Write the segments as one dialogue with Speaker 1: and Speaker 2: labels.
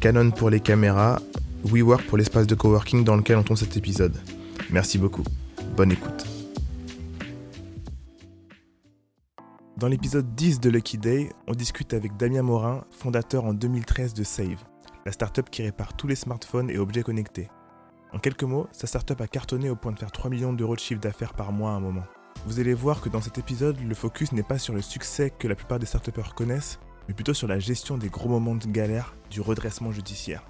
Speaker 1: Canon pour les caméras, WeWork pour l'espace de coworking dans lequel on tourne cet épisode. Merci beaucoup. Bonne écoute. Dans l'épisode 10 de Lucky Day, on discute avec Damien Morin, fondateur en 2013 de Save, la startup qui répare tous les smartphones et objets connectés. En quelques mots, sa startup a cartonné au point de faire 3 millions d'euros de chiffre d'affaires par mois à un moment. Vous allez voir que dans cet épisode, le focus n'est pas sur le succès que la plupart des startupeurs connaissent, mais plutôt sur la gestion des gros moments de galère du redressement judiciaire.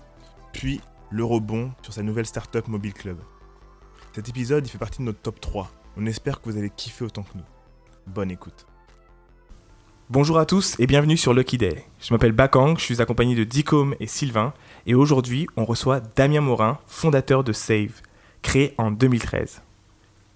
Speaker 1: Puis, le rebond sur sa nouvelle startup Mobile Club. Cet épisode, fait partie de notre top 3. On espère que vous allez kiffer autant que nous. Bonne écoute. Bonjour à tous et bienvenue sur Lucky Day. Je m'appelle Bakang, je suis accompagné de Dicom et Sylvain, et aujourd'hui, on reçoit Damien Morin, fondateur de Save, créé en 2013.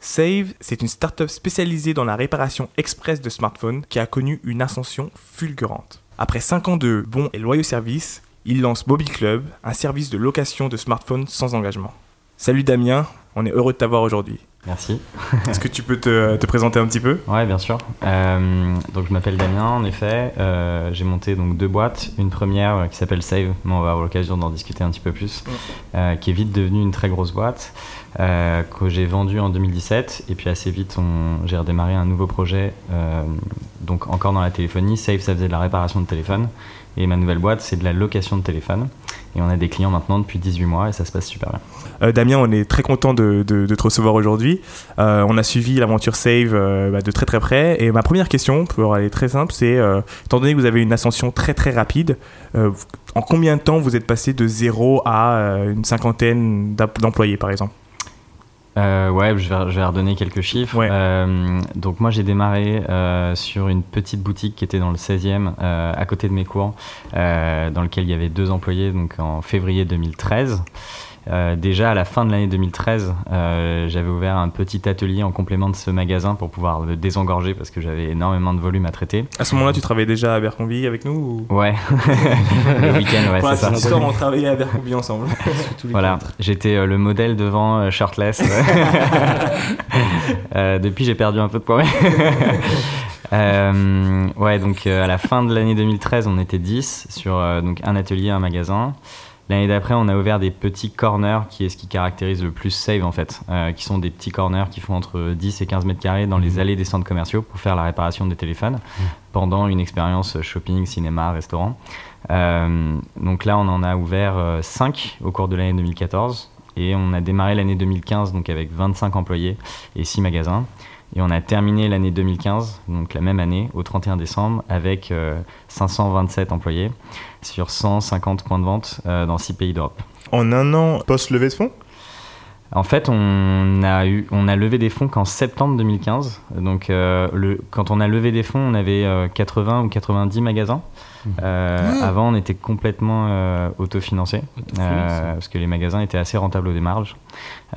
Speaker 1: Save, c'est une startup spécialisée dans la réparation express de smartphones qui a connu une ascension fulgurante. Après 5 ans de bons et loyaux services, il lance Mobile Club, un service de location de smartphones sans engagement. Salut Damien, on est heureux de t'avoir aujourd'hui.
Speaker 2: Merci.
Speaker 1: Est-ce que tu peux te, te, présenter un petit peu?
Speaker 2: Ouais, bien sûr. Euh, donc je m'appelle Damien, en effet. Euh, j'ai monté donc deux boîtes. Une première euh, qui s'appelle Save, mais on va avoir l'occasion d'en discuter un petit peu plus, euh, qui est vite devenue une très grosse boîte euh, que j'ai vendue en 2017. Et puis assez vite, j'ai redémarré un nouveau projet, euh, donc encore dans la téléphonie. Save, ça faisait de la réparation de téléphone. Et ma nouvelle boîte, c'est de la location de téléphone. Et on a des clients maintenant depuis 18 mois et ça se passe super bien.
Speaker 1: Euh, Damien, on est très content de, te recevoir aujourd'hui. On a suivi l'aventure Save bah, de très très près. Et ma première question, pour aller très simple, c'est étant donné que vous avez une ascension très très rapide, en combien de temps vous êtes passé de zéro à une cinquantaine d'employés par exemple?
Speaker 2: Euh, ouais, je vais, je vais redonner quelques chiffres.
Speaker 1: Ouais.
Speaker 2: Euh, donc moi j'ai démarré euh, sur une petite boutique qui était dans le 16e, euh, à côté de mes cours, euh, dans lequel il y avait deux employés, donc en février 2013. Euh, déjà à la fin de l'année 2013, euh, j'avais ouvert un petit atelier en complément de ce magasin pour pouvoir le désengorger parce que j'avais énormément de volume à traiter.
Speaker 1: À ce moment-là, tu travaillais déjà à Abercrombie avec nous ou...
Speaker 2: Ouais, le week-end, ouais, c'est ça.
Speaker 1: histoire, on travaillait à Abercrombie ensemble.
Speaker 2: Voilà, j'étais euh, le modèle devant shirtless. Depuis, j'ai perdu un peu de poids. Ouais, donc à la fin de l'année 2013, on était 10 sur donc un atelier, un magasin. L'année d'après, on a ouvert des petits corners, qui est ce qui caractérise le plus Save en fait, euh, qui sont des petits corners qui font entre 10 et 15 mètres carrés dans les allées des centres commerciaux pour faire la réparation des téléphones pendant une expérience shopping, cinéma, restaurant. Euh, donc là, on en a ouvert 5 au cours de l'année 2014 et on a démarré l'année 2015 donc avec 25 employés et 6 magasins. Et on a terminé l'année 2015, donc la même année, au 31 décembre, avec euh, 527 employés sur 150 points de vente euh, dans 6 pays d'Europe.
Speaker 1: En un an post-levée de fonds?
Speaker 2: En fait, on a, eu, on a levé des fonds qu'en septembre 2015. Donc, euh, le, quand on a levé des fonds, on avait euh, 80 ou 90 magasins. Euh, Avant, on était complètement euh, autofinancé euh, parce que les magasins étaient assez rentables au démarrage.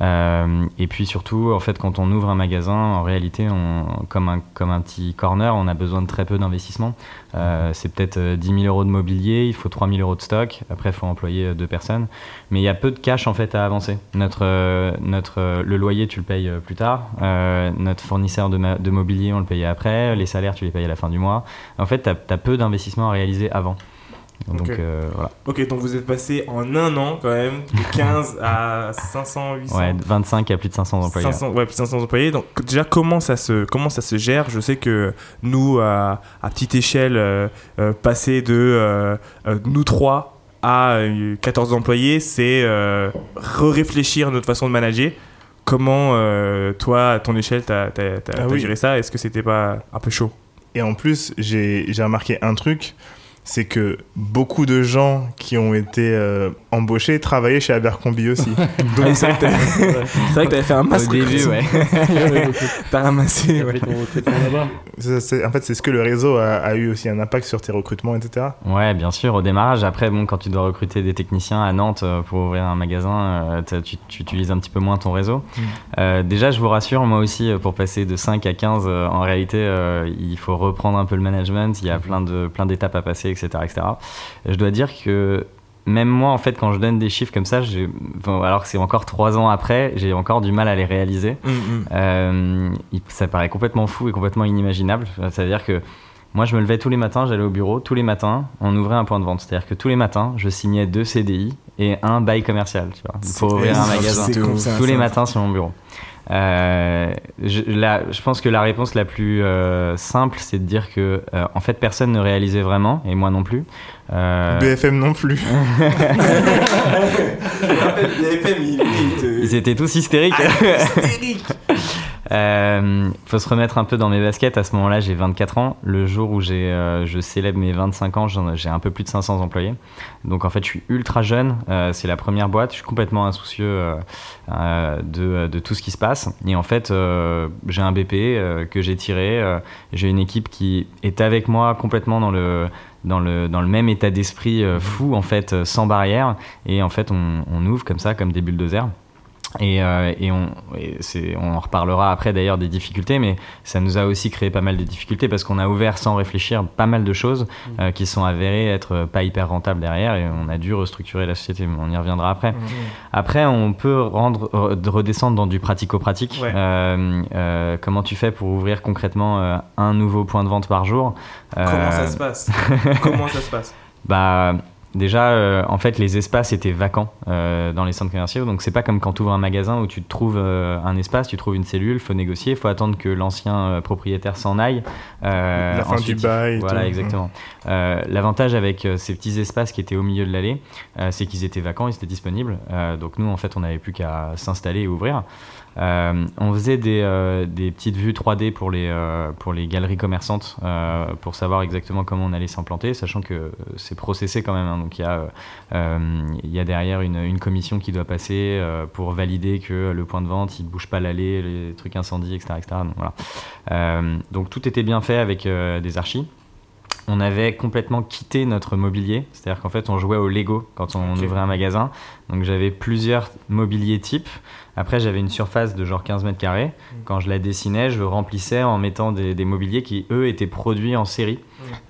Speaker 2: Euh, et puis surtout, en fait, quand on ouvre un magasin, en réalité, on, comme, un, comme un petit corner, on a besoin de très peu d'investissement. Euh, c'est peut-être euh, 10 000 euros de mobilier, il faut 3 000 euros de stock. Après, il faut employer euh, deux personnes. Mais il y a peu de cash en fait à avancer. Notre, euh, notre, euh, le loyer, tu le payes euh, plus tard. Euh, notre fournisseur de, ma- de mobilier, on le payait après. Les salaires, tu les payes à la fin du mois. En fait, tu as, peu d'investissement à réaliser avant. Donc
Speaker 1: Ok.
Speaker 2: euh, voilà.
Speaker 1: Ok, donc vous êtes passé en un an quand même de 15 à 500, 800.
Speaker 2: Ouais, de 25 à plus de 500 employés.
Speaker 1: 500, ouais, plus de 500 employés. Donc déjà, comment ça se, comment ça se gère? Je sais que nous, à, à petite échelle, euh, euh, passer de euh, euh, nous trois à euh, 14 employés, c'est euh, réfléchir notre façon de manager. Comment, euh, toi, à ton échelle, t'as as,
Speaker 3: Ah oui.
Speaker 1: géré ça? Est-ce que c'était pas un peu chaud?
Speaker 3: Et en plus, j'ai j'ai remarqué un truc,
Speaker 1: c'est que beaucoup de gens qui ont été euh, embauchés travaillaient chez Abercrombie aussi.
Speaker 3: Donc c'est vrai que t'avais fait un masse
Speaker 2: Au début, ouais.
Speaker 3: T'as ramassé, ouais.
Speaker 1: Ça, c'est- en fait, c'est ce que le réseau a, a eu aussi un impact sur tes recrutements, etc.
Speaker 2: Ouais, bien sûr, au démarrage. Après, bon, quand tu dois recruter des techniciens à Nantes euh, pour ouvrir un magasin, euh, tu, tu utilises un petit peu moins ton réseau.
Speaker 1: Mm.
Speaker 2: Euh, déjà, je vous rassure, moi aussi, pour passer de 5 à 15, euh, en réalité, euh, il faut reprendre un peu le management. Il y a plein de plein d'étapes à passer, etc., etc. Et je dois dire que même moi, en fait, quand je donne des chiffres comme ça, bon, alors que c'est encore 3 ans après, j'ai encore du mal à les réaliser. Euh, il- ça paraît complètement fou et complètement inimaginable. C'est-à-dire que moi, je me levais tous les matins, j'allais au bureau, tous les matins, on ouvrait un point de vente. C'est-à-dire que tous les matins, je signais deux CDI et un bail commercial, tu vois, pour ouvrir un magasin. tous les matins sur mon bureau. Euh, je, pense que la réponse la plus euh, simple, c'est de dire que, euh, en fait, personne ne réalisait vraiment, et moi non plus. Euh,
Speaker 1: BFM non plus.
Speaker 3: BFM,
Speaker 2: Ils étaient tous hystériques. Euh, faut se remettre un peu dans mes baskets. À ce moment-là, j'ai 24 ans. Le jour où j'ai, euh, je célèbre mes 25 ans, j'ai un peu plus de 500 employés. Donc en fait, je suis ultra jeune. Euh, c'est la première boîte. Je suis complètement insoucieux euh, de, tout ce qui se passe. Et en fait, j'ai un BP que j'ai tiré. j'ai une équipe qui est avec moi complètement dans le même état d'esprit fou, en fait, sans barrière. Et en fait, on, on ouvre comme ça, comme des bulldozers. Et, euh, et, on, et c'est- on en reparlera après d'ailleurs des difficultés, mais ça nous a aussi créé pas mal de difficultés parce qu'on a ouvert sans réfléchir pas mal de choses euh, qui sont avérées être pas hyper rentables derrière et on a dû restructurer la société, mais on y reviendra après. Après, on peut rendre, redescendre dans du pratico-pratique.
Speaker 3: Ouais.
Speaker 2: Euh, euh, comment tu fais pour ouvrir concrètement un nouveau point de vente par jour?
Speaker 3: Comment ça se passe? Comment ça se passe?
Speaker 2: Bah, déjà, euh, en fait, les espaces étaient vacants euh, dans les centres commerciaux. Donc, c'est pas comme quand tu ouvres un magasin où tu trouves euh, un espace, tu trouves une cellule, faut négocier, faut attendre que l'ancien euh, propriétaire s'en aille. Euh,
Speaker 1: La fin
Speaker 2: ensuite,
Speaker 1: du bail.
Speaker 2: Voilà,
Speaker 1: tout.
Speaker 2: exactement. Euh, L'avantage avec ces petits espaces qui étaient au milieu de l'allée, euh, c'est qu'ils étaient vacants, ils étaient disponibles. Euh, donc nous, en fait, on n'avait plus qu'à s'installer et ouvrir. Euh, on faisait des, euh, petites vues 3D pour les, euh, pour les galeries commerçantes pour savoir exactement comment on allait s'implanter, sachant que c'est processé quand même. hein. donc il y, a, y a derrière une, commission qui doit passer pour valider que le point de vente il ne bouge pas l'allée, les trucs incendies, etc. etc. Donc, voilà. Donc tout était bien fait avec des archis. On avait complètement quitté notre mobilier, c'est-à-dire qu'en fait on jouait au Lego quand on ouvrait un magasin. Donc j'avais plusieurs mobiliers types. Après j'avais une surface de genre 15 mètres carrés. Quand je la dessinais, je remplissais en mettant des, des mobiliers qui eux étaient produits en série.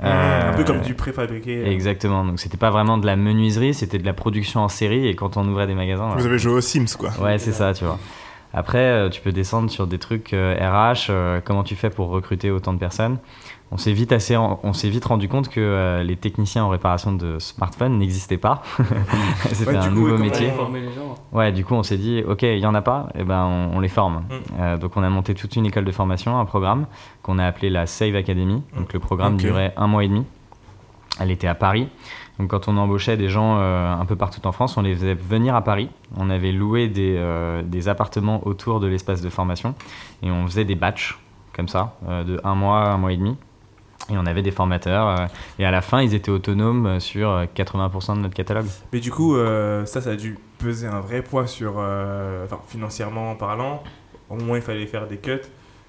Speaker 2: Euh,
Speaker 3: Un peu comme du préfabriqué. euh.
Speaker 2: Exactement. Donc c'était pas vraiment de la menuiserie, c'était de la production en série. Et quand on ouvrait des magasins, voilà.
Speaker 1: Vous avez joué aux Sims, quoi.
Speaker 2: Ouais, c'est ça, tu vois. Après, euh, tu peux descendre sur des trucs euh, RH, euh, comment tu fais pour recruter autant de personnes. On s'est vite, assez, on s'est vite rendu compte que euh, les techniciens en réparation de smartphones n'existaient pas. C'était
Speaker 3: Ouais,
Speaker 2: un
Speaker 3: coup,
Speaker 2: nouveau métier.
Speaker 4: former les gens.
Speaker 2: Ouais, du coup, on s'est dit, ok, il y en a pas, et ben on, on les forme.
Speaker 3: Mm.
Speaker 2: Euh, donc, on a monté toute une école de formation, un programme qu'on a appelé la Save Academy. Donc, le programme durait un mois et demi. Elle était à Paris. Donc, quand on embauchait des gens euh, un peu partout en France, on les faisait venir à Paris. On avait loué des, euh, appartements autour de l'espace de formation et on faisait des batchs comme ça, euh, de un mois, un mois et demi. Et on avait des formateurs. et à la fin, ils étaient autonomes sur euh, 80% de notre catalogue.
Speaker 3: Mais du coup, ça, ça a dû peser un vrai poids sur. Enfin, financièrement parlant. Au moins, il fallait faire des cuts.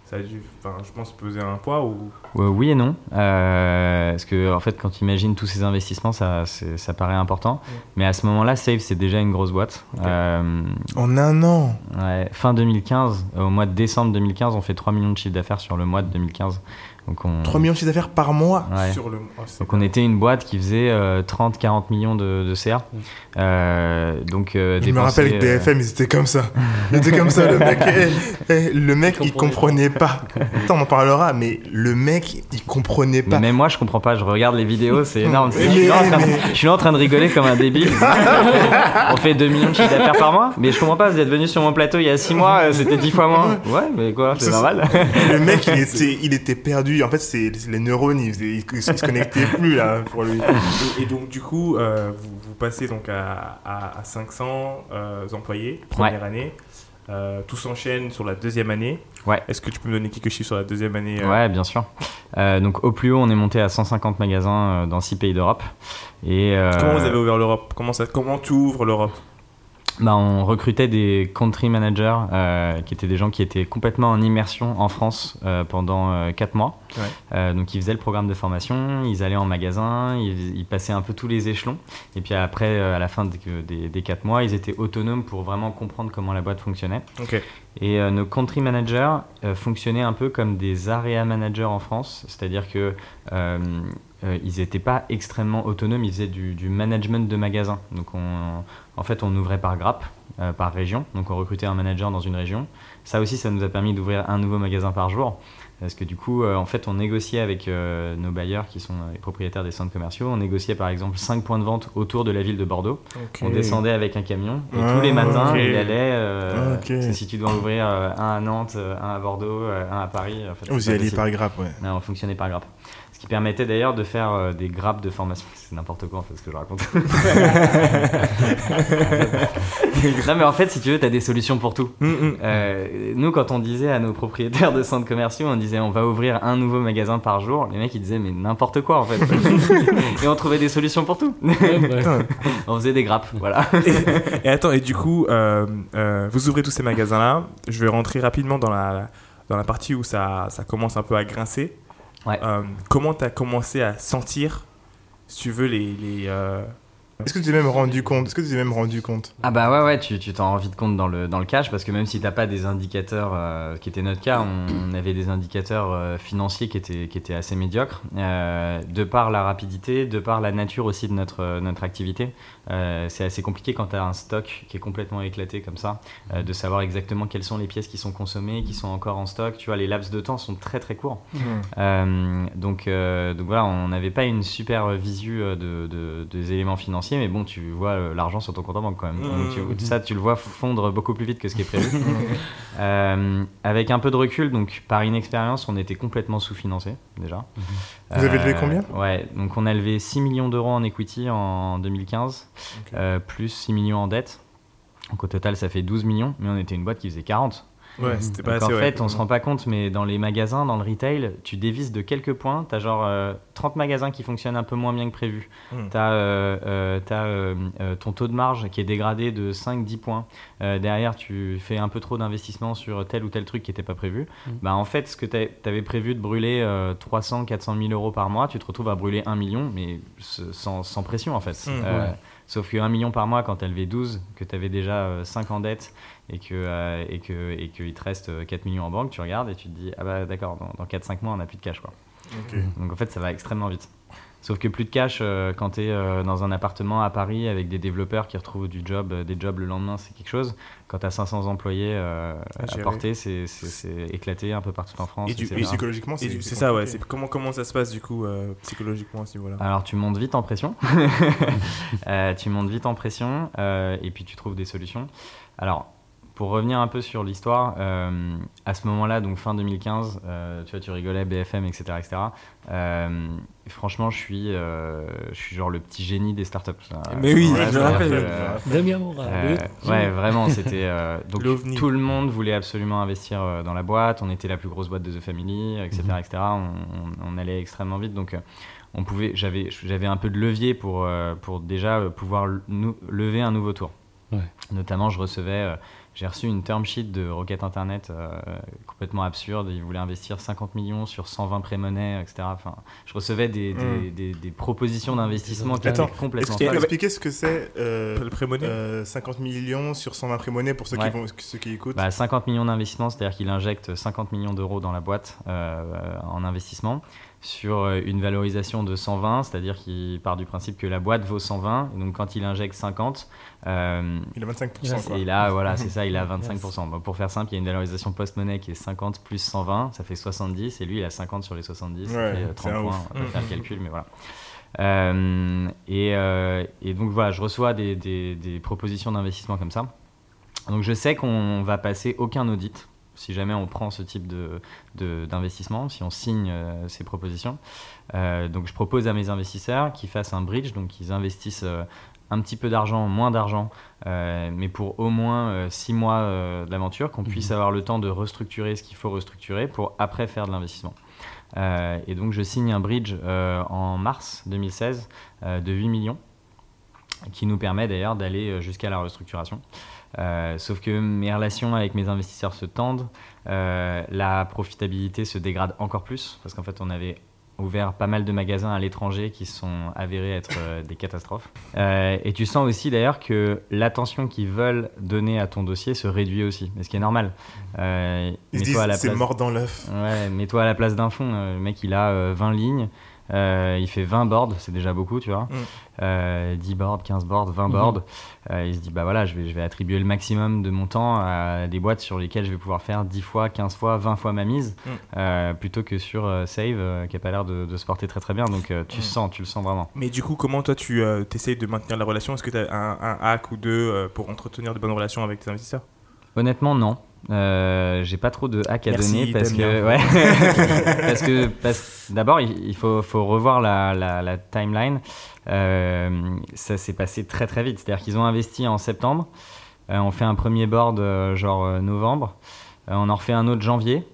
Speaker 3: Ça a dû, enfin, je pense, peser un poids ou?
Speaker 2: Euh, oui et non. Euh, parce que, en fait, quand tu imagines tous ces investissements, ça, ça paraît important.
Speaker 3: Ouais.
Speaker 2: Mais à ce moment-là, Save, c'est déjà une grosse boîte. Euh,
Speaker 1: En un an?
Speaker 2: ouais, fin 2015, au mois de décembre 2015, on fait 3 millions de chiffre d'affaires sur le mois de 2015. Donc, on,
Speaker 1: 3 millions de chiffre d'affaires par mois.
Speaker 2: ouais.
Speaker 3: Sur le. oh, c'est
Speaker 2: Donc on était une boîte qui faisait 30-40 millions de, de CA. Euh, donc euh,
Speaker 1: Je me rappelle que
Speaker 2: euh,
Speaker 1: BFM, ils étaient comme ça. Ils étaient comme ça, le mec. Eh, eh, le mec, il
Speaker 4: comprenait
Speaker 1: comprenait pas. Attends, on en parlera, mais le mec, il comprenait
Speaker 2: Mais
Speaker 1: pas.
Speaker 2: même moi, je comprends pas. Je regarde les vidéos, c'est énorme.
Speaker 1: Mais-
Speaker 2: je, suis là en train de,
Speaker 1: mais-
Speaker 2: je suis là en train de rigoler comme un débile. On fait 2 millions de chiffre d'affaires par mois. Mais je comprends pas. Vous êtes venu sur mon plateau il y a 6 mois, euh, c'était 10 fois moins. Ouais, mais quoi, c'est
Speaker 1: C'est-
Speaker 2: normal.
Speaker 1: Le mec, il était, il était perdu. En fait, c'est les neurones, ils, ils, ils se connectaient plus là pour lui.
Speaker 3: Et, et donc, du coup, euh, vous, vous passez donc à, à, à 500 euh, employés, première année. Euh, tout s'enchaîne sur la deuxième année.
Speaker 2: Ouais.
Speaker 3: Est-ce que tu peux me donner quelques chiffres sur la deuxième année euh
Speaker 2: Ouais, bien sûr. Euh, donc au plus haut, on est monté à 150 magasins euh, dans 6 pays d'Europe. Et euh,
Speaker 3: Comment vous avez ouvert l'Europe? Comment, ça, comment tu ouvres l'Europe?
Speaker 2: Bah, on recrutait des country managers euh, qui étaient des gens qui étaient complètement en immersion en France euh, pendant 4 mois.
Speaker 3: Ouais.
Speaker 2: Euh, donc ils faisaient le programme de formation, ils allaient en magasin, ils, ils passaient un peu tous les échelons. Et puis après, euh, à la fin des, des, des 4 mois, ils étaient autonomes pour vraiment comprendre comment la boîte fonctionnait. Et euh, nos country managers euh, fonctionnaient un peu comme des area managers en France, c'est-à-dire que euh, ils n'étaient pas extrêmement autonomes, ils faisaient du, du management de magasin. Donc on, en fait, on ouvrait par grappe, euh, par région. Donc on recrutait un manager dans une région. Ça aussi, ça nous a permis d'ouvrir un nouveau magasin par jour. Parce que du coup, euh, en fait, on négociait avec euh, nos bailleurs qui sont les propriétaires des centres commerciaux. On négociait par exemple 5 points de vente autour de la ville de Bordeaux. On descendait avec un camion et
Speaker 1: Ah,
Speaker 2: tous les matins,
Speaker 3: ok.
Speaker 2: il allait. euh,
Speaker 1: Ok.
Speaker 2: parce que si tu dois en ouvrir euh, un à Nantes, un à Bordeaux, un à Paris, en fait,
Speaker 1: Vous y alliez par grappe, ouais.
Speaker 2: Non, on fonctionnait par grappe. Ce qui permettait d'ailleurs de faire euh, des grappes de formation. C'est n'importe quoi en fait ce que je raconte. non mais en fait si tu veux, tu as des solutions pour tout.
Speaker 1: Mm,
Speaker 3: hum.
Speaker 2: Euh, nous quand on disait à nos propriétaires de centres commerciaux, on disait on va ouvrir un nouveau magasin par jour, les mecs ils disaient mais n'importe quoi en fait. et on trouvait des solutions pour tout. on faisait des grappes, voilà.
Speaker 3: Et attends, et du coup, euh, euh, vous ouvrez tous ces magasins-là. Je vais rentrer rapidement dans la, dans la partie où ça, ça commence un peu à grincer. Euh, comment tu commencé à sentir, si tu veux, les. les euh,
Speaker 1: Est-ce que tu t'es même rendu compte? Est-ce que tu t'es même rendu compte?
Speaker 2: Ah bah ouais ouais tu tu t'en rends vite compte dans le dans le cash parce que même si t'as pas des indicateurs euh, qui était notre cas on, on avait des indicateurs euh, financiers qui étaient qui étaient assez médiocres. Euh, de par la rapidité de par la nature aussi de notre euh, notre activité euh, c'est assez compliqué quand t'as un stock qui est complètement éclaté comme ça euh, de savoir exactement quelles sont les pièces qui sont consommées qui sont encore en stock. Tu vois les laps de temps sont très très courts. Euh, donc, euh, donc voilà, on n'avait pas une super visu de, de- des éléments financiers, mais bon, tu vois euh, l'argent sur ton compte en banque quand même. Donc, tu- ça, tu le vois fondre beaucoup plus vite que ce qui est prévu. Euh, avec un peu de recul, donc par inexpérience, on était complètement sous-financé déjà.
Speaker 1: Vous avez levé
Speaker 2: Euh,
Speaker 1: combien
Speaker 2: Ouais, donc on a levé 6 millions d'euros en equity en 2015,
Speaker 1: Ok.
Speaker 2: euh, plus 6 millions en dette. Donc au total, ça fait 12 millions, mais on était une boîte qui faisait 40.
Speaker 3: Ouais, c'était pas
Speaker 2: Donc
Speaker 3: assez.
Speaker 2: en
Speaker 3: ouais.
Speaker 2: fait, on se rend pas compte, mais dans les magasins, dans le retail, tu dévises de quelques points. Tu as genre euh, 30 magasins qui fonctionnent un peu moins bien que prévu.
Speaker 3: Mm.
Speaker 2: Tu as, euh, ton taux de marge qui est dégradé de 5-10 points. Euh, derrière, tu fais un peu trop d'investissement sur tel ou tel truc qui n'était pas prévu.
Speaker 4: Mm.
Speaker 2: Bah, en fait, ce que tu avais prévu de brûler 300-400 000 euros par mois, tu te retrouves à brûler 1 million, mais sans, sans pression en fait.
Speaker 3: Mm.
Speaker 2: Euh. Sauf que 1 million par mois, quand tu as levé 12, que tu avais déjà 5 en dette et que euh, et que et qu'il te reste euh, 4 millions en banque, tu regardes et tu te dis ah bah d'accord, dans, dans 4-5 mois on n'a plus de cash quoi.
Speaker 1: Ok.
Speaker 2: Donc en fait ça va extrêmement vite. Sauf que plus de cash euh, quand tu es dans un appartement à Paris avec des développeurs qui retrouvent du job, euh, des jobs le lendemain, c'est quelque chose. Quand tu as 500 employés euh,
Speaker 3: À
Speaker 2: à porter, c'est- éclé un peu partout en France.
Speaker 3: Et du- et
Speaker 1: Psychologiquement, c'est
Speaker 3: ça, ouais. comment, comment ça se passe du coup euh, psychologiquement à ce niveau-là?
Speaker 2: Alors tu montes vite en pression, Euh, tu montes vite en pression euh, et puis tu trouves des solutions. Alors pour revenir un peu sur l'histoire, euh, à ce moment-là, donc fin 2015, euh, tu vois, tu rigolais, BFM, etc., etc. euh, franchement, je suis, euh, je suis genre le petit génie des startups.
Speaker 3: Mais oui,
Speaker 2: Voilà,
Speaker 3: je me rappelle.
Speaker 2: euh,
Speaker 4: Damien
Speaker 2: euh,
Speaker 4: le-
Speaker 2: ouais, vraiment, c'était. euh, donc tout le monde voulait absolument investir euh, dans la boîte. On était la plus grosse boîte de The Family, etc.,
Speaker 4: Mhm.
Speaker 2: etc. On, on- on allait extrêmement vite, donc euh, on pouvait. J'avais, j'avais un peu de levier pour pour déjà pouvoir lever un nouveau tour.
Speaker 4: Ouais.
Speaker 2: Notamment, je recevais. J'ai reçu une term sheet de Rocket Internet euh, complètement absurde. Ils voulaient investir 50 millions sur 120 pré-monnaies, etc. Enfin, je recevais des, des,
Speaker 1: Mm.
Speaker 2: des- des propositions d'investissement qui étaient complètement
Speaker 1: Est-ce que tu peux
Speaker 2: folles.
Speaker 1: expliquer ce que c'est euh,
Speaker 3: Le pré-monnaie
Speaker 1: euh, 50 millions sur 120 pré-monnaies pour ceux,
Speaker 2: Ouais.
Speaker 1: qui vont, ceux qui écoutent
Speaker 2: Bah, 50 millions d'investissement, c'est-à-dire qu'il injecte 50 millions d'euros dans la boîte euh, en investissement sur euh, une valorisation de 120, c'est-à-dire qu'il part du principe que la boîte vaut 120, et donc quand il injecte 50, euh,
Speaker 1: Il a 25%.
Speaker 4: Il a-
Speaker 1: quoi.
Speaker 2: et là, voilà, c'est ça, il a 25%. Bon, pour faire simple, il y a une valorisation post-monnaie qui est 50 plus 120, ça fait 70, et lui, il a 50 sur les 70, ça fait euh,
Speaker 1: c'est
Speaker 2: 30
Speaker 1: un
Speaker 2: points,
Speaker 1: ouf.
Speaker 2: on va faire le calcul, mais voilà. Euh, et, euh, et donc voilà, je reçois des, des- des propositions d'investissement comme ça. Donc je sais qu'on va passer aucun audit si jamais on prend ce type de, de- d'investissement, si on signe euh, ces propositions. Euh, donc je propose à mes investisseurs qu'ils fassent un bridge, donc qu'ils investissent euh, un petit peu d'argent, moins d'argent, mais pour au moins 6 mois d'aventure, qu'on puisse
Speaker 4: Mhm.
Speaker 2: avoir le temps de restructurer ce qu'il faut restructurer pour après faire de l'investissement. Et donc je signe un bridge en mars 2016 euh, de 8 millions, qui nous permet d'ailleurs d'aller jusqu'à la restructuration. Euh, sauf que mes relations avec mes investisseurs se tendent, euh, la profitabilité se dégrade encore plus, parce qu'en fait on avait ouvert pas mal de magasins à l'étranger qui sont avérés être euh, des catastrophes. Et tu sens aussi d'ailleurs que l'attention qu'ils veulent donner à ton dossier se réduit aussi, mais ce qui est normal.
Speaker 1: Ils disent c'est
Speaker 2: place-
Speaker 1: mort dans l'œuf.
Speaker 2: Ouais, mets-toi à la place d'un fond. Le mec, il a euh, 20 lignes. Euh, il fait 20 boards, c'est déjà beaucoup, tu vois.
Speaker 1: Mm.
Speaker 2: Euh, 10 boards, 15 boards, 20
Speaker 4: Mhm.
Speaker 2: boards. Euh, il se dit, bah voilà, je vais, je vais attribuer le maximum de mon temps à des boîtes sur lesquelles je vais pouvoir faire 10 fois, 15 fois, 20 fois ma mise,
Speaker 1: Mm.
Speaker 2: plutôt que sur Save, qui a pas l'air de, de se porter très très bien. Donc tu
Speaker 1: Mm.
Speaker 2: sens, tu le sens vraiment.
Speaker 3: Mais du coup, comment toi tu essayes de maintenir la relation? Est-ce que tu as un, un hack ou deux pour entretenir de bonnes relations avec tes investisseurs?
Speaker 2: Honnêtement, non. Euh, j'ai pas trop de hack à
Speaker 3: Merci,
Speaker 2: donner parce que,
Speaker 3: Damien.
Speaker 2: ouais, parce que parce- d'abord il, faut, faut revoir la, la- la timeline. Euh, ça s'est passé très très vite. C'est-à-dire qu'ils ont investi en septembre. Euh, on fait un premier board genre novembre. On en refait un autre janvier.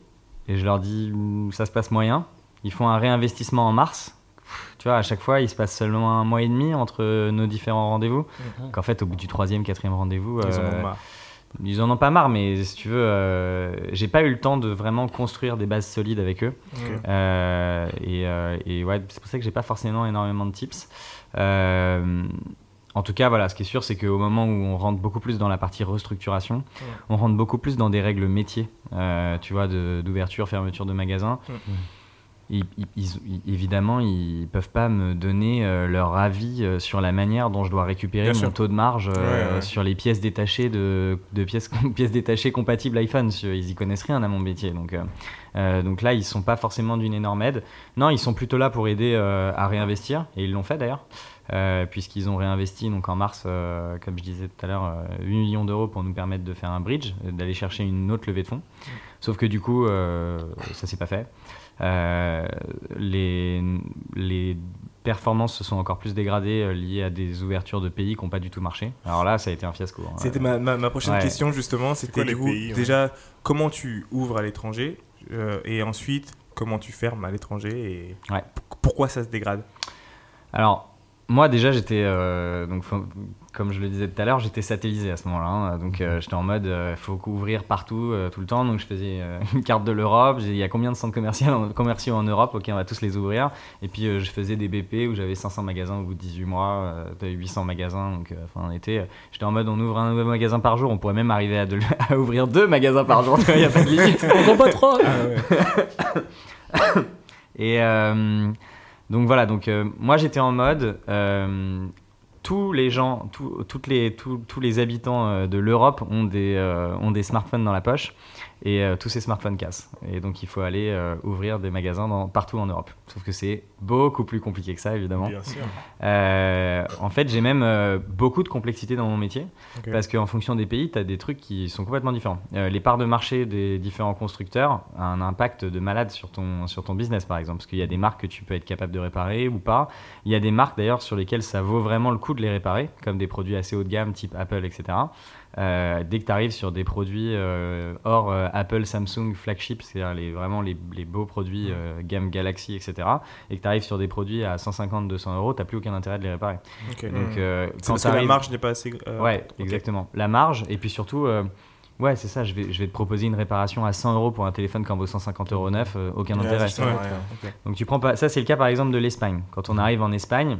Speaker 2: Et je leur dis ça se passe moyen. Ils font un réinvestissement en mars. Tu vois, à chaque fois, il se passe seulement un mois et demi entre nos différents rendez-vous. Qu'en fait, au bout du troisième, quatrième rendez-vous,
Speaker 3: Ils en ont marre.
Speaker 2: Ils en ont pas marre, mais si tu veux, euh, j'ai pas eu le temps de vraiment construire des bases solides avec eux. Euh, et, euh, et ouais, c'est pour ça que j'ai pas forcément énormément de tips. Euh, en tout cas, voilà, ce qui est sûr, c'est qu'au moment où on rentre beaucoup plus dans la partie restructuration, on rentre beaucoup plus dans des règles métiers, euh, tu vois, d'ouverture, fermeture de magasins. Ils- ils- évidemment, ils peuvent pas me donner euh, leur avis euh, sur la manière dont je dois récupérer
Speaker 3: Bien
Speaker 2: mon
Speaker 3: sûr.
Speaker 2: taux de marge euh,
Speaker 3: Ouais, ouais.
Speaker 2: sur les pièces détachées de, de pièces, pièces détachées compatibles iPhone. Ils y connaissent rien à mon métier, donc donc là, ils sont pas forcément d'une énorme aide. Non, ils sont plutôt là pour aider à réinvestir, et ils l'ont fait d'ailleurs, euh, puisqu'ils ont réinvesti donc en mars, euh, comme je disais tout à l'heure, euh, 8 millions d'euros pour nous permettre de faire un bridge, d'aller chercher une autre levée de fonds. Sauf que du coup, ça s'est pas fait. Euh, les, les performances se sont encore plus dégradées euh, liées à des ouvertures de pays qui n'ont pas du tout marché. Alors là, ça a été un fiasco. hein.
Speaker 3: C'était ma, ma, ma prochaine
Speaker 2: Ouais.
Speaker 3: question justement. C'était du coup,
Speaker 1: pays, ouais
Speaker 3: déjà comment tu ouvres à l'étranger euh, et ensuite comment tu fermes à l'étranger et
Speaker 2: Ouais.
Speaker 3: pourquoi ça se dégrade?
Speaker 2: Alors, moi déjà, j'étais, euh, donc, faut- comme je le disais tout à l'heure, j'étais satellisé à ce moment-là. hein. donc, euh, j'étais en mode, il faut couvrir partout, euh, tout le temps. Donc, je faisais euh, une carte de l'Europe. Il y a combien de centres commerciaux en, commerciaux en Europe Ok, on va tous les ouvrir? Et puis, euh, je faisais des BP où j'avais 500 magasins au bout de 18 mois, euh, t'avais 800 magasins. Donc, euh, enfin, on était, j'étais en mode, on ouvre un nouveau magasin par jour. On pourrait même arriver à, de- à ouvrir deux magasins par jour. Il n'y a pas de limite.
Speaker 4: Encore pas trop
Speaker 2: Et euh, donc voilà, donc euh, moi j'étais en mode euh, tous les gens, tous- les, habitants euh, de l'Europe ont des smartphones dans la poche et euh, tous ces smartphones cassent. Et donc il faut aller euh, ouvrir des magasins dans- partout en Europe. Sauf que c'est beaucoup plus compliqué que ça évidemment.
Speaker 1: Bien sûr.
Speaker 2: Euh, en fait, j'ai même beaucoup de complexité dans mon métier parce qu'en fonction des pays, tu as des trucs qui sont complètement différents. Les parts de marché des différents constructeurs ont un impact de malade sur ton, sur ton business, par exemple, parce qu'il y a des marques que tu peux être capable de réparer ou pas. Il y a des marques d'ailleurs sur lesquelles ça vaut vraiment le coup de les réparer, comme des produits assez haut de gamme, type Apple, etc. Euh, dès que tu arrives sur des produits euh, hors euh, Apple, Samsung, flagship, c'est-à-dire les, vraiment les, les beaux produits euh, gamme Galaxy, etc., et que tu arrives sur des produits à 150-200 euros, tu plus aucun intérêt de les réparer.
Speaker 3: Ok.
Speaker 2: Donc, euh,
Speaker 3: C'est
Speaker 2: quand
Speaker 3: parce que la marge n'est pas assez. euh,
Speaker 2: Ouais,
Speaker 3: ok.
Speaker 2: exactement. La marge, et puis surtout, euh, ouais, c'est ça, je vais, je vais te proposer une réparation à 100 euros pour un téléphone qui en vaut 150 euros neuf, aucun intérêt.
Speaker 1: ça,
Speaker 3: Ouais.
Speaker 1: ouais.
Speaker 3: Ok.
Speaker 2: Donc tu prends pas, ça c'est le cas par exemple de l'Espagne. Quand on arrive en Espagne,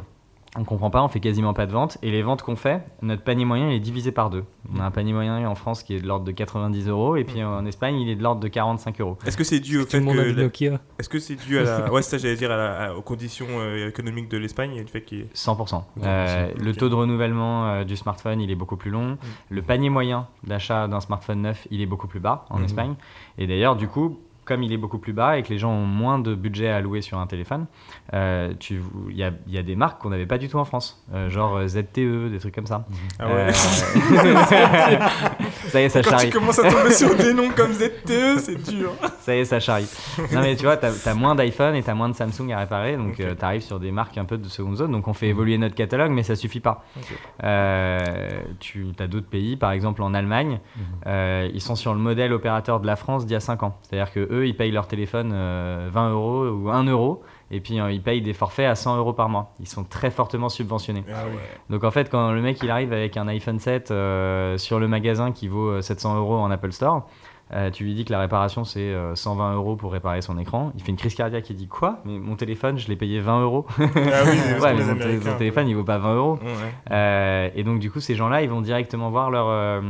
Speaker 2: on comprend pas, on fait quasiment pas de ventes, et les ventes qu'on fait, notre panier moyen il est divisé par deux. On a un panier moyen en France qui est de l'ordre de 90 euros, et puis en Espagne il est de l'ordre de 45 euros.
Speaker 3: Est-ce que c'est dû au
Speaker 4: Tout
Speaker 3: fait
Speaker 4: le monde a
Speaker 3: que
Speaker 4: du
Speaker 3: la-
Speaker 4: Nokia.
Speaker 3: est-ce que c'est dû à la ouais ça j'allais dire à la- à- aux conditions euh, économiques de l'Espagne et le fait qu'il y ait
Speaker 2: 100%.
Speaker 3: Ouais,
Speaker 2: Euh, le taux de renouvellement euh, du smartphone, il est beaucoup plus long. Le panier moyen d'achat d'un smartphone neuf, il est beaucoup plus bas en
Speaker 3: Mhm.
Speaker 2: Espagne. Et d'ailleurs, du coup, comme il est beaucoup plus bas et que les gens ont moins de budget à allouer sur un téléphone, euh, il y a, il y a des marques qu'on n'avait pas du tout en France, Euh, genre euh, ZTE, des trucs comme ça.
Speaker 3: Ah ouais.
Speaker 2: Euh, ça y est, ça
Speaker 3: Quand
Speaker 2: charrie.
Speaker 3: tu commences à tomber sur des noms comme ZTE, c'est dur.
Speaker 2: Ça y est, ça charrie. Non, mais tu vois, t'as as moins d'iPhone et t'as moins de Samsung à réparer, donc
Speaker 3: Ok.
Speaker 2: euh, t'arrives sur des marques un peu de seconde zone. Donc on fait évoluer notre catalogue, mais ça suffit pas. Euh, tu as d'autres pays, par exemple en Allemagne, euh, ils sont sur le modèle opérateur de la France d'il y a 5 ans. C'est-à-dire que eux, ils payent leur téléphone euh, 20 euros ou 1 euro, et puis euh, ils payent des forfaits à 100 euros par mois. Ils sont très fortement subventionnés.
Speaker 3: Ah ouais.
Speaker 2: Donc en fait, quand le mec il arrive avec un iPhone 7 euh, sur le magasin qui vaut euh, 700 euros en Apple Store, euh, tu lui dis que la réparation c'est euh, 120 euros pour réparer son écran. Il fait une crise cardiaque et dit quoi? Mais mon téléphone, je l'ai payé 20 euros.
Speaker 1: Ah oui,
Speaker 2: ouais, mais mon, téléphone il vaut pas 20 euros.
Speaker 3: Ouais.
Speaker 2: Euh, et donc du coup, ces gens-là, ils vont directement voir leur, euh,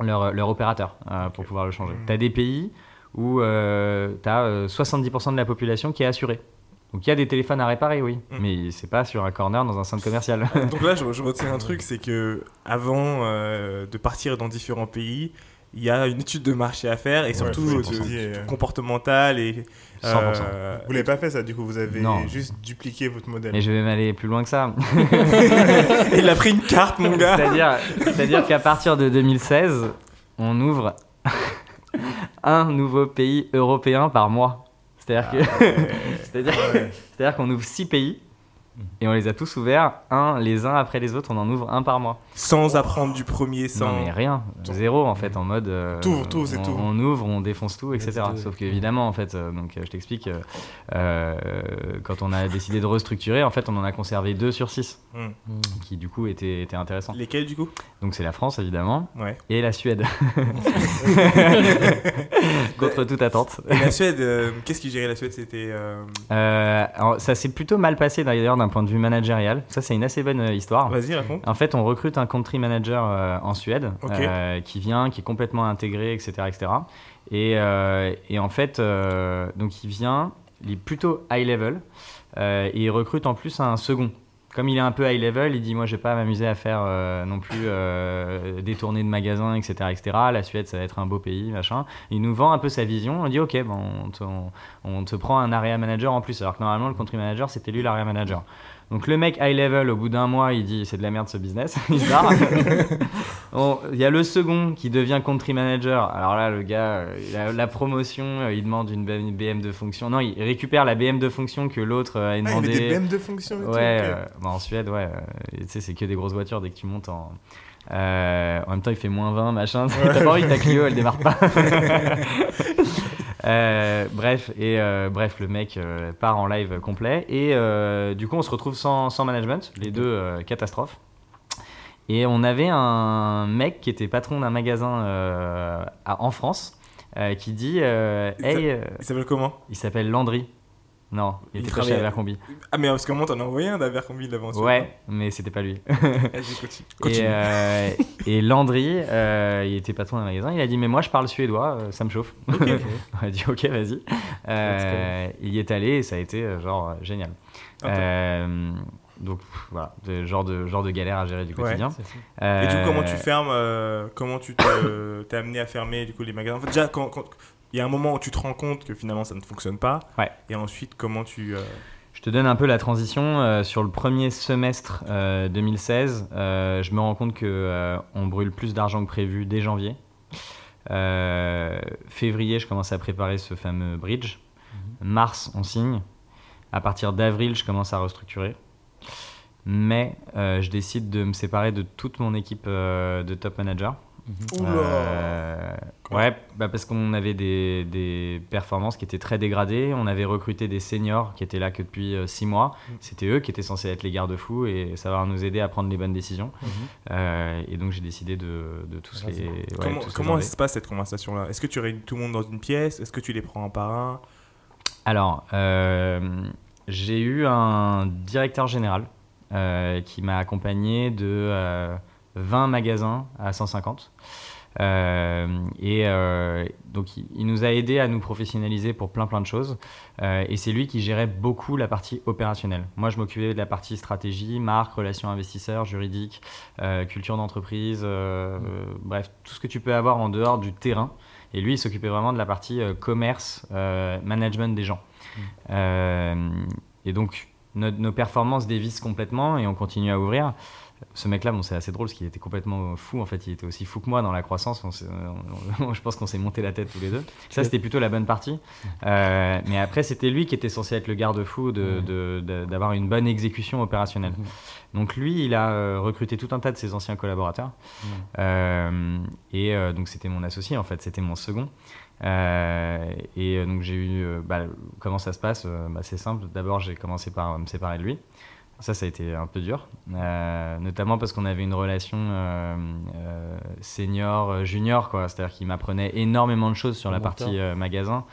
Speaker 2: leur, leur opérateur euh, pour pouvoir le changer.
Speaker 1: Mhm.
Speaker 2: Tu as des pays où tu as 70% de la population qui est assurée. Donc il y a des téléphones à réparer, oui,
Speaker 3: Mhm.
Speaker 2: mais c'est pas sur un corner dans un centre commercial.
Speaker 3: Donc là, je, je retiens un truc, c'est que avant euh, de partir dans différents pays, il y a une étude de marché à faire et surtout
Speaker 1: faut
Speaker 3: euh,
Speaker 1: euh.
Speaker 3: comportementale et
Speaker 2: 100%.
Speaker 3: euh,
Speaker 1: Vous l'avez pas fait ça, du coup, vous avez
Speaker 2: Non.
Speaker 1: juste dupliqué votre modèle.
Speaker 2: Mais je vais m'aller plus loin que ça.
Speaker 3: il a pris une carte, mon gars.
Speaker 2: C'est-à-dire, c'est-à-dire qu'à partir de 2016, on ouvre un nouveau pays européen par mois. C'est-à-dire que, c'est-à-dire, c'est-à-dire qu'on ouvre six pays et on les a tous ouverts, un les uns après les autres. On en ouvre un par mois.
Speaker 3: Sans apprendre du premier, sans.
Speaker 2: Non mais rien, zéro en fait, en mode. euh,
Speaker 1: Tout, tout, c'est tout.
Speaker 2: On ouvre, on défonce tout, etc. Sauf qu'évidemment en fait, euh, donc euh, je t'explique, quand on a décidé de restructurer, en fait, on en a conservé deux sur six,
Speaker 3: Hmm.
Speaker 2: qui du coup étaient, étaient intéressants.
Speaker 3: Lesquels du coup?
Speaker 2: Donc c'est la France évidemment
Speaker 3: Ouais.
Speaker 2: et la Suède. Contre toute attente.
Speaker 3: Et la Suède, euh, qu'est-ce qui gérait la Suède? C'était. euh,
Speaker 2: Euh, ça s'est plutôt mal passé d'ailleurs d'un point de vue managérial. Ça c'est une assez bonne euh, histoire.
Speaker 3: Vas-y, raconte.
Speaker 2: En fait, on recrute un country manager euh, en Suède euh, qui vient, qui est complètement intégré, etc. etc. Et, et en fait, donc il vient, il est plutôt high level et il recrute en plus un second. Comme il est un peu high level, il dit Moi, je vais pas m'amuser à faire euh, non plus euh, des tournées de magasins, etc., etc. La Suède, ça va être un beau pays, machin. Il nous vend un peu sa vision. On dit Ok, bon, on, te, on- on te prend un area manager en plus. Alors que normalement, le country manager, c'était lui l'area manager. Donc le mec high level, au bout d'un mois, il dit c'est de la merde ce business, il. Bon, Il y a le second qui devient country manager. Alors là, le gars, euh, la promotion, euh, il demande une BM de fonction. Non, il récupère la BM de fonction que l'autre euh, a
Speaker 1: Ah, il
Speaker 2: demandé.
Speaker 1: des BM de fonction
Speaker 2: Ouais, euh, bah, en Suède, ouais. tu sais, c'est que des grosses voitures dès que tu montes en. Euh, en même temps, il fait moins 20, machin. T'as pas envie ta Clio, elle démarre pas. Euh, bref, et euh, bref, le mec euh, part en live complet. Et du coup, on se retrouve sans, sans management, les deux catastrophes. Et on avait un mec qui était patron d'un magasin à- en France qui dit Hey,
Speaker 3: Il s'appelle comment?
Speaker 2: il s'appelle Landry. Non, il,
Speaker 3: Il
Speaker 2: était pas chez Abercrombie.
Speaker 3: Ah, mais parce que moi, t'en as envoyé un d'Abercrombie de l'avant.
Speaker 2: Ouais, mais c'était pas lui. Et, euh, et Landry, euh, il était patron d'un magasin, il a dit Mais moi je parle suédois, euh, ça me chauffe. On a dit Ok, vas-y. Euh, il y est allé et ça a été genre génial. Euh, donc voilà, de- genre, de, genre de galère à gérer du quotidien.
Speaker 3: Et du coup, comment tu fermes Comment tu te- t'es amené à fermer du coup les magasins? En fait, déjà, quand, quand- il y a un moment où tu te rends compte que finalement ça ne fonctionne pas.
Speaker 2: Ouais.
Speaker 3: Et ensuite, comment tu. euh,
Speaker 2: Je te donne un peu la transition. euh, sur le premier semestre euh, 2016, euh, je me rends compte que euh, on brûle plus d'argent que prévu dès janvier. Février, je commence à préparer ce fameux bridge. Mars, on signe. À partir d'avril, je commence à restructurer. Mais je décide de me séparer de toute mon équipe de top manager.
Speaker 3: Oula
Speaker 2: Euh, ouais, bah parce qu'on avait des, des performances qui étaient très dégradées. On avait recruté des seniors qui étaient là que depuis 6 mois.
Speaker 3: Mm.
Speaker 2: C'était eux qui étaient censés être les garde-fous et savoir nous aider à prendre les bonnes décisions. Euh, et donc j'ai décidé de, de tous les. ouais,
Speaker 3: Comment,
Speaker 2: tous
Speaker 3: se passe cette conversation-là? Est-ce que tu réunis tout le monde dans une pièce? Est-ce que tu les prends un par un?
Speaker 2: Alors, euh, j'ai eu un directeur général euh, qui m'a accompagné de euh, 20 magasins à 150. Euh, et euh, donc, il, il nous a aidé à nous professionnaliser pour plein plein de choses. Euh, et c'est lui qui gérait beaucoup la partie opérationnelle. Moi, je m'occupais de la partie stratégie, marque, relations investisseurs, juridique, culture d'entreprise, bref, tout ce que tu peux avoir en dehors du terrain. Et lui, il s'occupait vraiment de la partie commerce, management des gens.
Speaker 4: Mm.
Speaker 2: Euh, et donc, nos performances dévissent complètement et on continue à ouvrir. Ce mec-là, bon, c'est assez drôle parce qu'il était complètement fou. En fait, il était aussi fou que moi dans la croissance. On s'est- on- on- je pense qu'on s'est monté la tête tous les deux. Ça, c'était plutôt la bonne partie. Euh, mais après, c'était lui qui était censé être le garde-fou de-
Speaker 4: Ouais.
Speaker 2: de- de- d'avoir une bonne exécution opérationnelle. Donc lui, il a euh, recruté tout un tas de ses anciens collaborateurs. Euh, et euh, donc c'était mon associé en fait, c'était mon second. Euh, et donc j'ai eu, bah, comment ça se passe? Bah, C'est simple. D'abord j'ai commencé par me séparer de lui. Ça, ça a été un peu dur, Euh, notamment parce qu'on avait une relation euh, euh, senior-junior, quoi. C'est-à-dire qu'il m'apprenait énormément de choses sur la
Speaker 4: Mentor.
Speaker 2: partie magasin.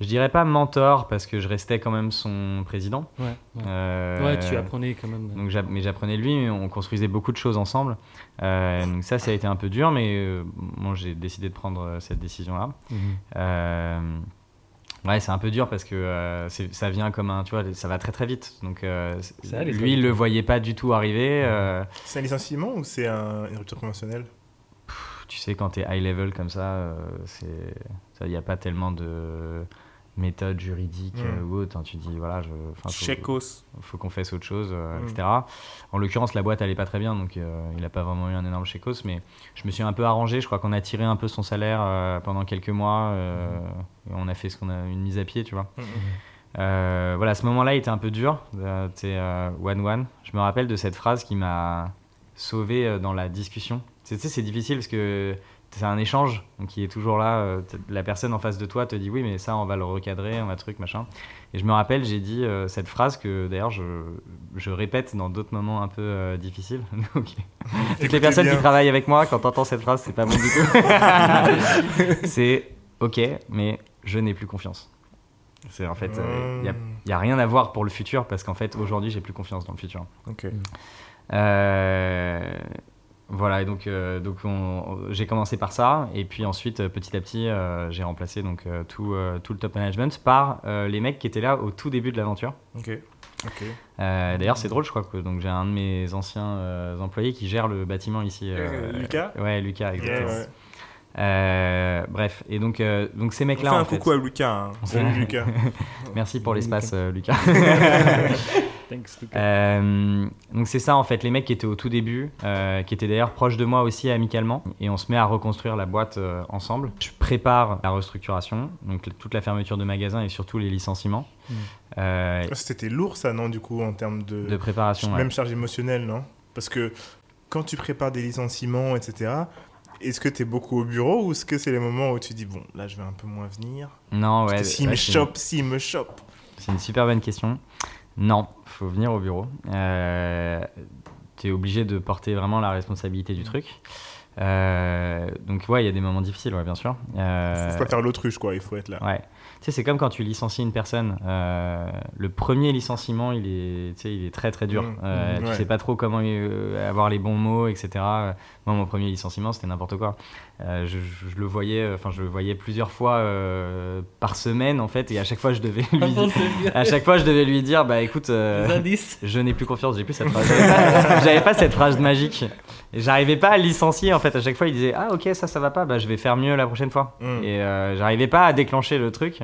Speaker 2: Je dirais pas mentor parce que je restais quand même son président.
Speaker 4: Ouais, ouais. Ouais, tu apprenais quand même.
Speaker 2: donc mais j'apprenais de lui, on construisait beaucoup de choses ensemble. Donc ça, ça a été un peu dur, mais bon, j'ai décidé de prendre cette décision-là.
Speaker 4: Mhm.
Speaker 2: Ouais, c'est un peu dur parce que euh, ça vient comme un, tu vois, ça va très très vite. Donc euh,
Speaker 4: Ça
Speaker 2: lui, il le voyait pas du tout arriver. euh,
Speaker 1: C'est un licenciement ou c'est un- une rupture conventionnelle?
Speaker 2: Tu sais, quand tu es high level comme ça, euh, c'est, il n'y a pas tellement de méthode juridique
Speaker 1: Mm.
Speaker 2: euh, ou autre. hein. Tu dis, voilà, je, faut- faut qu'on fasse autre chose, euh,
Speaker 1: Mm.
Speaker 2: etc. En l'occurrence, la boîte allait pas très bien, donc euh, il n'a pas vraiment eu un énorme chécos, mais je me suis un peu arrangé. Je crois qu'on a tiré un peu son salaire pendant quelques mois euh, et on a fait ce qu'on a une mise à pied, tu vois. Euh, voilà, ce moment-là, était un peu dur. Euh, C'était euh, one one. Je me rappelle de cette phrase qui m'a sauvé dans la discussion. Tu sais, c'est difficile parce que c'est un échange qui est toujours là. euh, La personne en face de toi te dit oui, mais ça, on va le recadrer, on va truc, machin. Et je me rappelle, j'ai dit euh, cette phrase que d'ailleurs je, je répète dans d'autres moments un peu euh, difficiles. Donc, toutes les personnes
Speaker 1: bien.
Speaker 2: qui travaillent avec moi, quand t'entends cette phrase, c'est pas bon du tout. c'est ok, mais je n'ai plus confiance. C'est en fait, il n'y a, y a rien à voir pour le futur parce qu'en fait, aujourd'hui, j'ai plus confiance dans le futur.
Speaker 1: Ok.
Speaker 2: Euh, voilà, et donc, euh, donc on- j'ai commencé par ça, et puis ensuite, euh, petit à petit, euh, j'ai remplacé donc, euh, tout, euh, tout le top management par euh, les mecs qui étaient là au tout début de l'aventure.
Speaker 1: Ok. Ok.
Speaker 2: Euh, D'ailleurs, c'est drôle, je crois que donc j'ai un de mes anciens euh, employés qui gère le bâtiment ici.
Speaker 1: Euh, Lucas
Speaker 2: Ouais, Lucas, exactement.
Speaker 1: ouais.
Speaker 2: Euh, bref, et donc, euh, donc ces
Speaker 1: On fait
Speaker 2: mecs-là,
Speaker 1: un
Speaker 2: en fait,
Speaker 1: coucou à Lucas. hein. Salut Lucas.
Speaker 2: merci pour l'espace, euh, Lucas.
Speaker 4: Thanks.
Speaker 2: Euh, donc c'est ça en fait, les mecs qui étaient au tout début, euh, qui étaient d'ailleurs proches de moi aussi amicalement, et on se met à reconstruire la boîte euh, ensemble. Je prépare la restructuration, donc toute la fermeture de magasins et surtout les licenciements
Speaker 4: Mm.
Speaker 2: euh,
Speaker 1: C'était lourd ça, non, du coup, en termes de.
Speaker 2: de préparation. ouais.
Speaker 1: Même charge émotionnelle, non? Parce que quand tu prépares des licenciements, etc., est-ce que tu es beaucoup au bureau ou est-ce que c'est les moments où tu dis, bon, là, je vais un peu moins venir?
Speaker 2: Non, ouais.
Speaker 1: Parce S'il
Speaker 2: ouais,
Speaker 1: me chope, s'il me chope.
Speaker 2: C'est une super bonne question. Non, faut venir au bureau. Euh, tu es obligé de porter vraiment la responsabilité du truc. Euh, donc ouais, il y a des moments difficiles, ouais, bien sûr. Euh,
Speaker 1: Faut pas faire l'autruche, quoi, il faut être là.
Speaker 2: Ouais. Tu sais, c'est comme quand tu licencies une personne. euh, le premier licenciement, il est, il est très très dur.
Speaker 1: Mmh.
Speaker 2: Euh,
Speaker 1: Mmh,
Speaker 2: tu sais pas trop comment euh, avoir les bons mots, etc. Moi, mon premier licenciement, c'était n'importe quoi. Euh, je, le voyais, enfin, je le voyais plusieurs fois par semaine en fait, et à chaque fois, je devais lui,
Speaker 4: dire
Speaker 2: à chaque fois, je devais lui dire, bah écoute. je n'ai plus confiance, j'ai plus cette phrase. J'avais pas- pas cette phrase magique. Et J'arrivais pas à licencier en fait. À chaque fois, il disait Ah, ok, ça, ça va pas, bah je vais faire mieux la prochaine fois.
Speaker 1: Mm.
Speaker 2: Et j'arrivais pas à déclencher le truc.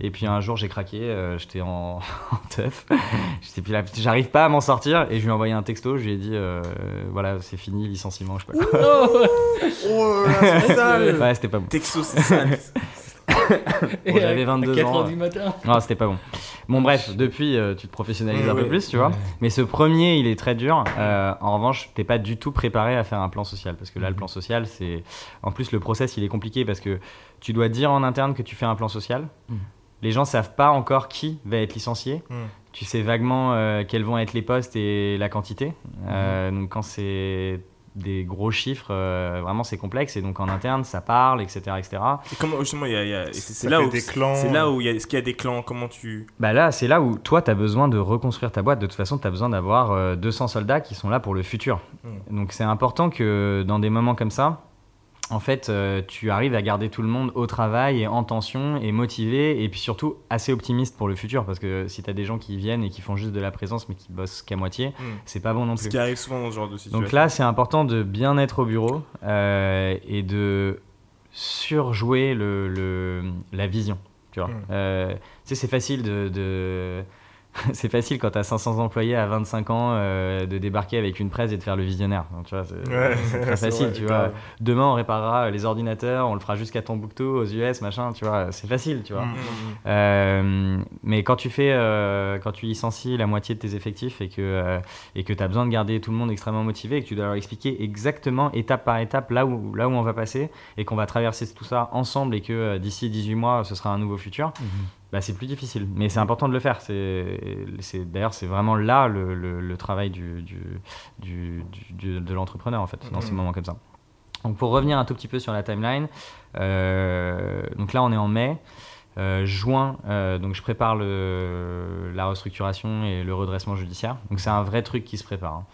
Speaker 2: Et puis un jour, j'ai craqué, euh, j'étais en, en teuf. J'arrive pas à m'en sortir. Et je lui ai envoyé un texto, je lui ai dit euh, Voilà, c'est fini, licenciement, je sais pas quoi.
Speaker 4: Oh,
Speaker 2: Ouais, c'était pas bon.
Speaker 3: Texto, c'est sale.
Speaker 2: Bon, j'avais
Speaker 4: à-
Speaker 2: 22
Speaker 4: à 4
Speaker 2: ans, ouais.
Speaker 4: du matin.
Speaker 2: Non, c'était pas bon. Bon, bref, depuis, euh, tu te professionnalises un
Speaker 1: Ouais.
Speaker 2: peu plus, tu vois.
Speaker 4: Ouais.
Speaker 2: Mais ce premier, il est très dur. Euh, en revanche, t'es pas du tout préparé à faire un plan social. Parce que là, le plan social, c'est. En plus, le process, il est compliqué parce que tu dois dire en interne que tu fais un plan social.
Speaker 4: Mhm.
Speaker 2: Les gens savent pas encore qui va être licencié.
Speaker 1: Mm.
Speaker 2: Tu sais vaguement euh, quels vont être les postes et la quantité. Euh, donc, quand c'est des gros chiffres, euh, vraiment, c'est complexe. Et donc, en interne, ça parle, etc. etc.
Speaker 3: Et comment, justement, il y a, y a- c'est là où.
Speaker 1: des clans.
Speaker 3: C'est là où il y a. Est-ce qu'il y a des clans? Comment tu.
Speaker 2: Bah là, c'est là où toi, tu as besoin de reconstruire ta boîte. De toute façon, tu as besoin d'avoir euh, 200 soldats qui sont là pour le futur. Donc c'est important que dans des moments comme ça, en fait, euh, tu arrives à garder tout le monde au travail et en tension et motivé et puis surtout assez optimiste pour le futur parce que si tu as des gens qui viennent et qui font juste de la présence mais qui bossent qu'à moitié,
Speaker 1: Mm.
Speaker 2: c'est pas bon non
Speaker 3: Ce
Speaker 2: plus.
Speaker 3: qui arrive souvent dans ce genre de situation.
Speaker 2: Donc là, c'est important de bien être au bureau euh, et de surjouer le, le- la vision. Tu vois,
Speaker 1: Mm.
Speaker 2: Euh, tu sais, c'est facile de, de- c'est facile quand tu as 500 employés à 25 ans euh, de débarquer avec une presse et de faire le visionnaire. Donc, tu vois, c'est
Speaker 1: Ouais,
Speaker 2: très facile,
Speaker 1: vrai,
Speaker 2: tu vois. Demain, on réparera les ordinateurs, on le fera jusqu'à Tombouctou, aux US, machin, tu vois. C'est facile, tu vois.
Speaker 1: Mm.
Speaker 2: Euh, mais quand tu fais, euh, quand tu licencies la moitié de tes effectifs et que et que tu as besoin de garder tout le monde extrêmement motivé et que tu dois leur expliquer exactement étape par étape là où là où on va passer et qu'on va traverser tout ça ensemble et que d'ici 18 mois ce sera un nouveau futur, bah, c'est plus difficile. Mais c'est important de le faire. C'est d'ailleurs c'est vraiment là le, le- le travail du, du, du- du- du- de l'entrepreneur en fait dans ces
Speaker 1: Mhm.
Speaker 2: moments comme ça. Donc pour revenir un tout petit peu sur la timeline, euh, donc là on est en mai. Euh, juin, euh, donc je prépare le, la restructuration et le redressement judiciaire. Donc c'est un vrai truc qui se prépare. hein.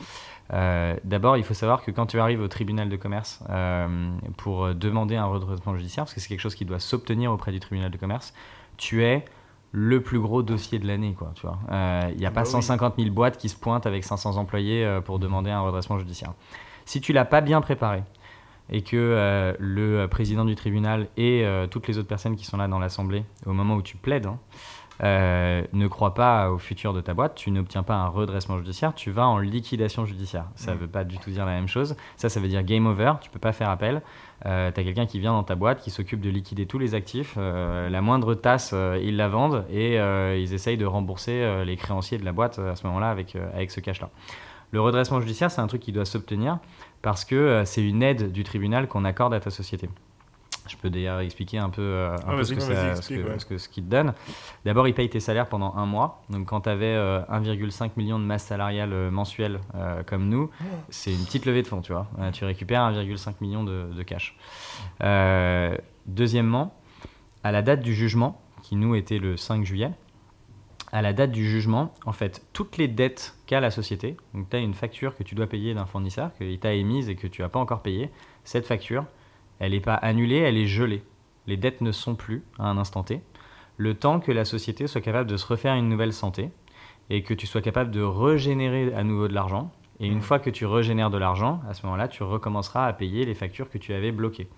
Speaker 2: Euh, D'abord, il faut savoir que quand tu arrives au tribunal de commerce euh, pour demander un redressement judiciaire, parce que c'est quelque chose qui doit s'obtenir auprès du tribunal de commerce, tu es le plus gros dossier de l'année. quoi, tu vois. Euh, Il n'y a pas
Speaker 1: Bah oui.
Speaker 2: 150 000 boîtes qui se pointent avec 500 employés euh, pour demander un redressement judiciaire. Si tu l'as pas bien préparé, et que euh, le président du tribunal et euh, toutes les autres personnes qui sont là dans l'assemblée au moment où tu plaides hein, euh, ne croient pas au futur de ta boîte, tu n'obtiens pas un redressement judiciaire, tu vas en liquidation judiciaire. Ça ne veut pas du tout dire la même chose. Ça, ça veut dire game over, tu peux pas faire appel. tu as quelqu'un qui vient dans ta boîte, qui s'occupe de liquider tous les actifs. euh, la moindre tasse, euh, ils la vendent et euh, ils essayent de rembourser euh, les créanciers de la boîte euh, à ce moment-là avec, euh, avec ce cash-là. Le redressement judiciaire, c'est un truc qui doit s'obtenir parce que euh, c'est une aide du tribunal qu'on accorde à ta société. Je peux d'ailleurs expliquer un peu, euh, un
Speaker 1: Ah,
Speaker 2: peu ce, que ça- ce
Speaker 1: explique,
Speaker 2: que-
Speaker 1: ouais.
Speaker 2: ce que- ce qu'il te donne. D'abord, il paye tes salaires pendant un mois. Donc, quand tu avais 1,5 million de masse salariale euh, mensuelle euh, comme nous, c'est une petite levée de fonds, tu vois. Euh, tu récupères 1,5 million de, de cash. Euh, deuxièmement, à la date du jugement, qui nous était le 5 juillet, à la date du jugement, en fait, toutes les dettes qu'a la société, donc tu as une facture que tu dois payer d'un fournisseur, qu'il t'a émise et que tu n'as pas encore payé, cette facture, elle n'est pas annulée, elle est gelée. Les dettes ne sont plus à un instant T. Le temps que la société soit capable de se refaire une nouvelle santé et que tu sois capable de régénérer à nouveau de l'argent. Et une
Speaker 1: Mhm.
Speaker 2: fois que tu régénères de l'argent, à ce moment-là, tu recommenceras à payer les factures que tu avais bloquées.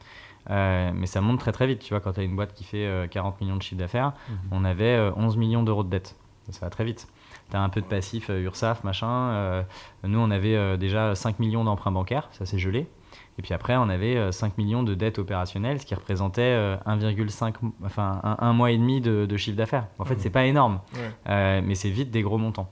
Speaker 2: Euh, mais ça monte très très vite. Tu vois, quand tu as une boîte qui fait euh, 40 millions de chiffre d'affaires, on avait euh, 11 millions d'euros de dettes. Ça va très vite. Tu as un peu de passif euh, URSAF, machin. euh, nous, on avait euh, déjà 5 millions d'emprunts bancaires, ça s'est gelé. Et puis après, on avait euh, 5 millions de dettes opérationnelles, ce qui représentait euh, 1,5, enfin un, un mois et demi de, de chiffre d'affaires. En fait,
Speaker 1: Mhm.
Speaker 2: c'est pas énorme,
Speaker 1: Ouais.
Speaker 2: euh, mais c'est vite des gros montants.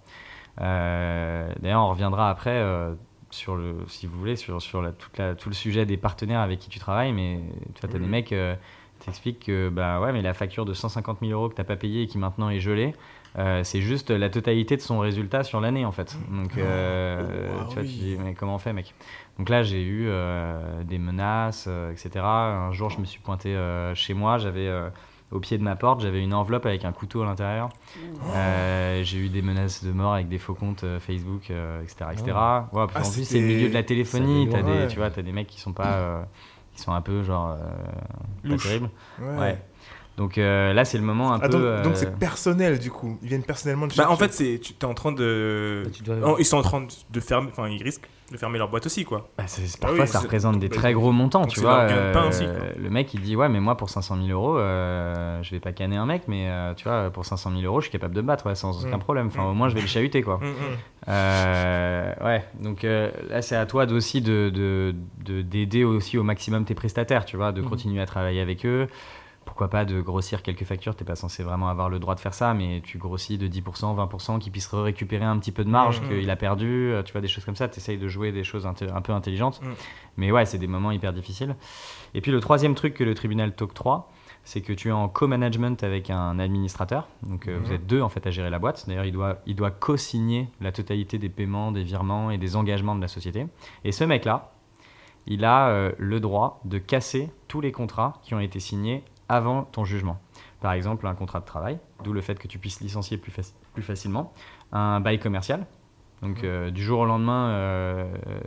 Speaker 2: Euh, D'ailleurs, on reviendra après euh, sur le, si vous voulez, sur, sur la, toute la- tout le sujet des partenaires avec qui tu travailles. Mais tu vois, as des
Speaker 1: Mhm.
Speaker 2: mecs, euh, t'expliquent que bah ouais, mais la facture de 150 000 euros que t'as pas payée et qui maintenant est gelée, euh, c'est juste la totalité de son résultat sur l'année en fait. Donc, euh,
Speaker 1: Oh,
Speaker 2: tu vois,
Speaker 1: oui.
Speaker 2: tu dis, mais comment on fait, mec? Donc là, j'ai eu euh, des menaces, euh, etc. Un jour, je me suis pointé euh, chez moi, j'avais euh, au pied de ma porte, j'avais une enveloppe avec un couteau à l'intérieur. Euh, j'ai eu des menaces de mort avec des faux comptes euh, Facebook, euh, etc. etc. Ouais,
Speaker 1: Ah,
Speaker 2: en plus, c'est le milieu de la téléphonie. T'as des,
Speaker 1: Ouais.
Speaker 2: tu vois, as des mecs qui sont pas, euh, qui sont un peu genre euh, pas terribles.
Speaker 1: Ouais.
Speaker 2: Ouais. Donc euh, là, c'est le moment un
Speaker 1: Ah,
Speaker 2: peu.
Speaker 1: donc
Speaker 2: euh,
Speaker 1: c'est personnel du coup. Ils viennent personnellement de
Speaker 3: Bah, en fait, c'est, tu es en train de.
Speaker 4: Bah, tu dois-
Speaker 3: Oh, ils sont en train de- de fermer. Enfin, ils risquent de fermer leur boîte aussi, quoi.
Speaker 2: Bah, c'est-
Speaker 3: Ah
Speaker 2: parfois,
Speaker 3: oui,
Speaker 2: ça
Speaker 3: c'est-
Speaker 2: représente des
Speaker 3: bah,
Speaker 2: très gros montants, tu vois. euh,
Speaker 3: aussi,
Speaker 2: le mec, il dit Ouais, mais moi, pour 500 000 euros, euh, je vais pas canner un mec, mais euh, tu vois, pour 500 000 euros, je suis capable de me battre ouais, sans aucun
Speaker 1: Mm.
Speaker 2: problème. Enfin,
Speaker 3: Mm.
Speaker 2: au moins, je vais le chahuter, quoi. Euh, ouais, donc euh, là, c'est à toi aussi de, de- de- d'aider aussi au maximum tes prestataires, tu vois, de continuer à travailler avec eux. Pourquoi pas de grossir quelques factures? T'es pas censé vraiment avoir le droit de faire ça, mais tu grossis de 10%, 20%, qu'il puisse récupérer un petit peu de marge
Speaker 3: Mhm.
Speaker 2: qu'il a perdu, euh, tu vois, des choses comme ça. Tu essayes de jouer des choses un peu intelligentes.
Speaker 3: Mhm.
Speaker 2: Mais ouais, c'est des moments hyper difficiles. Et puis le troisième truc que le tribunal t'octroie, c'est que tu es en co-management avec un administrateur. Donc euh, vous
Speaker 1: Mhm.
Speaker 2: êtes deux en fait à gérer la boîte. D'ailleurs, il doit, il doit co-signer la totalité des paiements, des virements et des engagements de la société. Et ce mec-là, il a euh, le droit de casser tous les contrats qui ont été signés avant ton jugement. Par exemple, un contrat de travail, d'où le fait que tu puisses licencier plus, faci- plus facilement. Un bail commercial. Donc, euh, du jour au lendemain, euh,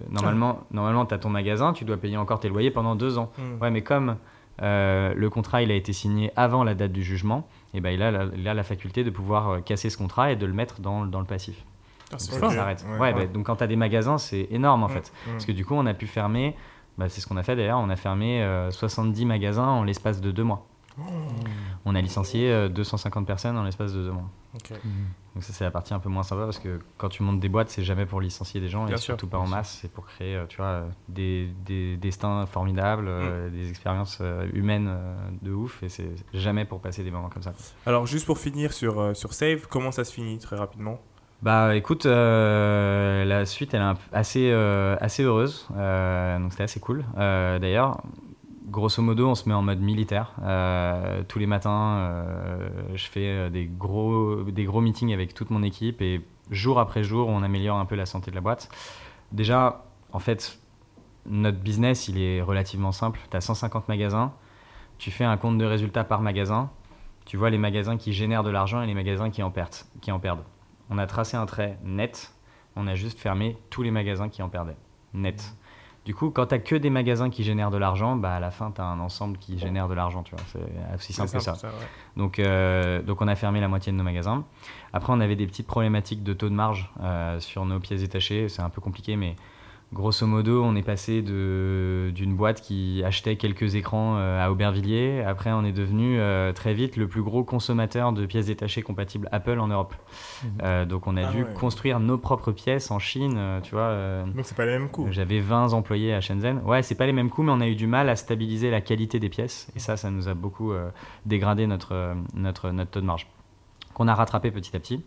Speaker 2: normalement, normalement tu as ton magasin, tu dois payer encore tes loyers pendant deux ans.
Speaker 1: Hum.
Speaker 2: Ouais, mais comme euh, le contrat il a été signé avant la date du jugement, et ben, il, a la, il a la faculté de pouvoir casser ce contrat et de le mettre dans, dans le passif.
Speaker 3: Ah,
Speaker 2: Donc, ça s'arrête.
Speaker 1: Ouais,
Speaker 2: bah, donc quand tu as des magasins, c'est énorme en
Speaker 1: Hum,
Speaker 2: fait.
Speaker 1: hum.
Speaker 2: Parce que du coup, on a pu fermer Bah, c'est ce qu'on a fait d'ailleurs. On a fermé euh, 70 magasins en l'espace de deux mois. On a licencié euh, 250 personnes en l'espace de deux mois. Donc ça c'est la partie un peu moins sympa parce que quand tu montes des boîtes, c'est jamais pour licencier des gens
Speaker 3: Bien
Speaker 2: et
Speaker 3: sûr,
Speaker 2: surtout pas en masse, c'est pour créer euh, tu vois euh, des, des destins formidables, euh,
Speaker 3: Mm.
Speaker 2: des expériences euh, humaines euh, de ouf et c'est jamais pour passer des moments comme ça.
Speaker 3: Alors, juste pour finir sur, euh, sur Save, comment ça se finit très rapidement?
Speaker 2: Bah écoute, euh, la suite elle est assez, euh, assez heureuse, euh, donc c'était assez cool. Euh, D'ailleurs, grosso modo, on se met en mode militaire. Euh, tous les matins, euh, je fais euh, des gros, des gros meetings avec toute mon équipe et jour après jour, on améliore un peu la santé de la boîte. Déjà, en fait, notre business il est relativement simple. Tu as 150 magasins, tu fais un compte de résultats par magasin. Tu vois les magasins qui génèrent de l'argent et les magasins qui en perdent. Qui en perdent on a tracé un trait net, on a juste fermé tous les magasins qui en perdaient. Net. Du coup, quand tu que des magasins qui génèrent de l'argent, bah à la fin, tu as un ensemble qui génère de l'argent, tu vois. C'est aussi simple que ça.
Speaker 3: ouais.
Speaker 2: Donc, euh, donc on a fermé la moitié de nos magasins. Après, on avait des petites problématiques de taux de marge euh, sur nos pièces détachées. C'est un peu compliqué, mais grosso modo, on est passé de- d'une boîte qui achetait quelques écrans euh, à Aubervilliers. Après, on est devenu euh, très vite le plus gros consommateur de pièces détachées compatibles Apple en Europe.
Speaker 4: Mhm.
Speaker 2: Euh, donc, on a
Speaker 1: Ah
Speaker 2: dû
Speaker 1: ouais.
Speaker 2: construire nos propres pièces en Chine, tu vois. euh,
Speaker 1: Donc c'est pas les mêmes coups.
Speaker 2: j'avais 20 employés à Shenzhen. Ouais, c'est pas les mêmes coûts, mais on a eu du mal à stabiliser la qualité des pièces. Et ça, ça nous a beaucoup euh, dégradé notre, notre, notre taux de marge. Qu'on a rattrapé petit à petit.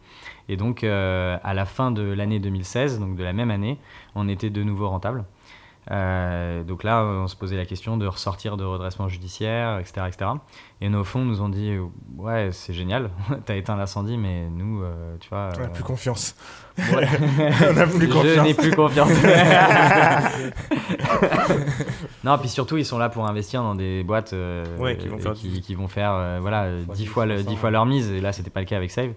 Speaker 2: Et donc, euh, à la fin de l'année 2016, donc de la même année, on était de nouveau rentable. Euh, donc là, on se posait la question de ressortir de redressement judiciaire, etc. etc. Et nos fonds nous ont dit Ouais, c'est génial, t'as éteint l'incendie, mais nous, euh, tu vois.
Speaker 1: On n'a
Speaker 2: euh,
Speaker 1: plus confiance.
Speaker 2: ouais.
Speaker 1: On n'a plus
Speaker 2: Je
Speaker 1: confiance.
Speaker 2: n'ai plus confiance. non, puis surtout, ils sont là pour investir dans des boîtes euh,
Speaker 3: Ouais, qui vont faire
Speaker 2: qui,
Speaker 3: du-
Speaker 2: qui vont faire, euh, voilà,
Speaker 4: Fois
Speaker 2: 10
Speaker 4: 10,
Speaker 2: fois, le,
Speaker 4: 100,
Speaker 2: 10 fois
Speaker 4: ouais.
Speaker 2: leur mise. Et là, c'était pas le cas avec Save.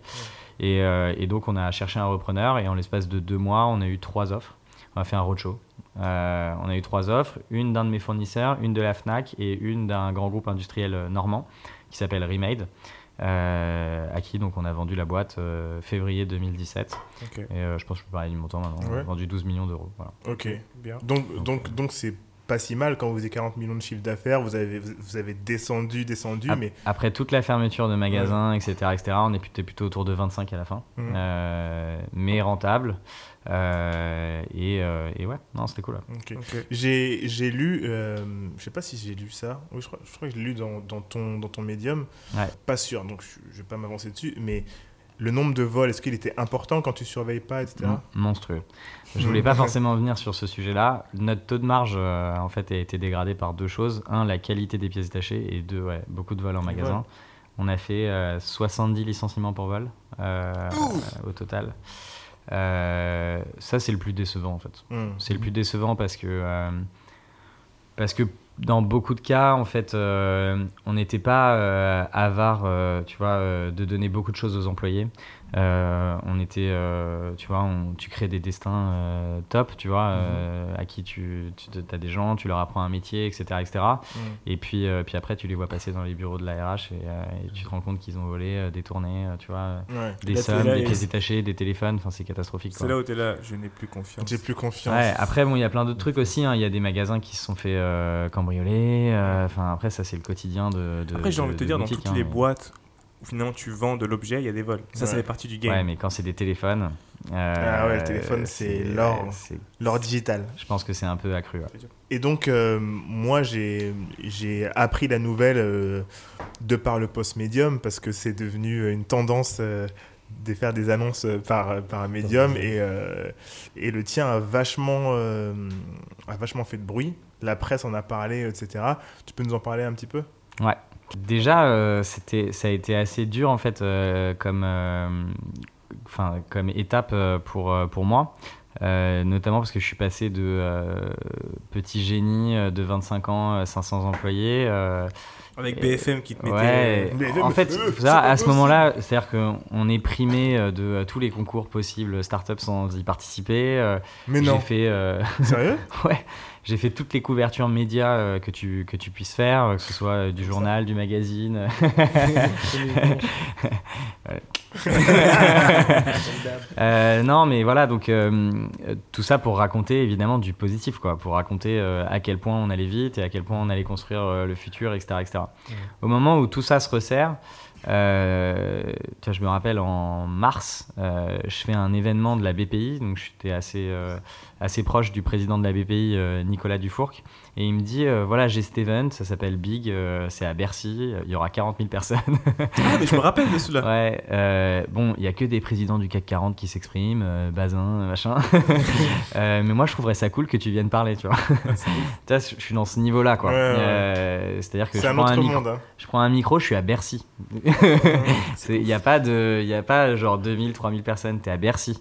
Speaker 2: Et, euh, et donc, on a cherché un repreneur. Et en l'espace de deux mois, on a eu trois offres. On a fait un roadshow. Euh, on a eu trois offres une d'un de mes fournisseurs, une de la Fnac et une d'un grand groupe industriel euh, normand qui s'appelle Remade. euh, à qui donc on a vendu la boîte euh, février 2017
Speaker 3: Ok,
Speaker 2: et euh, je pense que je peux parler du montant maintenant. On a vendu 12 millions d'euros. Voilà.
Speaker 1: Ok.
Speaker 3: bien.
Speaker 1: Donc donc donc c'est pas si mal quand vous avez 40 millions de chiffre d'affaires, vous avez vous avez descendu descendu
Speaker 2: Ap-
Speaker 1: mais
Speaker 2: Après toute la fermeture de magasins, etc., etc., on est plutôt, plutôt autour de 25 à la fin. Euh, mais rentable. Euh, et, euh, et ouais, non, c'était cool. là.
Speaker 1: ok.
Speaker 3: Ok.
Speaker 1: J'ai j'ai lu, euh, je sais pas si j'ai lu ça, oui, je, crois, je crois que je l'ai lu dans, dans, ton, dans ton médium,
Speaker 2: Ouais.
Speaker 1: pas sûr, donc je, vais pas m'avancer dessus, mais le nombre de vols, est-ce qu'il était important quand tu surveilles pas, etc.
Speaker 2: Mon- monstrueux. Je voulais pas forcément venir sur ce sujet-là. Notre taux de marge, euh, en fait, a été dégradé par deux choses. Un, la qualité des pièces détachées, et deux, ouais, beaucoup de vols en magasin. On a fait euh, 70 licenciements pour vol euh, au total. Euh, ça, c'est le plus décevant, en fait.
Speaker 1: Hmm.
Speaker 2: C'est le plus décevant parce que, euh, parce que dans beaucoup de cas, en fait, euh, on n'était pas euh, avare, euh, tu vois, de donner beaucoup de choses aux employés. Euh, on était, euh, tu vois, on- tu crées des destins euh, top, tu vois, euh, à qui tu, tu as des gens, tu leur apprends un métier, etc., etc.
Speaker 1: Hmm.
Speaker 2: Et puis, euh, puis après, tu les vois passer dans les bureaux de la RH et, euh, et tu te rends compte qu'ils ont volé, euh, détourné, euh, tu vois,
Speaker 1: Ouais.
Speaker 2: des
Speaker 3: Là,
Speaker 2: sommes, des pièces détachées, des téléphones. Enfin, c'est catastrophique.
Speaker 3: C'est là où tu es là, je n'ai plus confiance.
Speaker 1: J'ai plus confiance.
Speaker 2: Ouais, après, bon, il y a plein d'autres trucs aussi. hein. Il y a des magasins qui se sont fait euh, cambrioler. euh, Enfin, après, ça, c'est le quotidien de. de
Speaker 3: Après, j'ai envie de te dire, dans toutes
Speaker 2: hein,
Speaker 3: les
Speaker 2: mais-
Speaker 3: boîtes où finalement tu vends de l'objet, il y a des vols. Ça, ça
Speaker 1: Ouais.
Speaker 3: fait partie du game.
Speaker 2: Ouais, mais quand c'est des téléphones. euh,
Speaker 1: Ah ouais, le téléphone, c'est l'or. L'or digital.
Speaker 2: Je pense que c'est un peu accru. ouais.
Speaker 1: Et donc, euh, moi, j'ai j'ai appris la nouvelle euh, de par le post-médium parce que c'est devenu une tendance euh, de faire des annonces par, par un médium et, euh, et le tien a vachement, euh, a vachement fait de bruit. La presse en a parlé, etc. Tu peux nous en parler un petit peu?
Speaker 2: Ouais. Déjà, euh, c'était, ça a été assez dur en fait, euh, comme, euh, enfin, comme étape pour, pour moi. Euh, notamment parce que je suis passé de euh, petit génie de 25 ans, euh, 500 employés. euh,
Speaker 3: Avec BFM qui te mettait.
Speaker 2: Ouais, en fait,
Speaker 1: euh,
Speaker 2: ça, à ce
Speaker 1: possible.
Speaker 2: moment-là, c'est-à-dire qu'on est primé de tous les concours possibles startup sans y participer.
Speaker 1: Mais non,
Speaker 2: J'ai fait, euh,
Speaker 1: sérieux?
Speaker 2: Ouais, j'ai fait toutes les couvertures médias euh, que, tu, que tu puisses faire, euh, que ce soit euh, du journal, du magazine. Euh, non, mais voilà, donc euh, tout ça pour raconter évidemment du positif, quoi, pour raconter euh, à quel point on allait vite et à quel point on allait construire le futur, etc., etc. Au moment où tout ça se resserre, euh, tu vois, je me rappelle en mars, euh, je fais un événement de la BPI, donc j'étais assez, euh, assez proche du président de la BPI, euh, Nicolas Dufourc, et il me dit euh, voilà, j'ai cet event, ça s'appelle Big, euh, c'est à Bercy, il y aura 40 000 personnes.
Speaker 3: Ah, mais je me rappelle de celui-là.
Speaker 2: Ouais, euh, bon, il y a que des présidents du CAC 40 qui s'expriment, Bazin, machin. Mais moi, je trouverais ça cool que tu viennes parler, tu vois.
Speaker 3: Ah,
Speaker 2: Tu vois, je suis dans ce niveau-là, quoi.
Speaker 1: Ouais, ouais.
Speaker 2: C'est-à-dire que je
Speaker 1: C'est un
Speaker 2: prends un, micro,
Speaker 1: monde. hein.
Speaker 2: je prends un micro, je suis à Bercy. Il n'y a pas de, il a pas genre 2000, 3000 personnes, t'es à Bercy.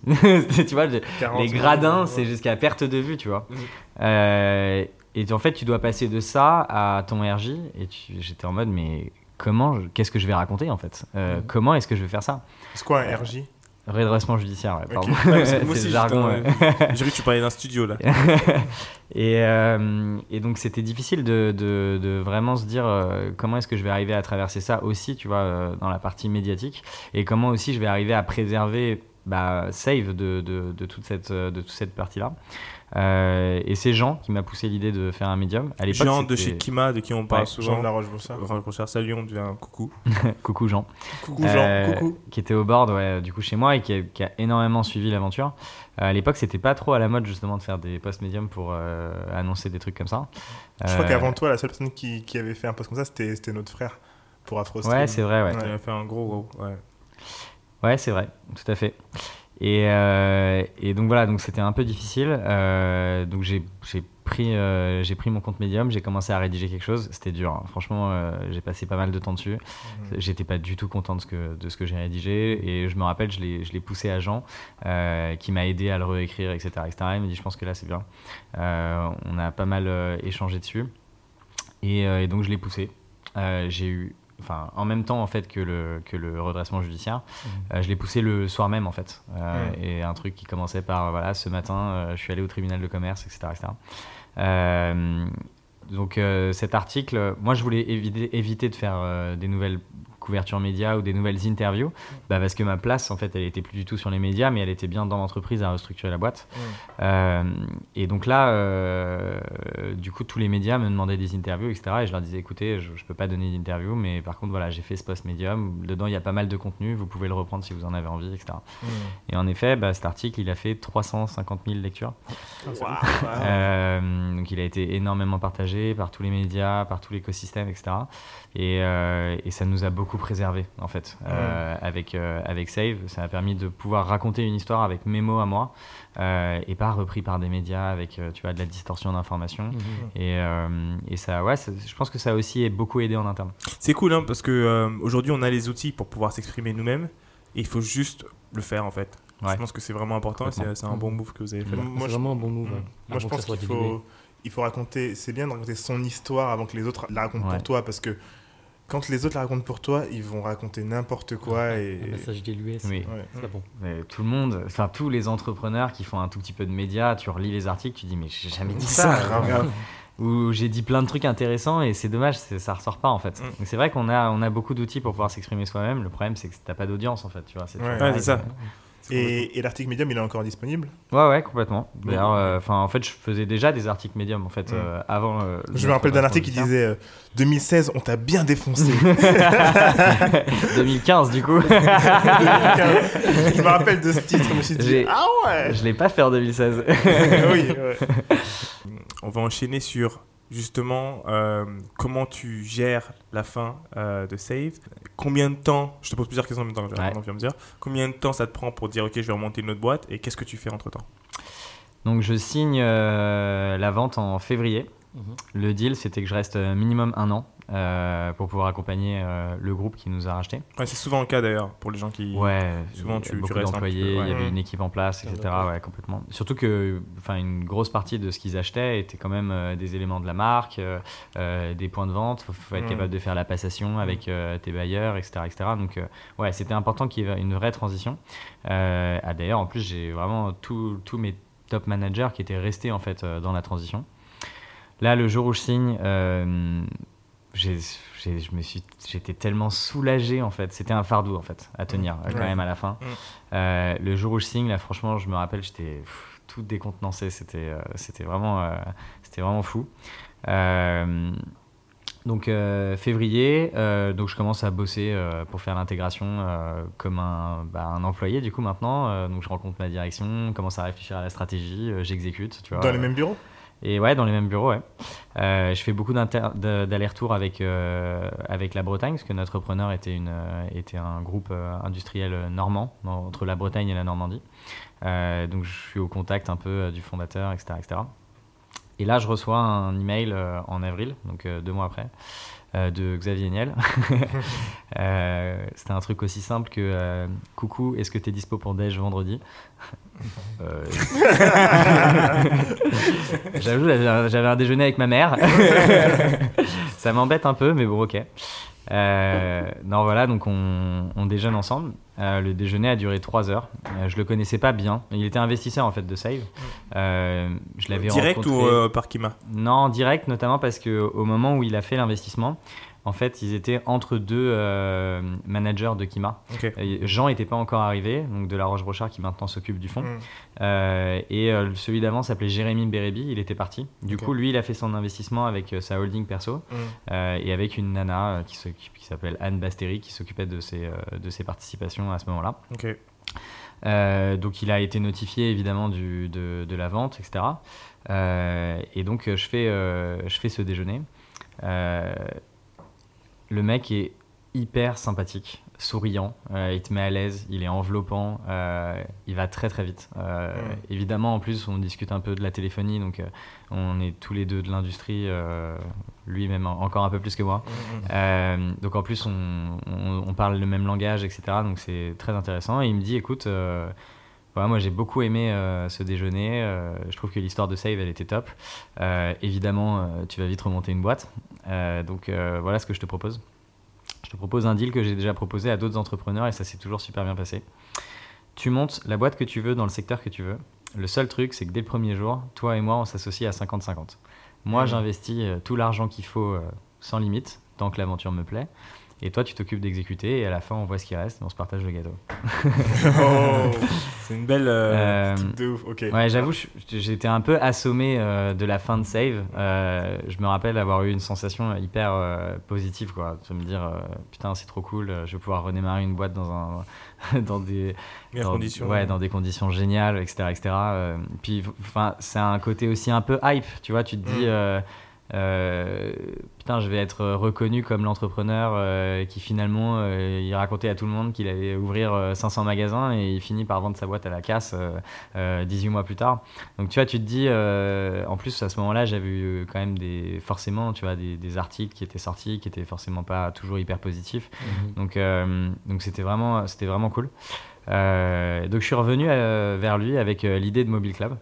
Speaker 2: tu vois, le-
Speaker 1: 40
Speaker 2: les gradins,
Speaker 1: ouais.
Speaker 2: c'est jusqu'à perte de vue, tu vois.
Speaker 3: Mhm.
Speaker 2: Euh, et en fait, tu dois passer de ça à ton RJ. Et tu- j'étais en mode, mais comment, qu'est-ce que je vais raconter en fait? Euh,
Speaker 3: Mhm.
Speaker 2: Comment est-ce que je vais faire ça?
Speaker 1: C'est quoi un RJ
Speaker 2: Redressement judiciaire, ouais, pardon.
Speaker 3: Ouais, parce que moi
Speaker 2: c'est
Speaker 3: aussi,
Speaker 2: le jargon. ouais.
Speaker 3: J'ai cru que tu parlais d'un studio là.
Speaker 2: et, euh, et donc c'était difficile de, de- de vraiment se dire euh, comment est-ce que je vais arriver à traverser ça aussi, tu vois, euh, dans la partie médiatique, et comment aussi je vais arriver à préserver bah, Save de, de- de toute cette, euh, de toute cette partie-là? Euh, et c'est Jean qui m'a poussé l'idée de faire un médium. À l'époque,
Speaker 3: Jean de chez Kima, de qui on parle
Speaker 2: Ouais,
Speaker 1: Jean
Speaker 3: souvent.
Speaker 1: de la Roche-Brochard.
Speaker 3: Roche Salut, on devient un coucou.
Speaker 2: Coucou Jean.
Speaker 1: Coucou Jean,
Speaker 2: Euh,
Speaker 1: coucou.
Speaker 2: Qui était au board, ouais, du coup, chez moi et qui a, qui a énormément suivi l'aventure. Euh, à l'époque, c'était pas trop à la mode, justement, de faire des posts médiums pour euh, annoncer des trucs comme ça.
Speaker 1: Je crois qu'avant toi, la seule personne qui, qui avait fait un post comme ça, c'était c'était notre frère pour Afro
Speaker 2: Ouais, c'est vrai, ouais.
Speaker 1: Ouais.
Speaker 3: Il a fait un gros gros. Ouais.
Speaker 2: Ouais, c'est vrai, tout à fait. Et, euh, et donc voilà, donc c'était un peu difficile. Euh, donc j'ai j'ai pris, euh, j'ai pris mon compte Medium, j'ai commencé à rédiger quelque chose. C'était dur, hein. franchement, j'ai passé pas mal de temps dessus.
Speaker 1: Mhm.
Speaker 2: J'étais pas du tout content de ce que, de ce que j'ai rédigé. Et je me rappelle, je l'ai poussé à Jean, qui m'a aidé à le réécrire, etc., etc. Il m'a dit, je pense que là, c'est bien. On a pas mal échangé dessus. Et, et donc je l'ai poussé. J'ai eu enfin en même temps en fait que le que le redressement judiciaire euh, je l'ai poussé le soir même en fait. Euh,
Speaker 1: Mhm.
Speaker 2: et un truc qui commençait par voilà ce matin euh, je suis allé au tribunal de commerce etc etc Euh, donc euh, cet article moi je voulais éviter, éviter de faire euh, des nouvelles couvertures médias ou des nouvelles interviews bah, parce que ma place en fait elle était plus du tout sur les médias mais elle était bien dans l'entreprise à restructurer la boîte euh, et donc là, euh, du coup, tous les médias me demandaient des interviews, etc. Et je leur disais, écoutez, je, je peux pas donner d'interview, mais par contre, voilà, j'ai fait ce post médium. Dedans, il y a pas mal de contenu. Vous pouvez le reprendre si vous en avez envie, etc. Et en effet, bah, cet article, il a fait 350 000 lectures.
Speaker 1: Waouh.
Speaker 2: Euh, donc, il a été énormément partagé par tous les médias, par tout l'écosystème, etc. Et, euh, et ça nous a beaucoup préservé, en fait, euh, avec, euh, avec Save. Ça a permis de pouvoir raconter une histoire avec mes mots à moi euh, et pas repris par des médias avec, tu vois, de la distorsion d'information.
Speaker 4: Mhm.
Speaker 2: Et, euh, et ça, ouais, ça- je pense que ça a aussi beaucoup aidé en interne.
Speaker 3: C'est cool hein, parce que euh, aujourd'hui on a les outils pour pouvoir s'exprimer nous-mêmes et il faut juste le faire en fait.
Speaker 2: Ouais.
Speaker 3: Je pense que c'est vraiment important et c'est un bon move que vous avez fait.
Speaker 1: Moi, je-
Speaker 4: vraiment un bon move.
Speaker 1: Mhm.
Speaker 4: hein,
Speaker 1: Moi, je pense qu'il faut, il faut raconter. C'est bien de raconter son histoire avant que les autres la racontent
Speaker 2: Ouais.
Speaker 1: pour toi parce que quand les autres la racontent pour toi, ils vont raconter n'importe quoi et.
Speaker 4: Un message dilué, c'est
Speaker 2: Oui.
Speaker 1: Ouais.
Speaker 4: c'est pas bon.
Speaker 2: Mais tout le monde, enfin tous les entrepreneurs qui font un tout petit peu de médias, tu relis les articles, tu dis mais j'ai jamais dit ça.
Speaker 1: Ça.
Speaker 2: Ou j'ai dit plein de trucs intéressants et c'est dommage, ça ressort pas en fait.
Speaker 3: Mm.
Speaker 2: C'est vrai qu'on a, on a beaucoup d'outils pour pouvoir s'exprimer soi-même. Le problème c'est que t'as pas d'audience en fait, tu vois. c'est
Speaker 1: Ouais.
Speaker 2: toujours
Speaker 3: Ouais, c'est ça.
Speaker 1: Et, et l'article Medium, il est encore disponible
Speaker 2: Ouais, ouais, complètement. D'ailleurs, euh, enfin, en fait, je faisais déjà des articles médiums en fait euh, avant. euh,
Speaker 1: Je me rappelle d'un article qui disait euh, 2016, on t'a bien défoncé.
Speaker 2: judiciaire. 2015 du coup.
Speaker 1: je me rappelle de ce titre, je me suis dit Ah ouais
Speaker 2: je l'ai pas fait en 2016.
Speaker 1: Oui, ouais.
Speaker 3: On va enchaîner sur justement euh, comment tu gères la fin euh, de Save? Combien de temps, je te pose plusieurs questions en même temps, je vais
Speaker 2: Ouais.
Speaker 3: à mesure. Combien de temps ça te prend pour dire ok je vais remonter une autre boîte et qu'est-ce que tu fais entre temps?
Speaker 2: Donc je signe euh, la vente en février.
Speaker 4: Mhm.
Speaker 2: Le deal, c'était que je reste minimum un an euh, pour pouvoir accompagner euh, le groupe qui nous a racheté.
Speaker 3: Ouais, C'est souvent le cas d'ailleurs pour les gens qui.
Speaker 2: Ouais,
Speaker 3: souvent,
Speaker 2: il y a
Speaker 3: tu- tu
Speaker 2: beaucoup
Speaker 3: restes peu, ouais.
Speaker 2: il y avait
Speaker 1: Mm.
Speaker 2: une équipe en place, etc. Ouais, complètement. Surtout que, enfin, une grosse partie de ce qu'ils achetaient était quand même euh, des éléments de la marque, des points de vente. Faut, faut être
Speaker 1: Mm.
Speaker 2: capable de faire la passation avec euh, tes bailleurs, etc., etc. Donc, euh, ouais, c'était important qu'il y ait une vraie transition. Euh, ah, D'ailleurs, en plus, j'ai vraiment tous tous mes top managers qui étaient restés en fait euh, dans la transition. Là, le jour où je signe, euh, j'ai, j'ai- je me suis, j'étais tellement soulagé en fait. C'était un fardeau en fait à tenir euh, quand
Speaker 3: Ouais.
Speaker 2: même à la fin.
Speaker 3: Mm.
Speaker 2: Euh, le jour où je signe, là, franchement, je me rappelle, j'étais pff, tout décontenancé. C'était, euh, c'était vraiment, euh, c'était vraiment fou. Donc février, donc je commence à bosser pour faire l'intégration comme un, bah, un employé du coup maintenant. Donc je rencontre ma direction, commence à réfléchir à la stratégie, j'exécute. Tu vois,
Speaker 1: Dans les mêmes bureaux?
Speaker 2: Et ouais, dans les mêmes bureaux, ouais. Euh, je fais beaucoup d'allers-retours avec, euh, avec la Bretagne, parce que notre preneur était, une, euh, était un groupe industriel normand, entre la Bretagne et la Normandie. Donc je suis au contact un peu du fondateur, etc., etc. Et là, je reçois un email en avril, donc deux mois après, de Xavier Niel. C'était un truc aussi simple que Coucou, est-ce que tu es dispo pour Déj vendredi? Euh, J'avoue, j'avais un- déjeuner avec ma mère. Ça m'embête un peu, mais bon, ok. Euh, non, voilà, donc on, on déjeune ensemble. Euh, le déjeuner a duré 3 heures. Euh, je le connaissais pas bien. Il était investisseur en fait de Save. Euh, je l'avais
Speaker 3: Direct
Speaker 2: rencontré.
Speaker 3: ou par Kima?
Speaker 2: Non, direct, notamment parce que au moment où il a fait l'investissement, en fait, ils étaient entre deux euh, managers de Kima. Jean n'était pas encore arrivé, donc de la Roche-Brochard qui maintenant s'occupe du fonds.
Speaker 1: Mm.
Speaker 2: Euh, et euh, celui d'avant s'appelait Jérémy Bérébi, il était parti. Du coup, lui, il a fait son investissement avec sa holding perso
Speaker 3: Mm.
Speaker 2: euh, et avec une nana qui, s'appelle Anne Basteri qui s'occupait de ses, de ses participations à ce moment-là. Donc il a été notifié évidemment du, de, de la vente, etc. Et donc je fais, je fais ce déjeuner. Le mec est hyper sympathique, souriant, euh, il te met à l'aise, il est enveloppant, euh, il va très très vite. Euh,
Speaker 1: Mm.
Speaker 2: Évidemment, en plus, on discute un peu de la téléphonie, donc on est tous les deux de l'industrie, lui même en- encore un peu plus que moi.
Speaker 3: Mm,
Speaker 2: Euh, donc en plus, on, on- on parle le même langage, etc. Donc c'est très intéressant. Et il me dit, écoute, voilà, moi j'ai beaucoup aimé euh, ce déjeuner. euh, je trouve que l'histoire de Save, elle était top. Euh, évidemment, tu vas vite remonter une boîte. Euh, donc euh, voilà ce que je te propose. Je te propose un deal que j'ai déjà proposé à d'autres entrepreneurs et ça s'est toujours super bien passé. Tu montes la boîte que tu veux dans le secteur que tu veux. Le seul truc, c'est que dès le premier jour, toi et moi, on s'associe à 50-50. Moi,
Speaker 3: Mhm.
Speaker 2: j'investis euh, tout l'argent qu'il faut sans limite, tant que l'aventure me plaît. Et toi, tu t'occupes d'exécuter et à la fin, on voit ce qui reste et on se partage le gâteau.
Speaker 3: Oh, c'est une belle. euh,
Speaker 2: Euh,
Speaker 1: de ouf, ok.
Speaker 2: Ouais, j'avoue, j'étais un peu assommé euh, de la fin de Save. Euh, je me rappelle avoir eu une sensation hyper euh, positive, quoi. De me dire, putain, c'est trop cool, je vais pouvoir redémarrer une boîte dans, un, dans des, dans,
Speaker 3: conditions.
Speaker 2: Ouais, dans des conditions géniales, etc. etc. Puis, c'est un côté aussi un peu hype, tu vois. Tu te dis,
Speaker 3: Mm.
Speaker 2: Euh, putain, je vais être reconnu comme l'entrepreneur euh, qui finalement, euh, il racontait à tout le monde qu'il allait ouvrir euh, 500 magasins et il finit par vendre sa boîte à la casse euh, euh, 18 mois plus tard. Donc, tu vois, tu te dis, en plus, à ce moment-là, j'avais eu quand même des, forcément, tu vois, des, des articles qui étaient sortis, qui étaient forcément pas toujours hyper positifs. Donc, euh, donc c'était vraiment, c'était vraiment cool. Donc je suis revenu vers lui avec l'idée de Mobile Club.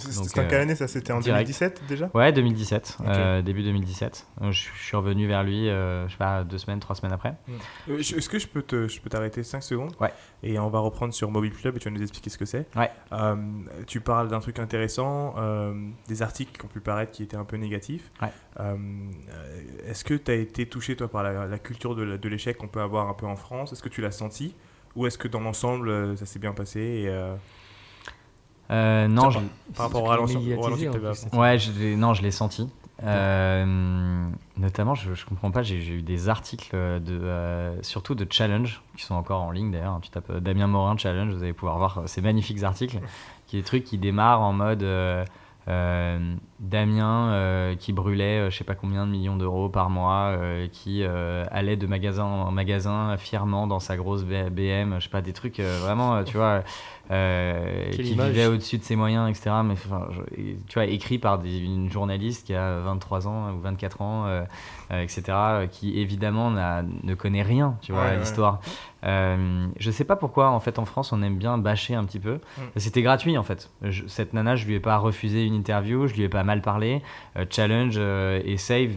Speaker 1: C'était en
Speaker 2: euh,
Speaker 1: quelle année ça? C'était en
Speaker 2: direct.
Speaker 1: 2017 déjà?
Speaker 2: Ouais, 2017,
Speaker 1: Ok.
Speaker 2: euh, début 2017. Donc, je, je suis revenu vers lui, euh, je sais pas, deux semaines, trois semaines après.
Speaker 3: Euh, je- Est-ce que je peux te- je peux t'arrêter 5 secondes?
Speaker 2: Ouais.
Speaker 3: Et on va reprendre sur Mobile Club et tu vas nous expliquer ce que c'est.
Speaker 2: Ouais.
Speaker 3: Euh, tu parles d'un truc intéressant, euh, des articles qui ont pu paraître qui étaient un peu négatifs.
Speaker 2: Ouais.
Speaker 3: Euh, euh, Est-ce que tu as été touché toi par la, la culture de l'échec qu'on peut avoir un peu en France? Est-ce que tu l'as senti? Ou est-ce que dans l'ensemble euh, ça s'est bien passé et, euh,
Speaker 2: non, je,
Speaker 3: par, rapport au ralenti, que
Speaker 2: ouais, je l'ai- non, je l'ai senti. Euh, notamment, je, je comprends pas, j'ai eu des articles de, euh, surtout de challenge qui sont encore en ligne d'ailleurs. Tu tapes Damien Morin challenge, vous allez pouvoir voir ces magnifiques articles, qui est des trucs qui démarrent en mode Damien euh, qui brûlait euh, je sais pas combien de millions d'euros par mois, euh, qui euh, allait de magasin en magasin fièrement dans sa grosse BM, je sais pas des trucs euh, vraiment, euh, tu vois, euh, qui
Speaker 4: image.
Speaker 2: vivait au-dessus de ses moyens, etc. Mais enfin, je- et, tu vois, écrit par des- une journaliste qui a 23 ans ou 24 ans, euh, euh, etc., euh, qui évidemment ne connaît rien, tu vois,
Speaker 1: Ouais,
Speaker 2: à
Speaker 1: ouais.
Speaker 2: Euh, je sais pas pourquoi, en fait, en France, on aime bien bâcher un petit peu. C'était gratuit, en fait. Je- cette nana, je lui ai pas refusé une interview, je lui ai pas mal parlé. Euh, challenge euh, et Save,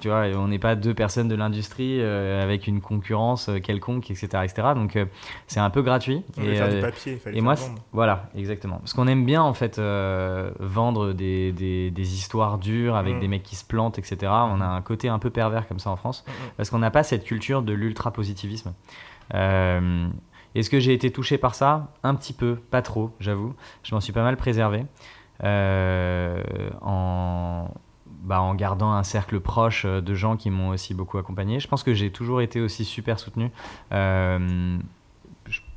Speaker 2: tu vois, on n'est pas deux personnes de l'industrie avec une concurrence quelconque, etc. etc. Donc, c'est un peu gratuit.
Speaker 1: On devait faire du papier, il fallait
Speaker 2: et moi, voilà, exactement. Parce qu'on aime bien, en fait, vendre des, des- des histoires dures avec
Speaker 1: Mm.
Speaker 2: des mecs qui se plantent, etc. On a un côté un peu pervers comme ça en France,
Speaker 1: Mm, mm.
Speaker 2: parce qu'on n'a pas cette culture de l'ultra-positivisme. Euh, Est-ce que j'ai été touché par ça? Un petit peu, pas trop, j'avoue. Je m'en suis pas mal préservé. euh, en, bah, en gardant un cercle proche euh, de gens qui m'ont aussi beaucoup accompagné. Je pense que j'ai toujours été aussi super soutenu.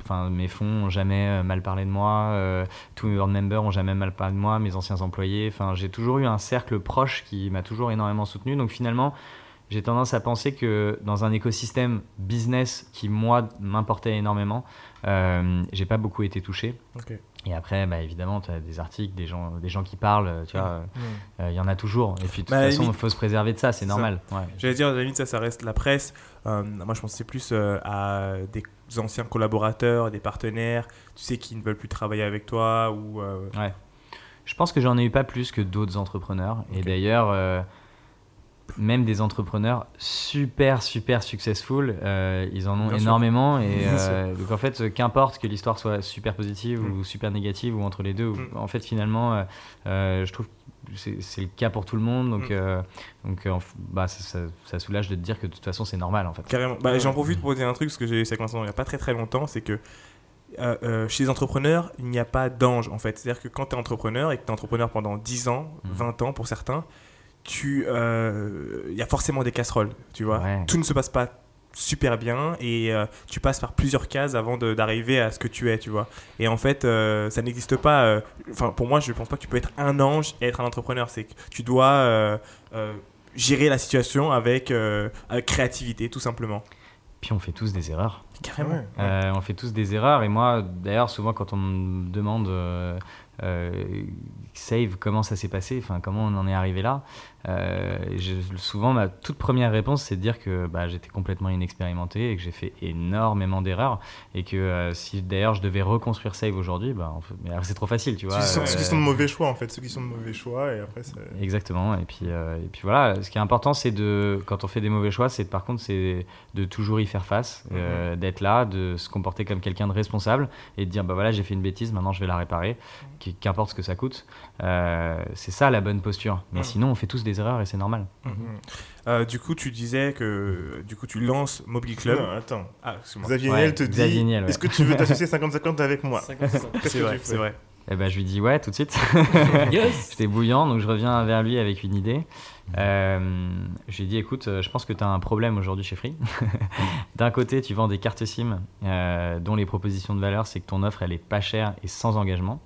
Speaker 2: Enfin, mes fonds ont jamais mal parlé de moi, tous mes board members ont jamais mal parlé de moi, mes anciens employés. Enfin, j'ai toujours eu un cercle proche qui m'a toujours énormément soutenu. Donc finalement, j'ai tendance à penser que dans un écosystème business qui moi m'importait énormément, euh, j'ai pas beaucoup été touché. Et après, bah, évidemment, tu as des articles, des gens, des gens qui parlent, euh, tu vois,
Speaker 1: Mm.
Speaker 2: euh, il y en a toujours. Et puis de toute
Speaker 3: Bah, la
Speaker 2: façon, il
Speaker 3: limite-
Speaker 2: faut se préserver de ça, c'est normal. Ouais.
Speaker 3: J'allais dire, à la limite, ça, ça reste la presse. Euh, moi, je pensais plus euh, à des anciens collaborateurs, des partenaires, tu sais, qui ne veulent plus travailler avec toi ou. euh,
Speaker 2: Je pense que j'en ai eu pas plus que d'autres entrepreneurs. Et d'ailleurs, euh, même des entrepreneurs super, super successful, euh, ils en ont
Speaker 3: Bien sûr.
Speaker 2: énormément. Et euh, donc en fait, qu'importe que l'histoire soit super positive
Speaker 3: Mm.
Speaker 2: ou super négative ou entre les deux,
Speaker 3: Mm.
Speaker 2: en fait, finalement, euh, euh, je trouve que c'est le cas pour tout le monde. Donc,
Speaker 3: Mm.
Speaker 2: euh, donc euh, bah, ça, ça- ça soulage de te dire que de toute façon, c'est normal en fait.
Speaker 3: Carrément. Bah, J'en profite pour dire un truc, parce que j'ai eu cette il n'y a pas très très longtemps, c'est que euh, euh, chez les entrepreneurs, il n'y a pas d'ange en fait. C'est-à-dire que quand tu es entrepreneur et que tu es entrepreneur pendant 10 ans,
Speaker 2: Mhm.
Speaker 3: 20 ans pour certains, tu, euh, il y a forcément des casseroles, tu vois.
Speaker 2: Ouais.
Speaker 3: Tout ne se passe pas super bien et euh, tu passes par plusieurs cases avant d'arriver à ce que tu es, tu vois. Et en fait, euh, ça n'existe pas. euh, Enfin, pour moi, je pense pas que tu peux être un ange et être un entrepreneur. C'est que tu dois euh, euh, gérer la situation avec, euh, avec créativité, tout simplement.
Speaker 2: Puis on fait tous des erreurs.
Speaker 3: Carrément.
Speaker 1: Ouais.
Speaker 2: Euh, on fait tous des erreurs et moi d'ailleurs souvent quand on me demande euh, euh, Save comment ça s'est passé, enfin comment on en est arrivé là, euh, je- souvent ma toute première réponse c'est de dire que bah, j'étais complètement inexpérimenté et que j'ai fait énormément d'erreurs et que euh, si d'ailleurs je devais reconstruire Save aujourd'hui, bah, en fait- c'est trop facile tu vois.
Speaker 1: Ceux qui sont-
Speaker 2: euh,
Speaker 1: ceux qui sont de mauvais choix en fait, ceux qui sont de mauvais choix et après.
Speaker 2: Exactement. Et puis, euh, et puis voilà, ce qui est important, c'est de, quand on fait des mauvais choix, c'est par contre, c'est de toujours y faire face, euh, d'être là, de se comporter comme quelqu'un de responsable et de dire, bah voilà, j'ai fait une bêtise, maintenant je vais la réparer, qu'importe ce que ça coûte. Euh, c'est ça la bonne posture. Mais
Speaker 3: Mhm.
Speaker 2: sinon, on fait tous des erreurs et c'est normal.
Speaker 1: Mhm.
Speaker 3: Euh, du coup, tu disais que du coup, tu lances Mobile Club.
Speaker 1: Non, attends.
Speaker 3: Ah.
Speaker 1: Xavier
Speaker 2: Ouais,
Speaker 1: Niel te
Speaker 2: Xavier
Speaker 1: dit
Speaker 2: ouais.
Speaker 1: Est-ce que tu veux t'associer 50-50 avec moi
Speaker 4: 50%.
Speaker 1: Qu'est-ce
Speaker 3: C'est vrai, c'est vrai.
Speaker 2: Et ben, je lui dis ouais tout de suite.
Speaker 4: yes
Speaker 2: J'étais bouillant, donc je reviens vers lui avec une idée. Euh, je lui ai dit, écoute, euh, je pense que tu as un problème aujourd'hui chez Free. D'un côté, tu vends des cartes SIM euh, dont les propositions de valeur, c'est que ton offre, elle est pas chère et sans engagement.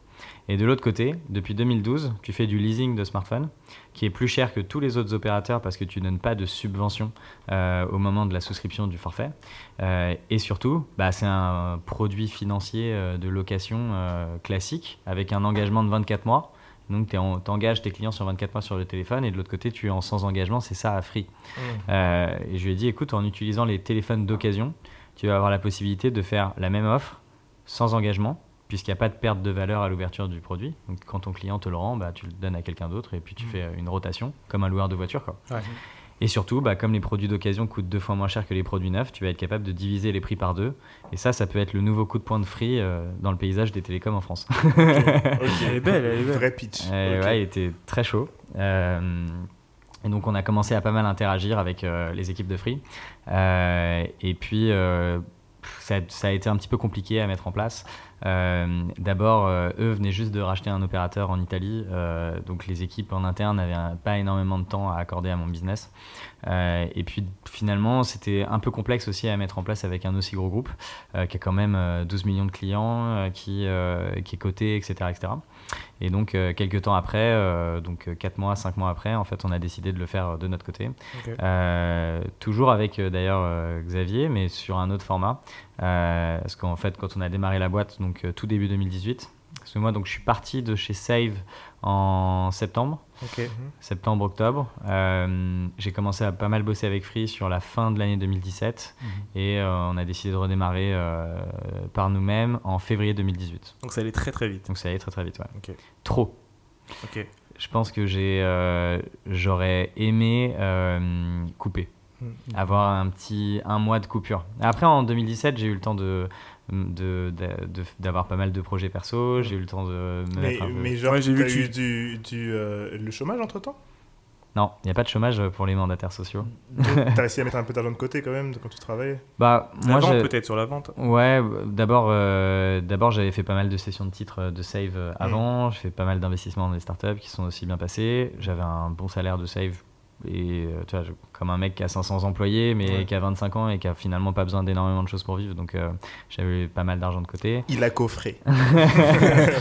Speaker 2: Et de l'autre côté, depuis 2012, tu fais du leasing de smartphone, qui est plus cher que tous les autres opérateurs parce que tu donnes pas de subvention euh, au moment de la souscription du forfait. Euh, et surtout, bah, c'est un produit financier euh, de location classique avec un engagement de 24 mois. Donc, tu engages tes clients sur 24 mois sur le téléphone et de l'autre côté, tu es en sans engagement, c'est ça à Free. Euh, et je lui ai dit, écoute, en utilisant les téléphones d'occasion, tu vas avoir la possibilité de faire la même offre sans engagement, puisqu'il n'y a pas de perte de valeur à l'ouverture du produit. Donc, quand ton client te le rend, bah, tu le donnes à quelqu'un d'autre et puis tu
Speaker 3: Mhm.
Speaker 2: fais une rotation, comme un loueur de voiture. Quoi.
Speaker 3: Ouais.
Speaker 2: Et surtout, bah, comme les produits d'occasion coûtent deux fois moins cher que les produits neufs, tu vas être capable de diviser les prix par deux. Et ça, ça peut être le nouveau coup de poing de free euh, dans le paysage des télécoms en France.
Speaker 1: Ok.
Speaker 3: Elle est belle, elle est belle.
Speaker 1: Vrai pitch.
Speaker 2: Euh, ouais, il était très chaud. Euh, et donc, on a commencé à pas mal interagir avec euh, les équipes de Free. Euh, et puis, euh, ça a été un petit peu compliqué à mettre en place. Euh, D'abord, euh, eux venaient juste de racheter un opérateur en Italie. euh, donc, les équipes en interne n'avaient pas énormément de temps à accorder à mon business. Et puis, finalement, c'était un peu complexe aussi à mettre en place avec un aussi gros groupe qui a quand même euh, 12 millions de clients, qui, qui est coté, etc. etc. Et donc, euh, quelques temps après, euh, donc 4 mois, 5 mois après, en fait, on a décidé de le faire euh, de notre côté. Euh, toujours avec euh, d'ailleurs euh, Xavier, mais sur un autre format. Euh, parce qu'en fait, quand on a démarré la boîte, donc euh, tout début 2018, Parce que moi, donc, je suis parti de chez Save en septembre,
Speaker 3: Ok.
Speaker 2: septembre-octobre. Euh, j'ai commencé à pas mal bosser avec Free sur la fin de l'année 2017 et euh, on a décidé de redémarrer euh, par nous-mêmes en février 2018.
Speaker 3: Donc ça allait très très vite.
Speaker 2: Donc ça allait très très vite, ouais. Trop.
Speaker 3: Ok.
Speaker 2: Je pense que j'ai, j'aurais aimé couper,
Speaker 3: Mhm.
Speaker 2: avoir un petit un mois de coupure. Après, en 2017, j'ai eu le temps de, de, de- de- d'avoir pas mal de projets perso, j'ai eu le temps de me
Speaker 1: Mais,
Speaker 2: mettre un peu.
Speaker 1: mais genre,
Speaker 3: Ouais, j'ai vu que
Speaker 1: eu du, du, euh, le chômage entre temps
Speaker 2: Non, il n'y a pas de chômage pour les mandataires sociaux.
Speaker 1: T'as réussi à mettre un peu d'argent de côté quand même quand tu travaillais?
Speaker 2: Bah,
Speaker 3: La
Speaker 2: moi,
Speaker 3: vente peut-être sur la vente.
Speaker 2: Ouais, d'abord, euh, d'abord j'avais fait pas mal de sessions de titres euh, de save euh, avant. J'ai fait pas mal d'investissements dans des startups qui sont aussi bien passés. J'avais un bon salaire de save et euh, tu vois, je- comme un mec qui a 500 employés mais
Speaker 1: Ouais.
Speaker 2: qui a 25 ans et qui a finalement pas besoin d'énormément de choses pour vivre. Donc euh, j'avais pas mal d'argent de côté.
Speaker 1: Il a coffré.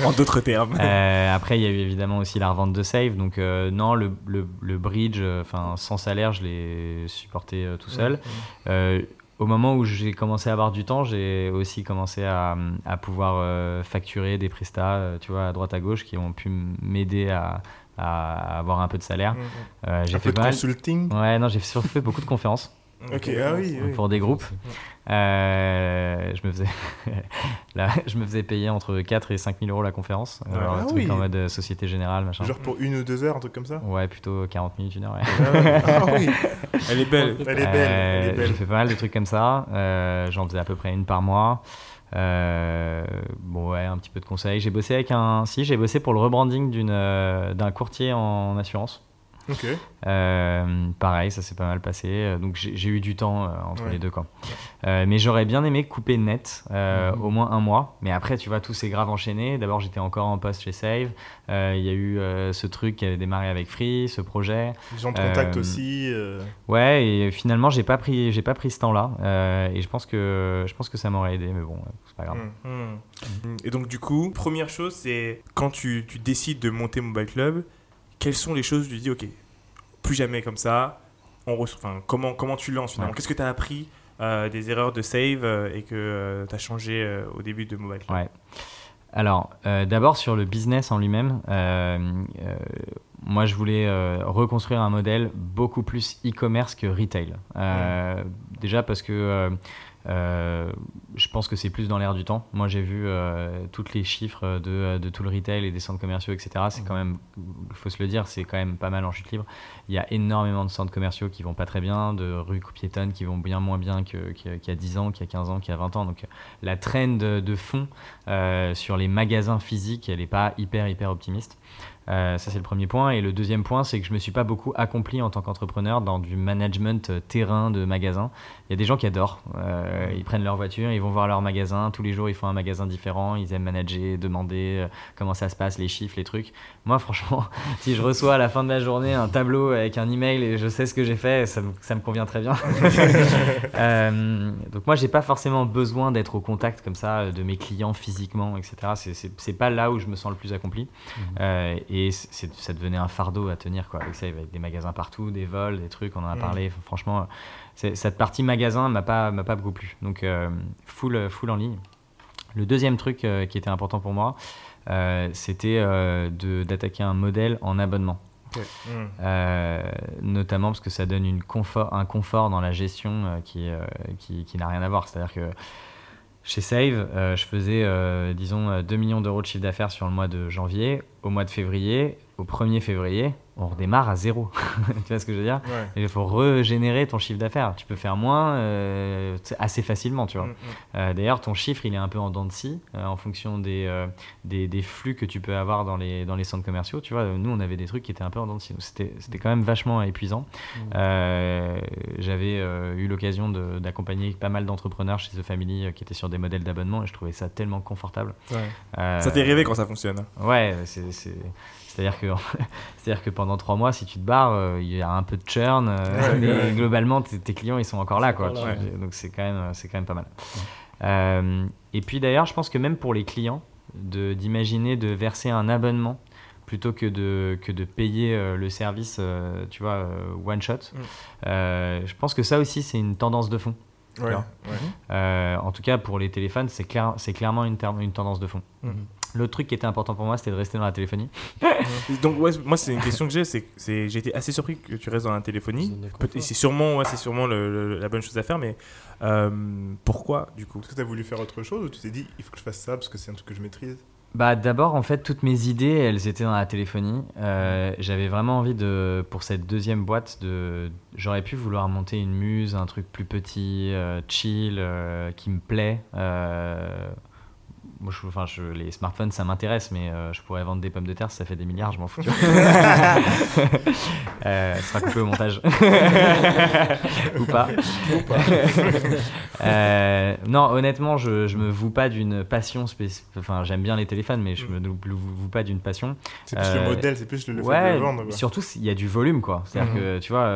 Speaker 3: en d'autres termes.
Speaker 2: Euh, après, il y a eu évidemment aussi la revente de save. Donc euh, non, le, le, le bridge, euh, enfin sans salaire, je l'ai supporté euh, tout seul. Euh, au moment où j'ai commencé à avoir du temps, j'ai aussi commencé à, à pouvoir facturer des prestats, tu vois, à droite à gauche, qui ont pu m'aider à, à avoir un peu de salaire.
Speaker 1: Mhm.
Speaker 2: Euh, j'ai
Speaker 1: Un
Speaker 2: fait
Speaker 1: peu de
Speaker 2: pas mal-
Speaker 1: consulting.
Speaker 2: Ouais, non, j'ai surtout fait beaucoup de conférences
Speaker 1: Ok, ah oui, oui.
Speaker 2: pour des groupes. Euh, je me faisais là, je me faisais payer entre 4 et 5 000 euros la conférence. Alors,
Speaker 1: Ah
Speaker 2: un truc
Speaker 1: oui.
Speaker 2: en mode euh, Société Générale, machin.
Speaker 1: Genre pour une ou deux heures, un truc comme ça?
Speaker 2: Ouais, plutôt 40 minutes, une heure. ouais.
Speaker 1: Ah oui,
Speaker 3: Elle est belle.
Speaker 1: elle est belle,
Speaker 2: Euh. J'ai fait pas mal de trucs comme ça. Euh, J'en faisais à peu près une par mois. Euh, bon ouais, un petit peu de conseils. J'ai bossé avec un, si j'ai bossé pour le rebranding d'une euh, d'un courtier en assurance.
Speaker 1: Ok.
Speaker 2: Euh, pareil, ça s'est pas mal passé. Euh, Donc j'ai eu du temps euh, entre
Speaker 1: Ouais.
Speaker 2: les deux quoi. Euh, mais j'aurais bien aimé couper net, euh,
Speaker 4: Mhm.
Speaker 2: au moins un mois. Mais après, tu vois, tout s'est grave enchaîné. D'abord, j'étais encore en poste chez Save. Euh, Il y a eu euh, ce truc qui avait démarré avec Free, ce projet.
Speaker 1: Les gens de contact
Speaker 2: Euh,
Speaker 1: aussi. euh,
Speaker 2: Ouais, et finalement, j'ai pas pris, j'ai pas pris ce temps-là. Euh, et je pense que, je pense que ça m'aurait aidé, mais bon, c'est pas grave.
Speaker 1: Hmm.
Speaker 3: Et donc, du coup, première chose, c'est quand tu, tu décides de monter Mobile Club, quelles sont les choses où tu dis, ok, plus jamais comme ça, on enfin, comment, comment tu lances finalement?
Speaker 2: Ouais.
Speaker 3: Qu'est-ce que tu as appris euh, des erreurs de save euh, et que tu as changé euh, au début de Mobile?
Speaker 2: Ouais. Alors, euh, d'abord sur le business en lui-même, euh, euh, moi je voulais euh, reconstruire un modèle beaucoup plus e-commerce que retail. Euh, Déjà parce que euh, euh, je pense que c'est plus dans l'air du temps. Moi j'ai vu euh, tous les chiffres de, de tout le retail et des centres commerciaux, etc. C'est quand même, il faut se le dire, c'est quand même pas mal en chute libre. Il y a énormément de centres commerciaux qui vont pas très bien, de rues piétonnes qui vont bien moins bien qu'il y a 10 ans, qu'il y a 15 ans, qu'il y a 20 ans. Donc la trend de, de fond euh, sur les magasins physiques, elle n'est pas hyper, hyper optimiste. Euh, ça, c'est le premier point. Et le deuxième point, c'est que je me suis pas beaucoup accompli en tant qu'entrepreneur dans du management euh, terrain de magasin. Il y a des gens qui adorent. Euh, ils prennent leur voiture, ils vont voir leur magasin. Tous les jours, ils font un magasin différent. Ils aiment manager, demander euh, comment ça se passe, les chiffres, les trucs. Moi, franchement, si je reçois à la fin de la journée un tableau avec un email et je sais ce que j'ai fait, ça me, ça me convient très bien. Donc moi, j'ai pas forcément besoin d'être au contact comme ça de mes clients physiquement, etc. C'est- pas là où je me sens le plus accompli. Euh, et c'est- ça devenait un fardeau à tenir quoi. Avec ça, avec des magasins partout, des vols, des trucs, on en a
Speaker 1: Mm.
Speaker 2: parlé. Franchement, cette partie magasin m'a pas m'a pas beaucoup plu. Donc euh, full full en ligne. Le deuxième truc euh, qui était important pour moi, euh, c'était d'attaquer un modèle en abonnement. Euh, notamment parce que ça donne une confort, un confort dans la gestion qui, qui, qui n'a rien à voir. C'est-à-dire que chez Save, je faisais, disons, euh, 2 millions d'euros de chiffre d'affaires sur le mois de janvier. Au mois de février, au 1er février, on redémarre à zéro. tu vois ce que je veux dire
Speaker 1: Ouais.
Speaker 2: Il faut régénérer ton chiffre d'affaires. Tu peux faire moins euh, assez facilement, tu vois.
Speaker 1: Hmm, hmm.
Speaker 2: Euh, D'ailleurs, ton chiffre, il est un peu en dents de scie euh, en fonction des, des, des flux que tu peux avoir dans les, dans les centres commerciaux. Tu vois, nous, on avait des trucs qui étaient un peu en dents de scie. C'était quand même vachement épuisant. Euh, J'avais eu l'occasion d'accompagner pas mal d'entrepreneurs chez The Family qui étaient sur des modèles d'abonnement et je trouvais ça tellement confortable.
Speaker 3: Ça fait rêver quand ça fonctionne?
Speaker 2: Ouais, c'est- c'est-à-dire que, c'est-à-dire que pendant trois mois, si tu te barres, euh, il y a un peu de churn, euh, mais globalement, tes, clients, ils sont encore là, quoi. Tu- Donc c'est quand même, c'est quand même pas mal. Euh, et puis d'ailleurs, je pense que même pour les clients, d'imaginer de verser un abonnement plutôt que de, que de payer euh, le service, euh, tu vois, euh, one shot.
Speaker 3: Mm.
Speaker 2: Euh, je pense que ça aussi, c'est une tendance de fond.
Speaker 1: Ouais,
Speaker 2: Alors.
Speaker 1: ouais.
Speaker 2: Euh, en tout cas, pour les téléphones, c'est clair, clairement une, tendance de fond.
Speaker 3: Mhm.
Speaker 2: L'autre truc qui était important pour moi, c'était de rester dans la téléphonie.
Speaker 3: Donc ouais, moi c'est une question que j'ai, c'est, c'est j'ai été assez surpris que tu restes dans la téléphonie. C'est sûrement, ouais, c'est sûrement le- le- la bonne chose à faire, mais euh, pourquoi du coup?
Speaker 1: Est-ce que tu as voulu faire autre chose ou tu t'es dit il faut que je fasse ça parce que c'est un truc que je maîtrise?
Speaker 2: Bah d'abord en fait toutes mes idées elles étaient dans la téléphonie. Euh, J'avais vraiment envie de pour cette deuxième boîte de j'aurais pu vouloir monter une muse un truc plus petit euh, chill euh, qui me plaît. Moi, je, enfin, je- les smartphones, ça m'intéresse, mais euh, je pourrais vendre des pommes de terre si ça fait des milliards, je m'en fous. euh, sera coupé au montage. Ou pas. Euh, non, honnêtement, je, je me voue pas d'une passion. Enfin, j'aime bien les téléphones, mais je me voue pas d'une passion.
Speaker 1: C'est plus le modèle, c'est plus le, le fait de vendre. quoi.
Speaker 2: surtout s'il y a du volume, quoi. C'est-à-dire
Speaker 1: Mhm.
Speaker 2: que, tu vois,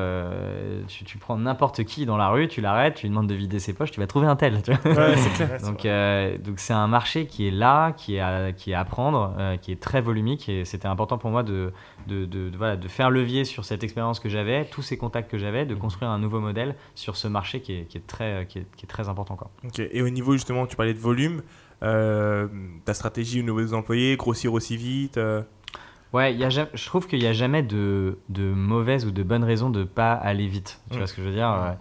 Speaker 2: tu, tu prends n'importe qui dans la rue, tu l'arrêtes, tu lui demandes de vider ses poches, tu vas trouver un tel. tu vois.
Speaker 3: Ouais, clair.
Speaker 2: Donc c'est un marché qui est là, qui est à, qui est à prendre, euh, qui est très volumique et c'était important pour moi de, de, de- de- voilà, de faire levier sur cette expérience que j'avais, tous ces contacts que j'avais, de construire un nouveau modèle sur ce marché qui est, qui est très, qui est, qui est très important. Quoi.
Speaker 3: Ok. Et au niveau justement, tu parlais de volume, euh, ta stratégie au niveau des employés, grossir aussi vite. euh,
Speaker 2: Ouais, y a je trouve qu'il n'y a jamais de, de mauvaise ou de bonne raison de pas aller vite. Tu
Speaker 3: Mm.
Speaker 2: vois ce que je veux dire euh,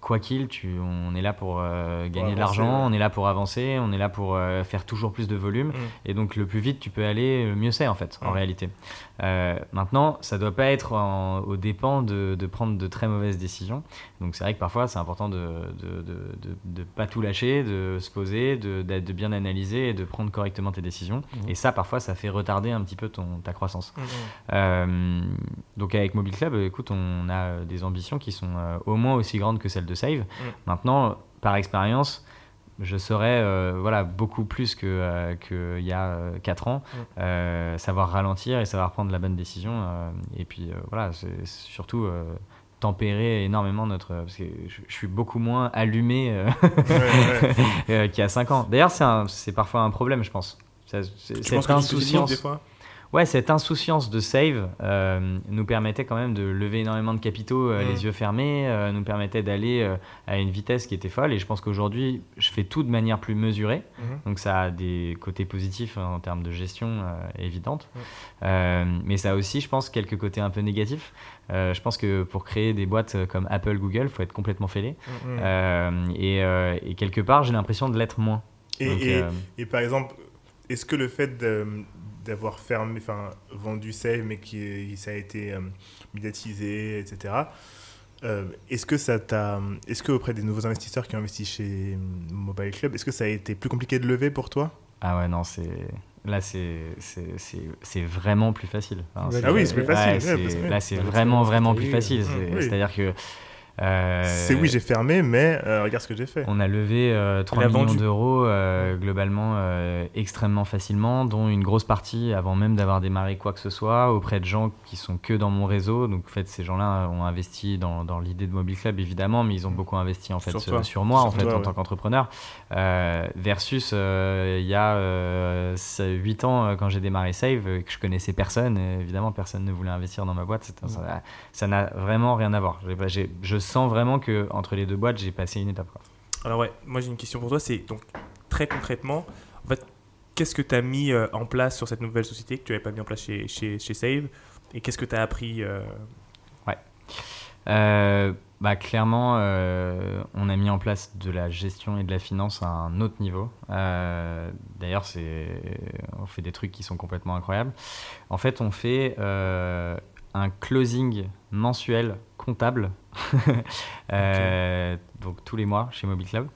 Speaker 2: Quoi qu'il, tu, on est là pour euh, gagner de
Speaker 1: avancer,
Speaker 2: l'argent,
Speaker 1: ouais.
Speaker 2: on est là pour avancer, on est là pour euh, faire toujours plus de volume.
Speaker 3: Mm.
Speaker 2: Et donc, le plus vite tu peux aller, le mieux c'est en fait, en
Speaker 3: Mm.
Speaker 2: réalité. Euh, maintenant, ça doit pas être en- au dépend de, de prendre de très mauvaises décisions. Donc, c'est vrai que parfois, c'est important de de pas tout lâcher, de se poser, de, bien analyser et de prendre correctement tes décisions.
Speaker 4: Mhm.
Speaker 2: Et ça, parfois, ça fait retarder un petit peu ton, ta croissance.
Speaker 3: Mm.
Speaker 2: Euh, donc avec Mobile Club, écoute, on a euh, des ambitions qui sont au moins aussi grandes que celles de Save. Maintenant, par expérience, je saurais euh, voilà, beaucoup plus qu'il que qu'il y a 4 ans,
Speaker 3: Mm.
Speaker 2: euh, savoir ralentir et savoir prendre la bonne décision. euh, et puis euh, voilà, c'est surtout euh, tempérer énormément notre... Parce que je, je suis beaucoup moins allumé euh, euh, qu'il y a 5 ans. D'ailleurs, c'est parfois un problème, je pense. C'est- Cette
Speaker 3: que tu
Speaker 2: insouciance...
Speaker 3: des fois?
Speaker 2: Ouais, cette insouciance de save euh, nous permettait quand même de lever énormément de capitaux euh,
Speaker 3: Mm.
Speaker 2: les yeux fermés, euh, nous permettait d'aller à une vitesse qui était folle. Et je pense qu'aujourd'hui, je fais tout de manière plus mesurée.
Speaker 1: Mhm.
Speaker 2: Donc ça a des côtés positifs hein, en termes de gestion évidente.
Speaker 3: Mm.
Speaker 2: Mais ça a aussi, je pense, quelques côtés un peu négatifs. Euh, je pense que pour créer des boîtes comme Apple, Google, il faut être complètement fêlé. Euh, et, euh, et quelque part, j'ai l'impression de l'être moins.
Speaker 1: Et,
Speaker 2: Donc,
Speaker 1: et- et par exemple, est-ce que le fait de- d'avoir fermé, enfin vendu Save, mais qui ça a été euh, médiatisé, etc. euh, est-ce que ça t'a, est-ce que auprès des nouveaux investisseurs qui ont investi chez Mobile Club, est-ce que ça a été plus compliqué de lever pour toi?
Speaker 2: Ah ouais, non, c'est. Là, c'est c'est- c'est- c'est vraiment plus facile. Enfin,
Speaker 1: Ah oui, c'est plus facile,
Speaker 2: ouais,
Speaker 1: ouais,
Speaker 2: là, c'est vraiment, vraiment plus facile.
Speaker 1: oui.
Speaker 2: C'est-à-dire que. Euh,
Speaker 1: C'est oui, j'ai fermé, mais euh, regarde ce que j'ai fait.
Speaker 2: On a levé euh, 3
Speaker 3: Il a
Speaker 2: millions
Speaker 3: vendu.
Speaker 2: d'euros euh, globalement euh, extrêmement facilement, dont une grosse partie avant même d'avoir démarré quoi que ce soit, auprès de gens qui sont que dans mon réseau. Donc en fait, ces gens-là ont investi dans, dans l'idée de Mobile Club évidemment, mais ils ont beaucoup investi en fait
Speaker 3: Sur
Speaker 2: sur,
Speaker 3: toi.
Speaker 2: sur moi en fait
Speaker 1: toi,
Speaker 2: en
Speaker 1: ouais.
Speaker 2: tant qu'entrepreneur. Euh, versus euh, il y a 8 ans euh, quand j'ai démarré Save, euh, que je connaissais personne, et évidemment personne ne voulait investir dans ma boîte. Ça- Ça n'a vraiment rien à voir. J'ai- je sens vraiment que entre les deux boîtes, j'ai passé une étape. quoi.
Speaker 3: Alors ouais, moi j'ai une question pour toi, c'est donc très concrètement, en fait, qu'est-ce que tu as mis euh, en place sur cette nouvelle société que tu n'avais pas mis en place chez, chez, chez Save Et qu'est-ce que tu as appris euh,
Speaker 2: Euh, bah, clairement, euh, on a mis en place de la gestion et de la finance à un autre niveau. D'ailleurs, on fait des trucs qui sont complètement incroyables. En fait, on fait un closing mensuel comptable, Euh, donc tous les mois chez Mobile Club.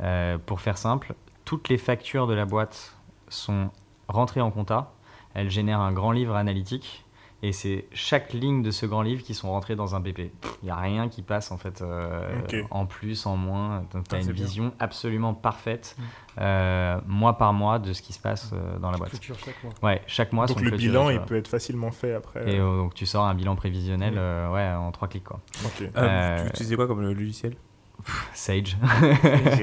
Speaker 2: Euh, pour faire simple, toutes les factures de la boîte sont rentrées en compta. Elles génèrent un grand livre analytique et c'est chaque ligne de ce grand livre qui sont rentrées dans un BP. Il n'y a rien qui passe en fait euh, en plus, en moins. Donc tu
Speaker 3: Ah,
Speaker 2: as
Speaker 3: c'est
Speaker 2: une
Speaker 3: bien.
Speaker 2: vision absolument parfaite,
Speaker 4: Mm.
Speaker 2: euh, mois par mois, de ce qui se passe euh, dans la boîte.
Speaker 4: Chaque mois.
Speaker 2: Ouais, chaque mois.
Speaker 1: Donc le bilan, il peut être facilement fait après.
Speaker 2: Et euh, donc tu sors un bilan prévisionnel ouais, en trois clics. Quoi.
Speaker 1: Ok.
Speaker 3: euh,
Speaker 2: Euh,
Speaker 3: Tu utilisais quoi comme le
Speaker 2: Sage.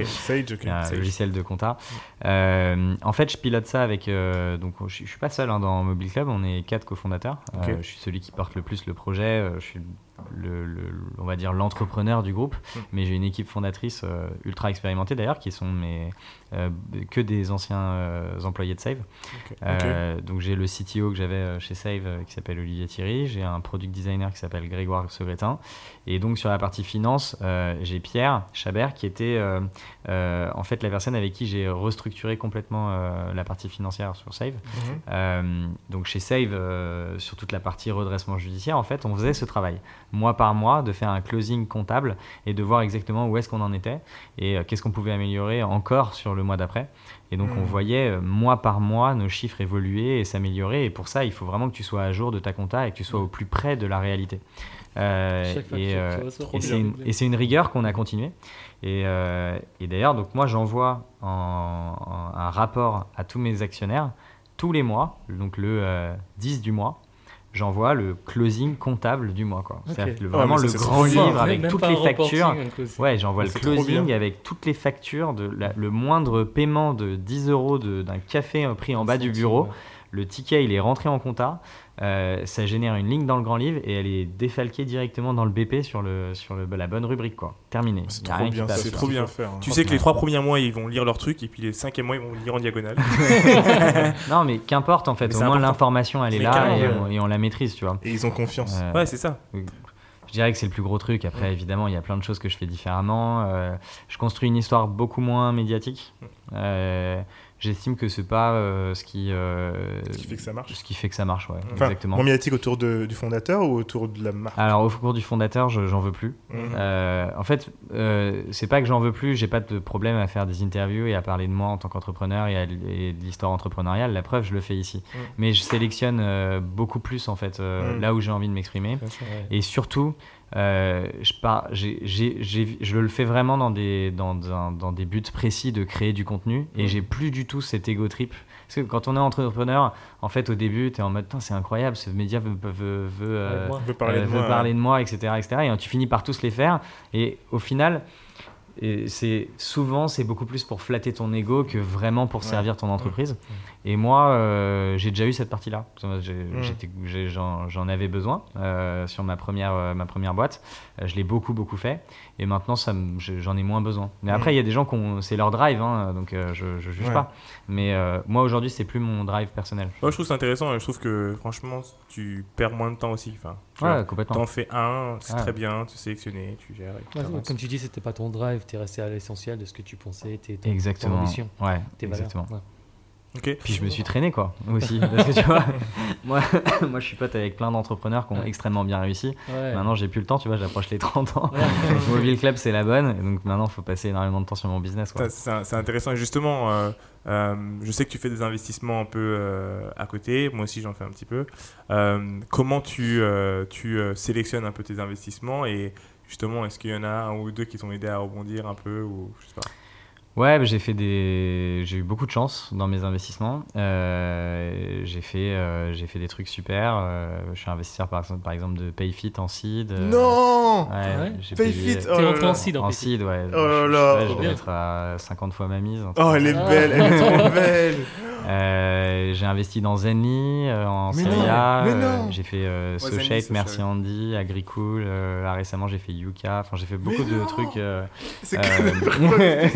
Speaker 1: Sage, ok.
Speaker 2: Un
Speaker 3: Sage.
Speaker 2: logiciel de compta. Euh, en fait, je pilote ça avec. euh, donc, je, je suis pas seul hein, dans Mobile Club. On est quatre cofondateurs.
Speaker 3: Ok.
Speaker 2: Euh, je suis celui qui porte le plus le projet. euh, je suis le, le- on va dire l'entrepreneur du groupe,
Speaker 3: Mm.
Speaker 2: mais j'ai une équipe fondatrice euh, ultra expérimentée d'ailleurs, qui sont mes, euh, que des anciens euh, employés de Save. Donc j'ai le CTO que j'avais chez Save qui s'appelle Olivier Thierry, j'ai un product designer qui s'appelle Grégoire Segretin, et donc sur la partie finance, j'ai Pierre Chabert qui était en fait la personne avec qui j'ai restructuré complètement la partie financière sur Save. Euh, donc chez Save, sur toute la partie redressement judiciaire, en fait, on faisait ce travail, mois par mois, de faire un closing comptable et de voir exactement où est-ce qu'on en était et euh, qu'est-ce qu'on pouvait améliorer encore sur le mois d'après. Et donc on
Speaker 3: Mhm.
Speaker 2: voyait euh, mois par mois nos chiffres évoluer et s'améliorer. Et pour ça, il faut vraiment que tu sois à jour de ta compta et que tu sois au plus près de la réalité. Euh, et, euh, c'est une, rigueur qu'on a continué. Et, euh, et d'ailleurs, donc moi, j'envoie en- en- un rapport à tous mes actionnaires tous les mois, donc le euh, 10 du mois. J'envoie le closing comptable du mois. quoi.
Speaker 4: Ok.
Speaker 2: C'est-à-dire que le-
Speaker 1: Ah,
Speaker 2: vraiment le grand
Speaker 1: trop bien.
Speaker 2: livre avec toutes les factures. Ouais, j'envoie le closing avec toutes les factures, de la- le moindre paiement de 10 euros d'un café euh, pris en bas du bureau. Le ticket, il est rentré en compta. Euh, ça génère une ligne dans le grand livre et elle est défalquée directement dans le BP sur, le, sur le, la bonne rubrique. quoi. Terminé.
Speaker 1: C'est trop bien,
Speaker 2: passe.
Speaker 1: c'est
Speaker 3: trop
Speaker 1: trop
Speaker 3: bien.
Speaker 1: faire. hein.
Speaker 3: Tu sais que les trois premiers mois, ils vont lire leur truc, et puis les cinquièmes mois, ils vont lire en diagonale.
Speaker 2: Non, mais qu'importe en fait.
Speaker 3: Mais
Speaker 2: Au moins,
Speaker 3: important.
Speaker 2: l'information, elle est
Speaker 3: Mais
Speaker 2: là et on, et on la maîtrise, tu vois.
Speaker 1: Et ils ont confiance.
Speaker 2: Euh,
Speaker 3: ouais, c'est ça.
Speaker 2: Je dirais que c'est le plus gros truc. Après, évidemment, il y a plein de choses que je fais différemment. Euh, je construis une histoire beaucoup moins médiatique. Euh, J'estime que c'est pas euh, ce qui euh,
Speaker 1: Ce qui fait que ça marche.
Speaker 2: ce qui fait que ça marche, ouais,
Speaker 1: Enfin,
Speaker 2: exactement.
Speaker 1: moins médiatique autour de- du fondateur ou autour de la marque?
Speaker 2: Alors au cours du fondateur, je- j'en veux plus.
Speaker 1: Mhm.
Speaker 2: Euh, en fait, euh, c'est pas que j'en veux plus, j'ai pas de problème à faire des interviews et à parler de moi en tant qu'entrepreneur et, de l'histoire entrepreneuriale. La preuve, je le fais ici.
Speaker 3: Mhm.
Speaker 2: Mais je sélectionne beaucoup plus en fait
Speaker 1: Mhm.
Speaker 2: là où j'ai envie de m'exprimer.
Speaker 4: Ouais.
Speaker 2: Et surtout, euh, je, le fais vraiment dans des, dans, un- dans des buts précis de créer du contenu. Et j'ai plus du tout cet ego trip. Parce que quand on est entrepreneur, en fait, au début, tu es en mode, c'est incroyable, ce média veut, veut, veut, euh,
Speaker 1: parler
Speaker 2: euh,
Speaker 1: de
Speaker 2: veut
Speaker 1: moi.
Speaker 2: parler de moi, etc., etc. Et tu finis par tous les faire. Et au final, et c'est souvent c'est beaucoup plus pour flatter ton ego que vraiment pour
Speaker 1: Ouais.
Speaker 2: servir ton entreprise. Et moi, euh, j'ai déjà eu cette partie-là.
Speaker 1: Mm.
Speaker 2: j'ai- J'en avais besoin euh, sur ma première, euh, ma première boîte. Euh, je l'ai beaucoup, beaucoup fait. Et maintenant, j'en ai moins besoin. Mais après,
Speaker 1: Mm.
Speaker 2: il y a des gens qui ont- c'est leur drive, hein, donc euh, je, je juge
Speaker 1: Ouais.
Speaker 2: pas. Mais euh, moi, aujourd'hui, c'est plus mon drive personnel.
Speaker 3: Moi, je trouve ça intéressant je trouve que franchement, tu perds moins de temps aussi. Enfin, tu vois,
Speaker 2: Ouais, complètement.
Speaker 3: T'en fais un, c'est
Speaker 2: Ouais.
Speaker 3: très bien, tu sélectionnes, tu gères. et
Speaker 4: Ouais, comme tu dis, c'était pas ton drive, tu es resté à l'essentiel de ce que tu pensais, tes, ton- ton
Speaker 2: Exactement.
Speaker 4: ambition,
Speaker 2: Ouais,
Speaker 4: tes valeurs.
Speaker 2: exactement. Puis je me suis traîné quoi aussi parce que tu vois moi, moi je suis pote avec plein d'entrepreneurs qui ont
Speaker 4: Ouais.
Speaker 2: extrêmement bien réussi
Speaker 4: Ouais.
Speaker 2: maintenant j'ai plus le temps tu vois j'approche les 30 ans
Speaker 4: Ouais.
Speaker 2: Mobile Club c'est la bonne et donc maintenant il faut passer énormément de temps sur mon business
Speaker 3: C'est c'est intéressant. Et justement, euh, euh, je sais que tu fais des investissements un peu euh, à côté. Moi aussi, j'en fais un petit peu. Euh, comment tu, euh, tu euh, sélectionnes un peu tes investissements? Et justement, est-ce qu'il y en a un ou deux qui t'ont aidé à rebondir un peu ou je sais pas?
Speaker 2: Ouais, bah, j'ai fait des, j'ai eu beaucoup de chance dans mes investissements. Euh, j'ai fait, euh, j'ai fait des trucs super. Euh, je suis investisseur par exemple, par exemple de Payfit en seed. euh,
Speaker 1: Non
Speaker 2: Ouais,
Speaker 4: Ouais.
Speaker 2: j'ai
Speaker 1: Payfit,
Speaker 2: payé-
Speaker 1: oh
Speaker 4: T'es rentré en seed en
Speaker 2: en
Speaker 4: fait.
Speaker 2: seed, ouais.
Speaker 1: Oh là
Speaker 2: Je-
Speaker 1: là.
Speaker 2: je dois
Speaker 4: Bien.
Speaker 2: être à 50 fois ma mise.
Speaker 1: Oh, elle est
Speaker 4: Ah.
Speaker 1: belle, elle est trop belle
Speaker 2: Euh, j'ai investi dans Zenly euh, en
Speaker 1: Mais
Speaker 2: A. euh, j'ai fait euh,
Speaker 3: Zenly,
Speaker 2: SoShape,
Speaker 3: SoShape.
Speaker 2: Merci Andy, Agricool. euh, là, récemment, j'ai fait Yuka. Enfin, j'ai fait beaucoup de
Speaker 1: non.
Speaker 2: trucs. euh,
Speaker 1: C'est
Speaker 2: euh,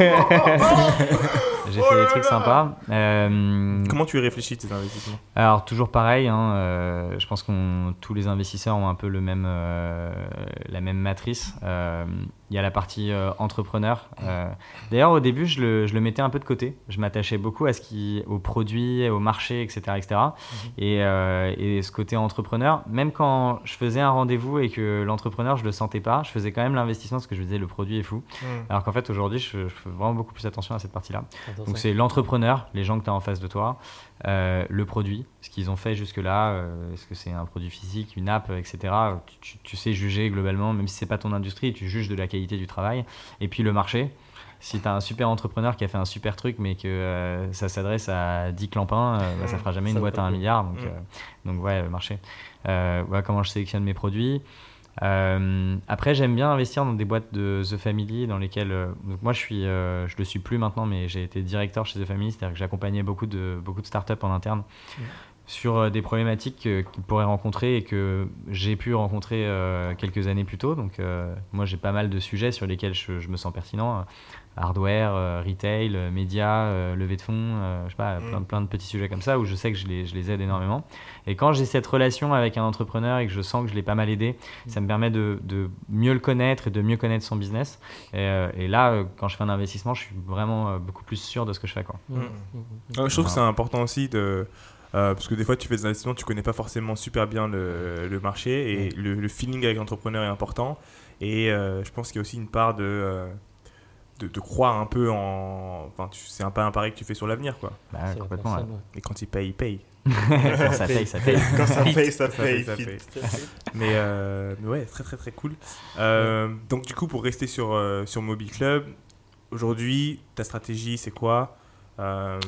Speaker 2: j'ai
Speaker 1: Oh
Speaker 2: fait
Speaker 1: là
Speaker 2: des trucs
Speaker 1: là.
Speaker 2: sympas. Euh,
Speaker 3: Comment tu réfléchis tes investissements?
Speaker 2: Alors toujours pareil, hein, euh, je pense que tous les investisseurs ont un peu le même, euh, la même matrice. Il y a la partie euh, entrepreneur. Euh, D'ailleurs au début je le, je le mettais un peu de côté. Je m'attachais beaucoup à ce qui, aux produits, au marché, etc. etc. Et, euh, et ce côté entrepreneur, même quand je faisais un rendez-vous et que l'entrepreneur je le sentais pas, je faisais quand même l'investissement parce que je me disais le produit est fou.
Speaker 1: Hmm.
Speaker 2: Alors qu'en fait aujourd'hui je, je fais vraiment beaucoup plus attention à cette partie-là. Donc c'est l'entrepreneur, les gens que tu as en face de toi, euh, le produit, ce qu'ils ont fait jusque-là, euh, est-ce que c'est un produit physique, une app, etc. Tu, sais juger globalement, même si c'est pas ton industrie, tu juges de la qualité du travail. Et puis le marché, si tu as un super entrepreneur qui a fait un super truc, mais que euh, ça s'adresse à 10 clampins, euh, bah, ça fera jamais
Speaker 4: Ça
Speaker 2: une boîte à un milliard. Donc,
Speaker 3: Mm.
Speaker 2: euh, donc ouais, le marché. Voilà comment je sélectionne mes produits. Euh, après, j'aime bien investir dans des boîtes de The Family dans lesquelles. euh, donc moi, je suis, euh, je le suis plus maintenant, mais j'ai été directeur chez The Family, c'est-à-dire que j'accompagnais beaucoup de beaucoup de startups en interne. sur des problématiques qu'ils pourraient rencontrer et que j'ai pu rencontrer quelques années plus tôt. Donc, moi, j'ai pas mal de sujets sur lesquels je me sens pertinent. Hardware, euh, retail, euh, médias, euh, levée de fonds, euh, je sais pas, plein,
Speaker 3: Mm.
Speaker 2: plein de petits sujets comme ça où je sais que je les, je les aide énormément. Et quand j'ai cette relation avec un entrepreneur et que je sens que je l'ai pas mal aidé, ça me permet de, de mieux le connaître et de mieux connaître son business. Et, euh, et là, quand je fais un investissement, je suis vraiment euh, beaucoup plus sûr de ce que je fais. Quoi.
Speaker 4: Mm,
Speaker 3: Mm.
Speaker 4: mm, mm.
Speaker 3: Ouais, je trouve que c'est important aussi de. euh, parce que des fois, tu fais des investissements, tu connais pas forcément super bien le, le marché et le, le feeling avec l'entrepreneur est important. Et euh, je pense qu'il y a aussi une part de, euh, de, de croire un peu en. Enfin, tu- c'est un pas un pari que tu fais sur l'avenir, quoi.
Speaker 2: Bah, complètement.
Speaker 4: personne, ouais.
Speaker 3: Et quand il paye, il paye.
Speaker 2: Quand ça paye, ça paye.
Speaker 1: Quand ça paye, ça
Speaker 3: Ça
Speaker 1: paye.
Speaker 3: ça paye. Mais, euh, mais ouais, très très très cool. Euh, donc du coup, pour rester sur, euh, sur Mobile Club, aujourd'hui, ta stratégie, c'est quoi? Euh,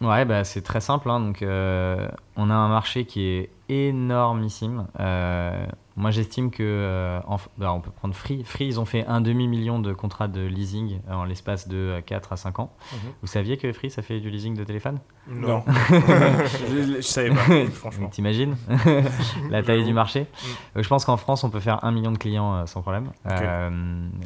Speaker 2: Ouais, bah, c'est très simple. hein. Donc, euh, on a un marché qui est énormissime. Euh, moi, j'estime que euh, en bah, on peut prendre Free. Free, ils ont fait un demi-million de contrats de leasing euh, en l'espace de 4 à 5 ans.
Speaker 4: Mhm.
Speaker 2: Vous saviez que Free, ça fait du leasing de téléphone
Speaker 3: Non. je, je savais pas, franchement.
Speaker 2: T'imagines? La taille du marché Euh, Je pense qu'en France, on peut faire un million de clients euh, sans problème. Euh,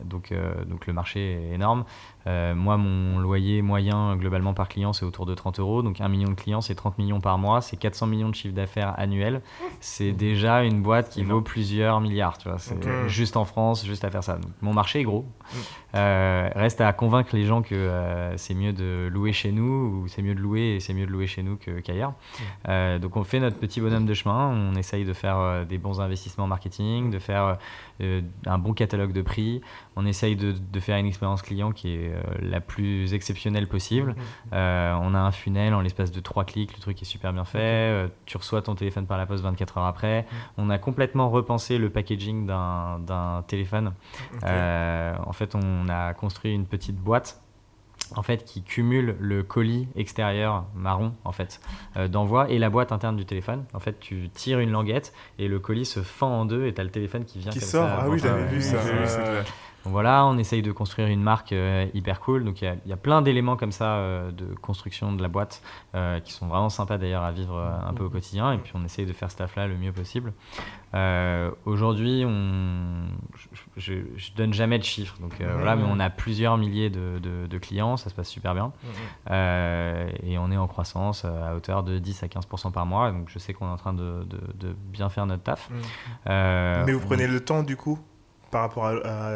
Speaker 2: donc, euh, donc le marché est énorme. Euh, moi, mon loyer moyen euh, globalement par client, c'est autour de 30 euros. Donc un million de clients, c'est 30 millions par mois. C'est 400 millions de chiffre d'affaires annuel. C'est déjà une boîte qui vaut plusieurs milliards. Tu vois, c'est juste en France, juste à faire ça. Donc, mon marché est gros. Euh, reste à convaincre les gens que euh, c'est mieux de louer chez nous ou c'est mieux de louer et c'est mieux de louer chez nous qu'ailleurs. Euh, donc on fait notre petit bonhomme de chemin, on essaye de faire des bons investissements marketing, de faire un bon catalogue de prix, on essaye de, de faire une expérience client qui est la plus exceptionnelle possible. On a un funnel en l'espace de 3 clics, le truc est super bien fait, tu reçois ton téléphone par la poste 24 heures après. On a complètement repensé le packaging d'un téléphone. En fait, on a construit une petite boîte en fait qui cumule le colis extérieur marron en fait euh, d'envoi et la boîte interne du téléphone. En fait, tu tires une languette et le colis se fend en deux et tu as le téléphone qui vient
Speaker 1: Qui
Speaker 2: comme
Speaker 1: sort
Speaker 2: ça.
Speaker 1: Ah oui, j'avais vu ça.
Speaker 3: J'ai
Speaker 2: Donc voilà, on essaye de construire une marque euh, hyper cool. Donc il y a- il y, a plein d'éléments comme ça euh, de construction de la boîte euh, qui sont vraiment sympas d'ailleurs à vivre un peu au quotidien. Et puis on essaye de faire ce taf-là le mieux possible. Euh, Aujourd'hui, on... je, je, je donne jamais de chiffres. Donc euh, voilà, mais on a plusieurs milliers de, de- de clients, ça se passe super bien. Euh, et on est en croissance à hauteur de 10 à 15% par mois. Donc je sais qu'on est en train de, de- de bien faire notre taf.
Speaker 3: Mm.
Speaker 2: Euh,
Speaker 1: Mais vous
Speaker 2: on-
Speaker 1: prenez le temps du coup? Par rapport à,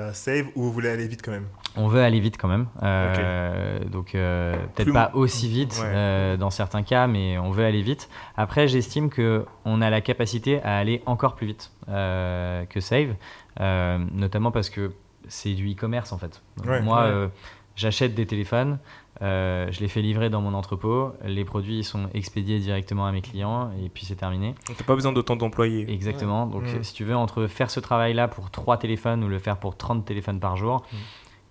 Speaker 1: à Save ou vous voulez aller vite quand même
Speaker 2: On veut aller vite quand même. Euh, Donc euh, peut-être
Speaker 3: Plus-
Speaker 2: pas aussi vite
Speaker 3: Ouais.
Speaker 2: euh, dans certains cas, mais on veut aller vite. Après, j'estime que on a la capacité à aller encore plus vite euh, que Save, euh, notamment parce que c'est du e-commerce en fait.
Speaker 1: Ouais.
Speaker 2: Moi,
Speaker 3: Ouais.
Speaker 2: Euh, j'achète des téléphones, euh, je les fais livrer dans mon entrepôt, les produits sont expédiés directement à mes clients et puis c'est terminé.
Speaker 3: Donc t'as pas besoin d'autant d'employés.
Speaker 2: Exactement. Donc,
Speaker 1: Mm.
Speaker 2: si tu veux, entre faire ce travail-là pour 3 téléphones ou le faire pour 30 téléphones par jour,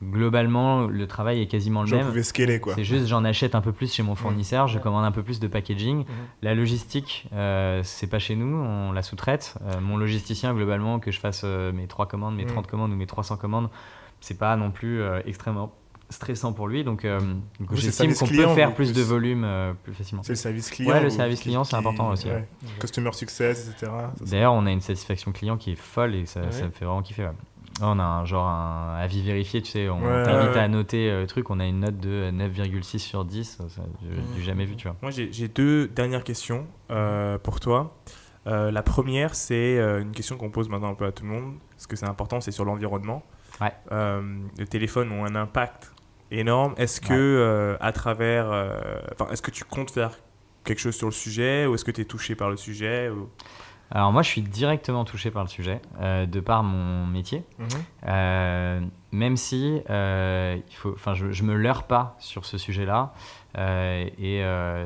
Speaker 2: globalement, le travail est quasiment le
Speaker 1: Genre, vous
Speaker 2: même.
Speaker 1: pouvez scaler quoi.
Speaker 2: C'est juste, j'en achète un peu plus chez mon fournisseur, je commande un peu plus de packaging. La logistique, euh, c'est pas chez nous, on la sous-traite. Euh, mon logisticien, globalement, que je fasse euh, mes 3 commandes, mes
Speaker 1: Mm.
Speaker 2: 30 commandes ou mes 300 commandes, c'est pas non plus euh, extrêmement stressant pour lui. Donc, euh, donc j'estime qu'on peut faire plus de volume euh, plus facilement.
Speaker 1: C'est le service client.
Speaker 2: Ouais, le
Speaker 1: ou-
Speaker 2: service client, c'est important aussi, ouais.
Speaker 1: Customer success, etc.
Speaker 2: D'ailleurs, on a une satisfaction client qui est folle et ça,
Speaker 4: ouais
Speaker 2: ça me fait vraiment kiffer. ouais. On a un genre un avis vérifié, tu sais, on
Speaker 1: Ouais,
Speaker 2: t'invite à noter euh, le truc, on a une note de 9,6 sur 10, ça, du,
Speaker 1: Mmh.
Speaker 2: du jamais vu, tu vois.
Speaker 3: Moi, j'ai deux dernières questions euh, pour toi. Euh, la première, c'est une question qu'on pose maintenant un peu à tout le monde, parce que c'est important, c'est sur l'environnement.
Speaker 2: Ouais.
Speaker 3: Euh, les téléphones ont un impact énorme. Est-ce que,
Speaker 2: Ouais.
Speaker 3: euh, à travers. euh, est-ce que tu comptes faire quelque chose sur le sujet, ou est-ce que tu es touché par le sujet ou-
Speaker 2: Alors moi, je suis directement touché par le sujet, euh, de par mon métier,
Speaker 1: Mhm.
Speaker 2: Même si il faut, je, je me leurre pas sur ce sujet-là. Et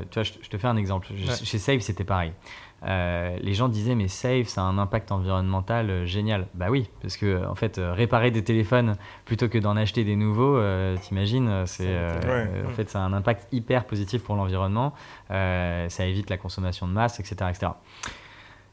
Speaker 2: tu vois, je, je te fais un exemple.
Speaker 3: Ouais.
Speaker 2: Chez Save, c'était pareil. Euh, les gens disaient mais Save ça a un impact environnemental euh, génial. Bah oui, parce que en fait euh, réparer des téléphones plutôt que d'en acheter des nouveaux, euh, t'imagines, euh, c'est euh,
Speaker 1: Ouais.
Speaker 2: euh, en fait ça a un impact hyper positif pour l'environnement. Euh, ça évite la consommation de masse, etc., etc.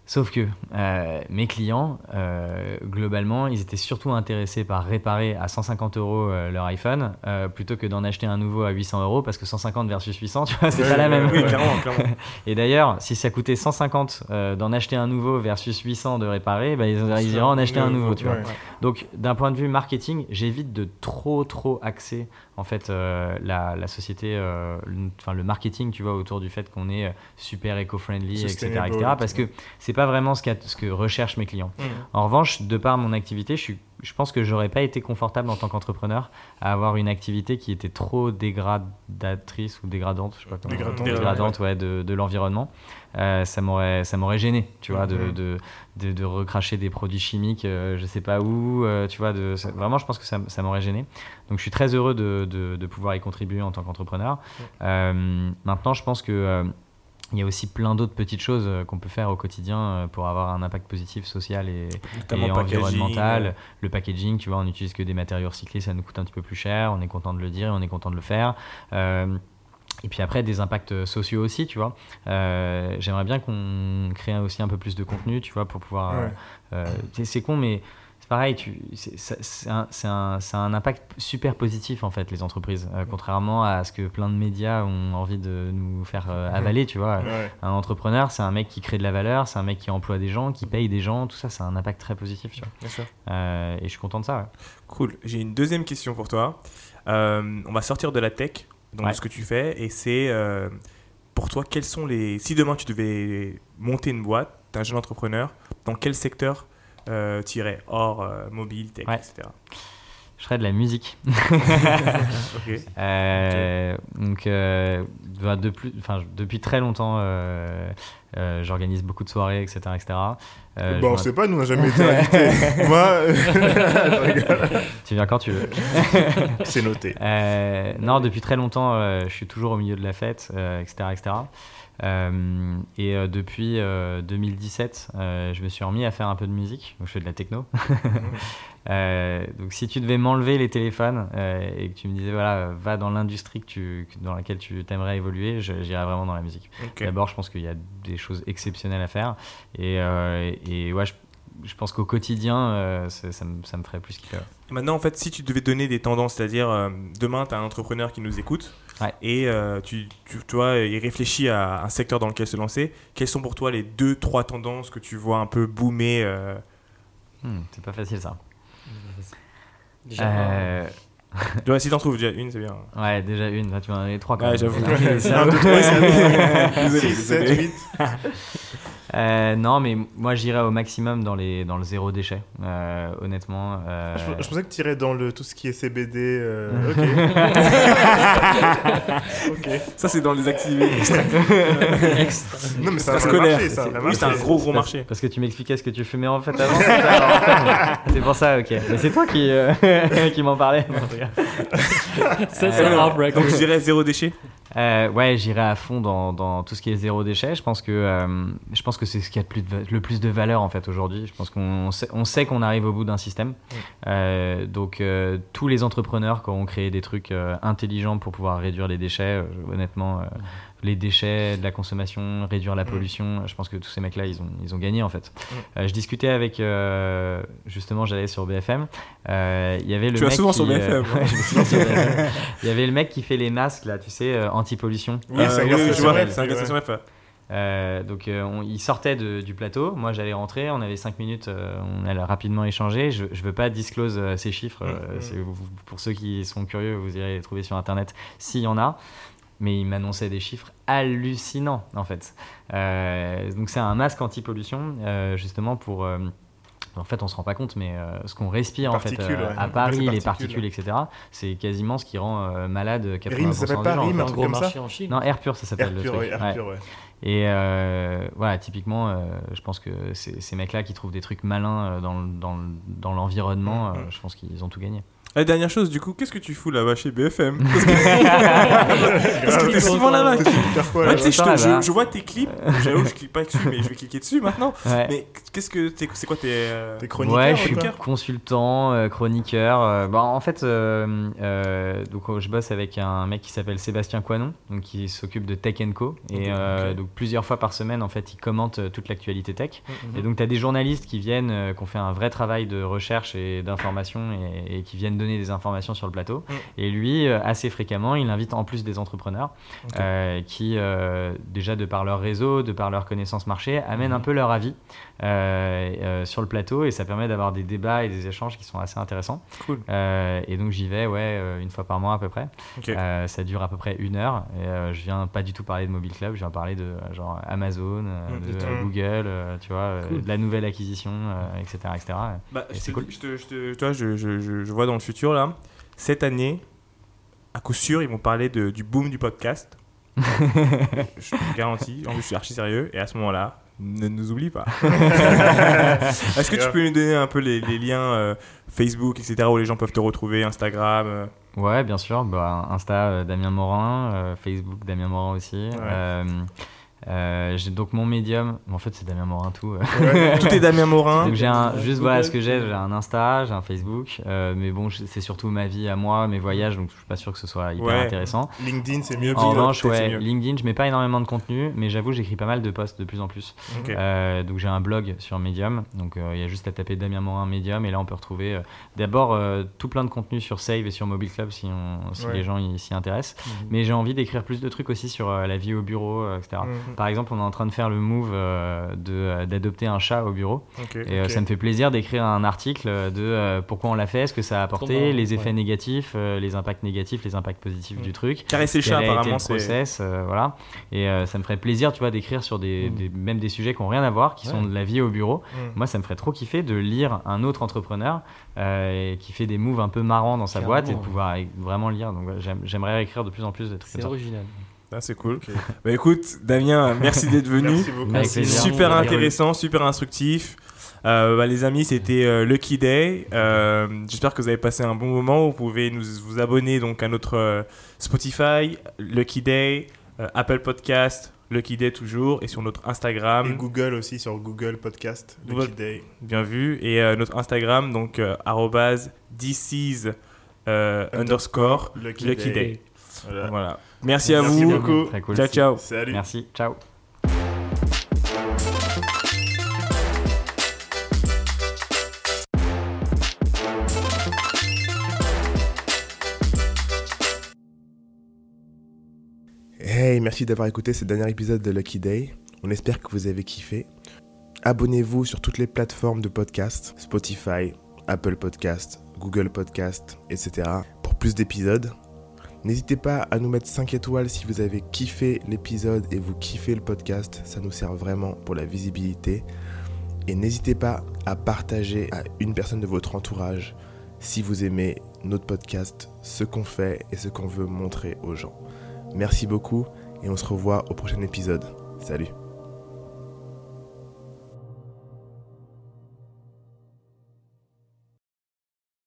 Speaker 2: Sauf que euh, mes clients, euh, globalement, ils étaient surtout intéressés par réparer à 150 euros euh, leur iPhone euh, plutôt que d'en acheter un nouveau à 800 euros parce que 150 versus 800, tu vois, c'est pas la même.
Speaker 3: Oui, clairement, clairement.
Speaker 2: Et d'ailleurs, si ça coûtait 150 euh, d'en acheter un nouveau versus 800 de réparer, bah, ils, ils iraient en acheter un
Speaker 1: nouveau,
Speaker 2: nouveau, tu vois.
Speaker 1: ouais.
Speaker 2: Donc, d'un point de vue marketing, j'évite de trop, trop axer en fait euh, la, la société, euh, le- enfin le marketing, tu vois, autour du fait qu'on est euh, super éco-friendly, etc., etc. Parce que c'est pas vraiment ce, ce que recherchent mes clients.
Speaker 3: Mm.
Speaker 2: En revanche, de par mon activité, je, suis, je pense que j'aurais pas été confortable en tant qu'entrepreneur à avoir une activité qui était trop dégradatrice ou dégradante, je sais pas comment.
Speaker 1: Dégradante,
Speaker 2: Dégradante, ouais, de, de l'environnement. Euh, ça m'aurait ça m'aurait gêné, tu vois, de,
Speaker 1: Mhm.
Speaker 2: de, de, de recracher des produits chimiques, euh, je sais pas où, euh, tu vois. De, ça- vraiment, je pense que ça, ça m'aurait gêné. Donc, je suis très heureux de, pouvoir y contribuer en tant qu'entrepreneur. Euh, maintenant, je pense que il y a aussi plein d'autres petites choses euh, qu'on peut faire au quotidien euh, pour avoir un impact positif social et,
Speaker 3: packaging,
Speaker 2: environnemental. Le packaging, tu vois, on n'utilise que des matériaux recyclés, ça nous coûte un petit peu plus cher, on est content de le dire et on est content de le faire. Euh, et puis après, des impacts sociaux aussi, tu vois. Euh, J'aimerais bien qu'on crée aussi un peu plus de contenu, tu vois, pour pouvoir...
Speaker 1: Ouais.
Speaker 2: euh, c'est- con, mais pareil, c'est un, impact super positif, en fait, les entreprises. Euh, contrairement à ce que plein de médias ont envie de nous faire euh, avaler, tu vois.
Speaker 1: Ouais.
Speaker 2: Un entrepreneur, c'est un mec qui crée de la valeur, c'est un mec qui emploie des gens, qui paye des gens, tout ça, c'est un impact très positif, tu vois.
Speaker 3: Bien sûr.
Speaker 2: Euh, et je suis content de ça, ouais.
Speaker 3: Cool. J'ai une deuxième question pour toi. On va sortir de la tech, donc
Speaker 2: Ouais.
Speaker 3: ce que tu fais, et c'est pour toi, quels sont les. Si demain tu devais monter une boîte, t'es un jeune entrepreneur, dans quel secteur Hors euh, mobile, tech,
Speaker 2: Ouais.
Speaker 3: etc.
Speaker 2: Je ferais de la musique.
Speaker 3: Ok.
Speaker 2: Euh, Donc, euh, bah, de plus- depuis très longtemps, euh, euh, j'organise beaucoup de soirées, etc. etc. Euh,
Speaker 1: bon, on
Speaker 2: je
Speaker 1: sait pas, nous on n'a jamais été invités. Moi.
Speaker 2: Tu viens quand tu veux.
Speaker 1: c'est noté.
Speaker 2: Euh, non, depuis très longtemps, euh, je suis toujours au milieu de la fête, euh, etc. etc. Euh, et euh, depuis euh, 2017, euh, je me suis remis à faire un peu de musique. Donc, je fais de la techno. Donc, si tu devais m'enlever les téléphones et que tu me disais, voilà, va dans l'industrie que tu, que- dans laquelle tu t'aimerais évoluer, j'irais vraiment dans la musique. D'abord, je pense qu'il y a des choses exceptionnelles à faire. Et, et ouais, je, je pense qu'au quotidien, ça, me, ça me ferait plus kiffer.
Speaker 3: Maintenant, en fait, si tu devais donner des tendances, c'est-à-dire demain, tu as un entrepreneur qui nous écoute
Speaker 2: Ouais.
Speaker 3: et euh, tu, tu, tu vois, il réfléchit à un secteur dans lequel se lancer. Quelles sont pour toi les deux, trois tendances que tu vois un peu boomer euh,
Speaker 2: Hmm, c'est pas facile ça.
Speaker 4: Déjà,
Speaker 2: Euh,
Speaker 3: tu vois, Si t'en trouves déjà une, c'est bien.
Speaker 2: Ouais, déjà une, là tu m'en as donné trois quand
Speaker 3: Ouais,
Speaker 2: même.
Speaker 3: j'avoue.
Speaker 2: Ok,
Speaker 1: Un,
Speaker 2: ça-
Speaker 1: deux, trois, c'est
Speaker 3: Désolé,
Speaker 1: 6, 7,
Speaker 3: désolé.
Speaker 1: 8.
Speaker 2: Euh, non, mais moi j'irais au maximum dans, les, dans le zéro déchet, euh, honnêtement. euh,
Speaker 1: Je, je pensais que tu irais dans le, tout ce qui est CBD. euh, ok. ok.
Speaker 3: Ça, c'est dans les activités
Speaker 1: Non, mais un marché, c'est un
Speaker 3: Oui, c'est un gros, gros marché.
Speaker 2: Parce que tu m'expliquais ce que tu fumais en fait avant. c'est ça, alors, en fait, c'est pour ça, ok. Mais c'est toi qui, euh, qui m'en parlais.
Speaker 4: Ça, c'est
Speaker 2: Euh,
Speaker 4: off record.
Speaker 3: Donc, je dirais zéro déchet.
Speaker 2: Euh, ouais, j'irai à fond dans, dans tout ce qui est zéro déchet. Je pense que euh, je pense que c'est ce qui a le plus de, va- le plus de valeur en fait aujourd'hui. Je pense qu'on sait, on sait qu'on arrive au bout d'un système. Euh, donc tous les entrepreneurs qui ont créé des trucs intelligents pour pouvoir réduire les déchets, honnêtement, euh, les déchets de la consommation, réduire la pollution, je pense que tous ces mecs-là, ils ont, ils ont gagné en fait. Euh, je discutais avec, euh, justement, j'allais sur BFM. euh, Il y avait le
Speaker 3: Tu vas
Speaker 2: mec
Speaker 3: souvent
Speaker 2: qui,
Speaker 3: sur BFM.
Speaker 2: ouais, BFM. Il y avait le mec qui fait les masques là, tu sais, euh, anti-pollution.
Speaker 1: Oui, c'est un
Speaker 3: Euh,
Speaker 1: gars
Speaker 3: oui,
Speaker 1: station
Speaker 3: je.
Speaker 2: Euh, donc euh, on- il sortait de- du plateau, moi j'allais rentrer, on avait 5 minutes, euh, on allait rapidement échanger. Je ne veux pas disclose euh, ces chiffres, euh, c'est- vous- pour ceux qui sont curieux, vous irez les trouver sur internet s'il y en a. Mais il m'annonçait des chiffres hallucinants en fait. Euh, donc c'est un masque anti-pollution euh, justement pour... euh, en fait, on se rend pas compte, mais euh, ce qu'on respire en fait euh,
Speaker 1: ouais.
Speaker 2: à Paris, les
Speaker 1: particules.
Speaker 2: etc., c'est quasiment ce qui rend euh, malade 80%
Speaker 1: Rime, ça s'appelle
Speaker 2: des
Speaker 1: pas. Rime, un
Speaker 4: un
Speaker 1: truc comme ça
Speaker 4: en Chine.
Speaker 2: Non, air pur, ça s'appelle le truc.
Speaker 1: ouais, air
Speaker 2: Ouais.
Speaker 1: pur, ouais.
Speaker 2: Et euh, voilà, typiquement, euh, je pense que ces mecs-là qui trouvent des trucs malins euh, dans, dans, dans l'environnement,
Speaker 1: Mm,
Speaker 2: euh,
Speaker 1: mm.
Speaker 2: je pense qu'ils ont tout gagné.
Speaker 3: La dernière chose, du coup, qu'est-ce que tu fous là-bas chez BFM Parce que, Parce que t'es souvent là-bas.
Speaker 1: Tu
Speaker 3: Ouais, sais, je, vois tes clips. J'avoue, je clique pas dessus, mais je vais cliquer dessus maintenant.
Speaker 2: Ouais.
Speaker 3: Mais qu'est-ce que t'es- c'est quoi tes euh,
Speaker 1: T'es chroniqueur
Speaker 2: Ouais,
Speaker 1: ou
Speaker 2: je suis
Speaker 1: quoi
Speaker 2: consultant, euh, chroniqueur. euh, bah, en fait, euh, euh, donc, euh, je bosse avec un mec qui s'appelle Sébastien Coinon, donc, qui s'occupe de Tech Co. Et euh, donc, plusieurs fois par semaine, en fait, il commente toute l'actualité tech.
Speaker 3: Mhm.
Speaker 2: Et donc, tu as des journalistes qui viennent, euh, qui ont fait un vrai travail de recherche et d'information et, et qui viennent donner des informations sur le plateau.
Speaker 3: Mm.
Speaker 2: Et lui, euh, assez fréquemment, il invite en plus des entrepreneurs euh, qui, euh, déjà de par leur réseau, de par leur connaissance marché, amènent
Speaker 3: Mhm.
Speaker 2: un peu leur avis sur le plateau et ça permet d'avoir des débats et des échanges qui sont assez intéressants.
Speaker 3: Cool.
Speaker 2: Euh, et donc j'y vais ouais, euh, une fois par mois à peu près. Euh, ça dure à peu près une heure. Et, euh, je viens pas du tout parler de Mobile Club, je viens parler de euh, genre Amazon, euh,
Speaker 3: Mm,
Speaker 2: de euh, Google, euh, tu vois, euh,
Speaker 4: Cool.
Speaker 2: de la nouvelle acquisition, euh, etc., etc.
Speaker 3: Bah,
Speaker 2: Et c'est cool.
Speaker 3: je, te, je, te- je, je, je, je vois dans le futur là, cette année, à coup sûr, ils vont parler de, du boom du podcast. je te garantis. En plus, je suis archi sérieux. Et à ce moment-là, ne nous oublie pas. Est-ce que tu peux nous donner un peu les, les liens euh, Facebook, etc., où les gens peuvent te retrouver, Instagram euh,
Speaker 2: Ouais, bien sûr. Bah, Insta, euh, Damien Morin. euh, Facebook, Damien Morin aussi. Euh, euh, j'ai donc mon médium. En fait, c'est Damien Morin tout.
Speaker 3: Tout est Damien Morin.
Speaker 2: Donc j'ai un, juste voilà ce que j'ai, j'ai un Insta, j'ai un Facebook, euh, mais bon c'est surtout ma vie à moi, mes voyages, donc je suis pas sûr que ce soit hyper
Speaker 3: Ouais.
Speaker 2: intéressant.
Speaker 1: LinkedIn, c'est mieux.
Speaker 2: En revanche, ouais,
Speaker 1: mieux.
Speaker 2: LinkedIn, je mets pas énormément de contenu, mais j'avoue j'écris pas mal de posts de plus en plus. Euh, donc j'ai un blog sur Medium, donc euh, il y a juste à taper Damien Morin Medium et là on peut retrouver euh, d'abord euh, tout plein de contenu sur Save et sur Mobile Club si, on, si
Speaker 1: Ouais.
Speaker 2: les gens s'y intéressent.
Speaker 4: Mhm.
Speaker 2: Mais j'ai envie d'écrire plus de trucs aussi sur euh, la vie au bureau, euh, etc. Par exemple, on est en train de faire le move euh, euh, d'adopter un chat au bureau. Et euh, ça me fait plaisir d'écrire un article de euh, pourquoi on l'a fait, ce que ça a apporté, les effets
Speaker 4: ouais.
Speaker 2: négatifs, euh, les impacts négatifs, les impacts positifs
Speaker 3: Mm.
Speaker 2: du truc.
Speaker 3: Caresser le chat, apparemment,
Speaker 2: le
Speaker 3: c'est.
Speaker 2: voilà. Et ça me ferait plaisir, tu vois, d'écrire sur des,
Speaker 4: Mm.
Speaker 2: des- même des sujets qui ont rien à voir, qui
Speaker 4: Ouais.
Speaker 2: sont de la vie au bureau.
Speaker 3: Mm.
Speaker 2: Moi, ça me ferait trop kiffer de lire un autre entrepreneur qui fait des moves un peu marrants dans sa
Speaker 4: Carrément,
Speaker 2: boîte et de pouvoir vraiment lire. Donc, j'aimerais écrire de plus en plus de trucs
Speaker 4: C'est
Speaker 2: ça.
Speaker 3: Ah, c'est cool.
Speaker 1: Ok.
Speaker 3: Bah écoute, Damien, merci d'être venu.
Speaker 1: Merci.
Speaker 3: Super intéressant, super instructif. Euh, bah, les amis, c'était euh, Lucky Day. Euh, J'espère que vous avez passé un bon moment. Vous pouvez nous, vous abonner donc à notre euh, Spotify, Lucky Day, euh, Apple Podcast, Lucky Day toujours, et sur notre
Speaker 1: Et
Speaker 3: Instagram.
Speaker 1: Google aussi sur Google Podcast.
Speaker 3: Google-
Speaker 1: Lucky Day.
Speaker 3: Bien vu. Et euh, notre Instagram, donc euh, arrobase this is, euh, underscore
Speaker 1: Lucky,
Speaker 3: Lucky
Speaker 1: Day.
Speaker 3: Day.
Speaker 1: Voilà.
Speaker 3: Voilà. Merci à
Speaker 1: Merci
Speaker 3: vous.
Speaker 1: beaucoup.
Speaker 2: Très cool.
Speaker 3: Ciao, ciao.
Speaker 1: Salut.
Speaker 2: Merci. Ciao.
Speaker 1: Hey, merci d'avoir écouté ce dernier épisode de Lucky Day. On espère que vous avez kiffé. Abonnez-vous sur toutes les plateformes de podcast, Spotify, Apple Podcast, Google Podcast, etc. pour plus d'épisodes. N'hésitez pas à nous mettre 5 étoiles si vous avez kiffé l'épisode et vous kiffez le podcast. Ça nous sert vraiment pour la visibilité. Et n'hésitez pas à partager à une personne de votre entourage si vous aimez notre podcast, ce qu'on fait et ce qu'on veut montrer aux gens. Merci beaucoup et on se revoit au prochain épisode. Salut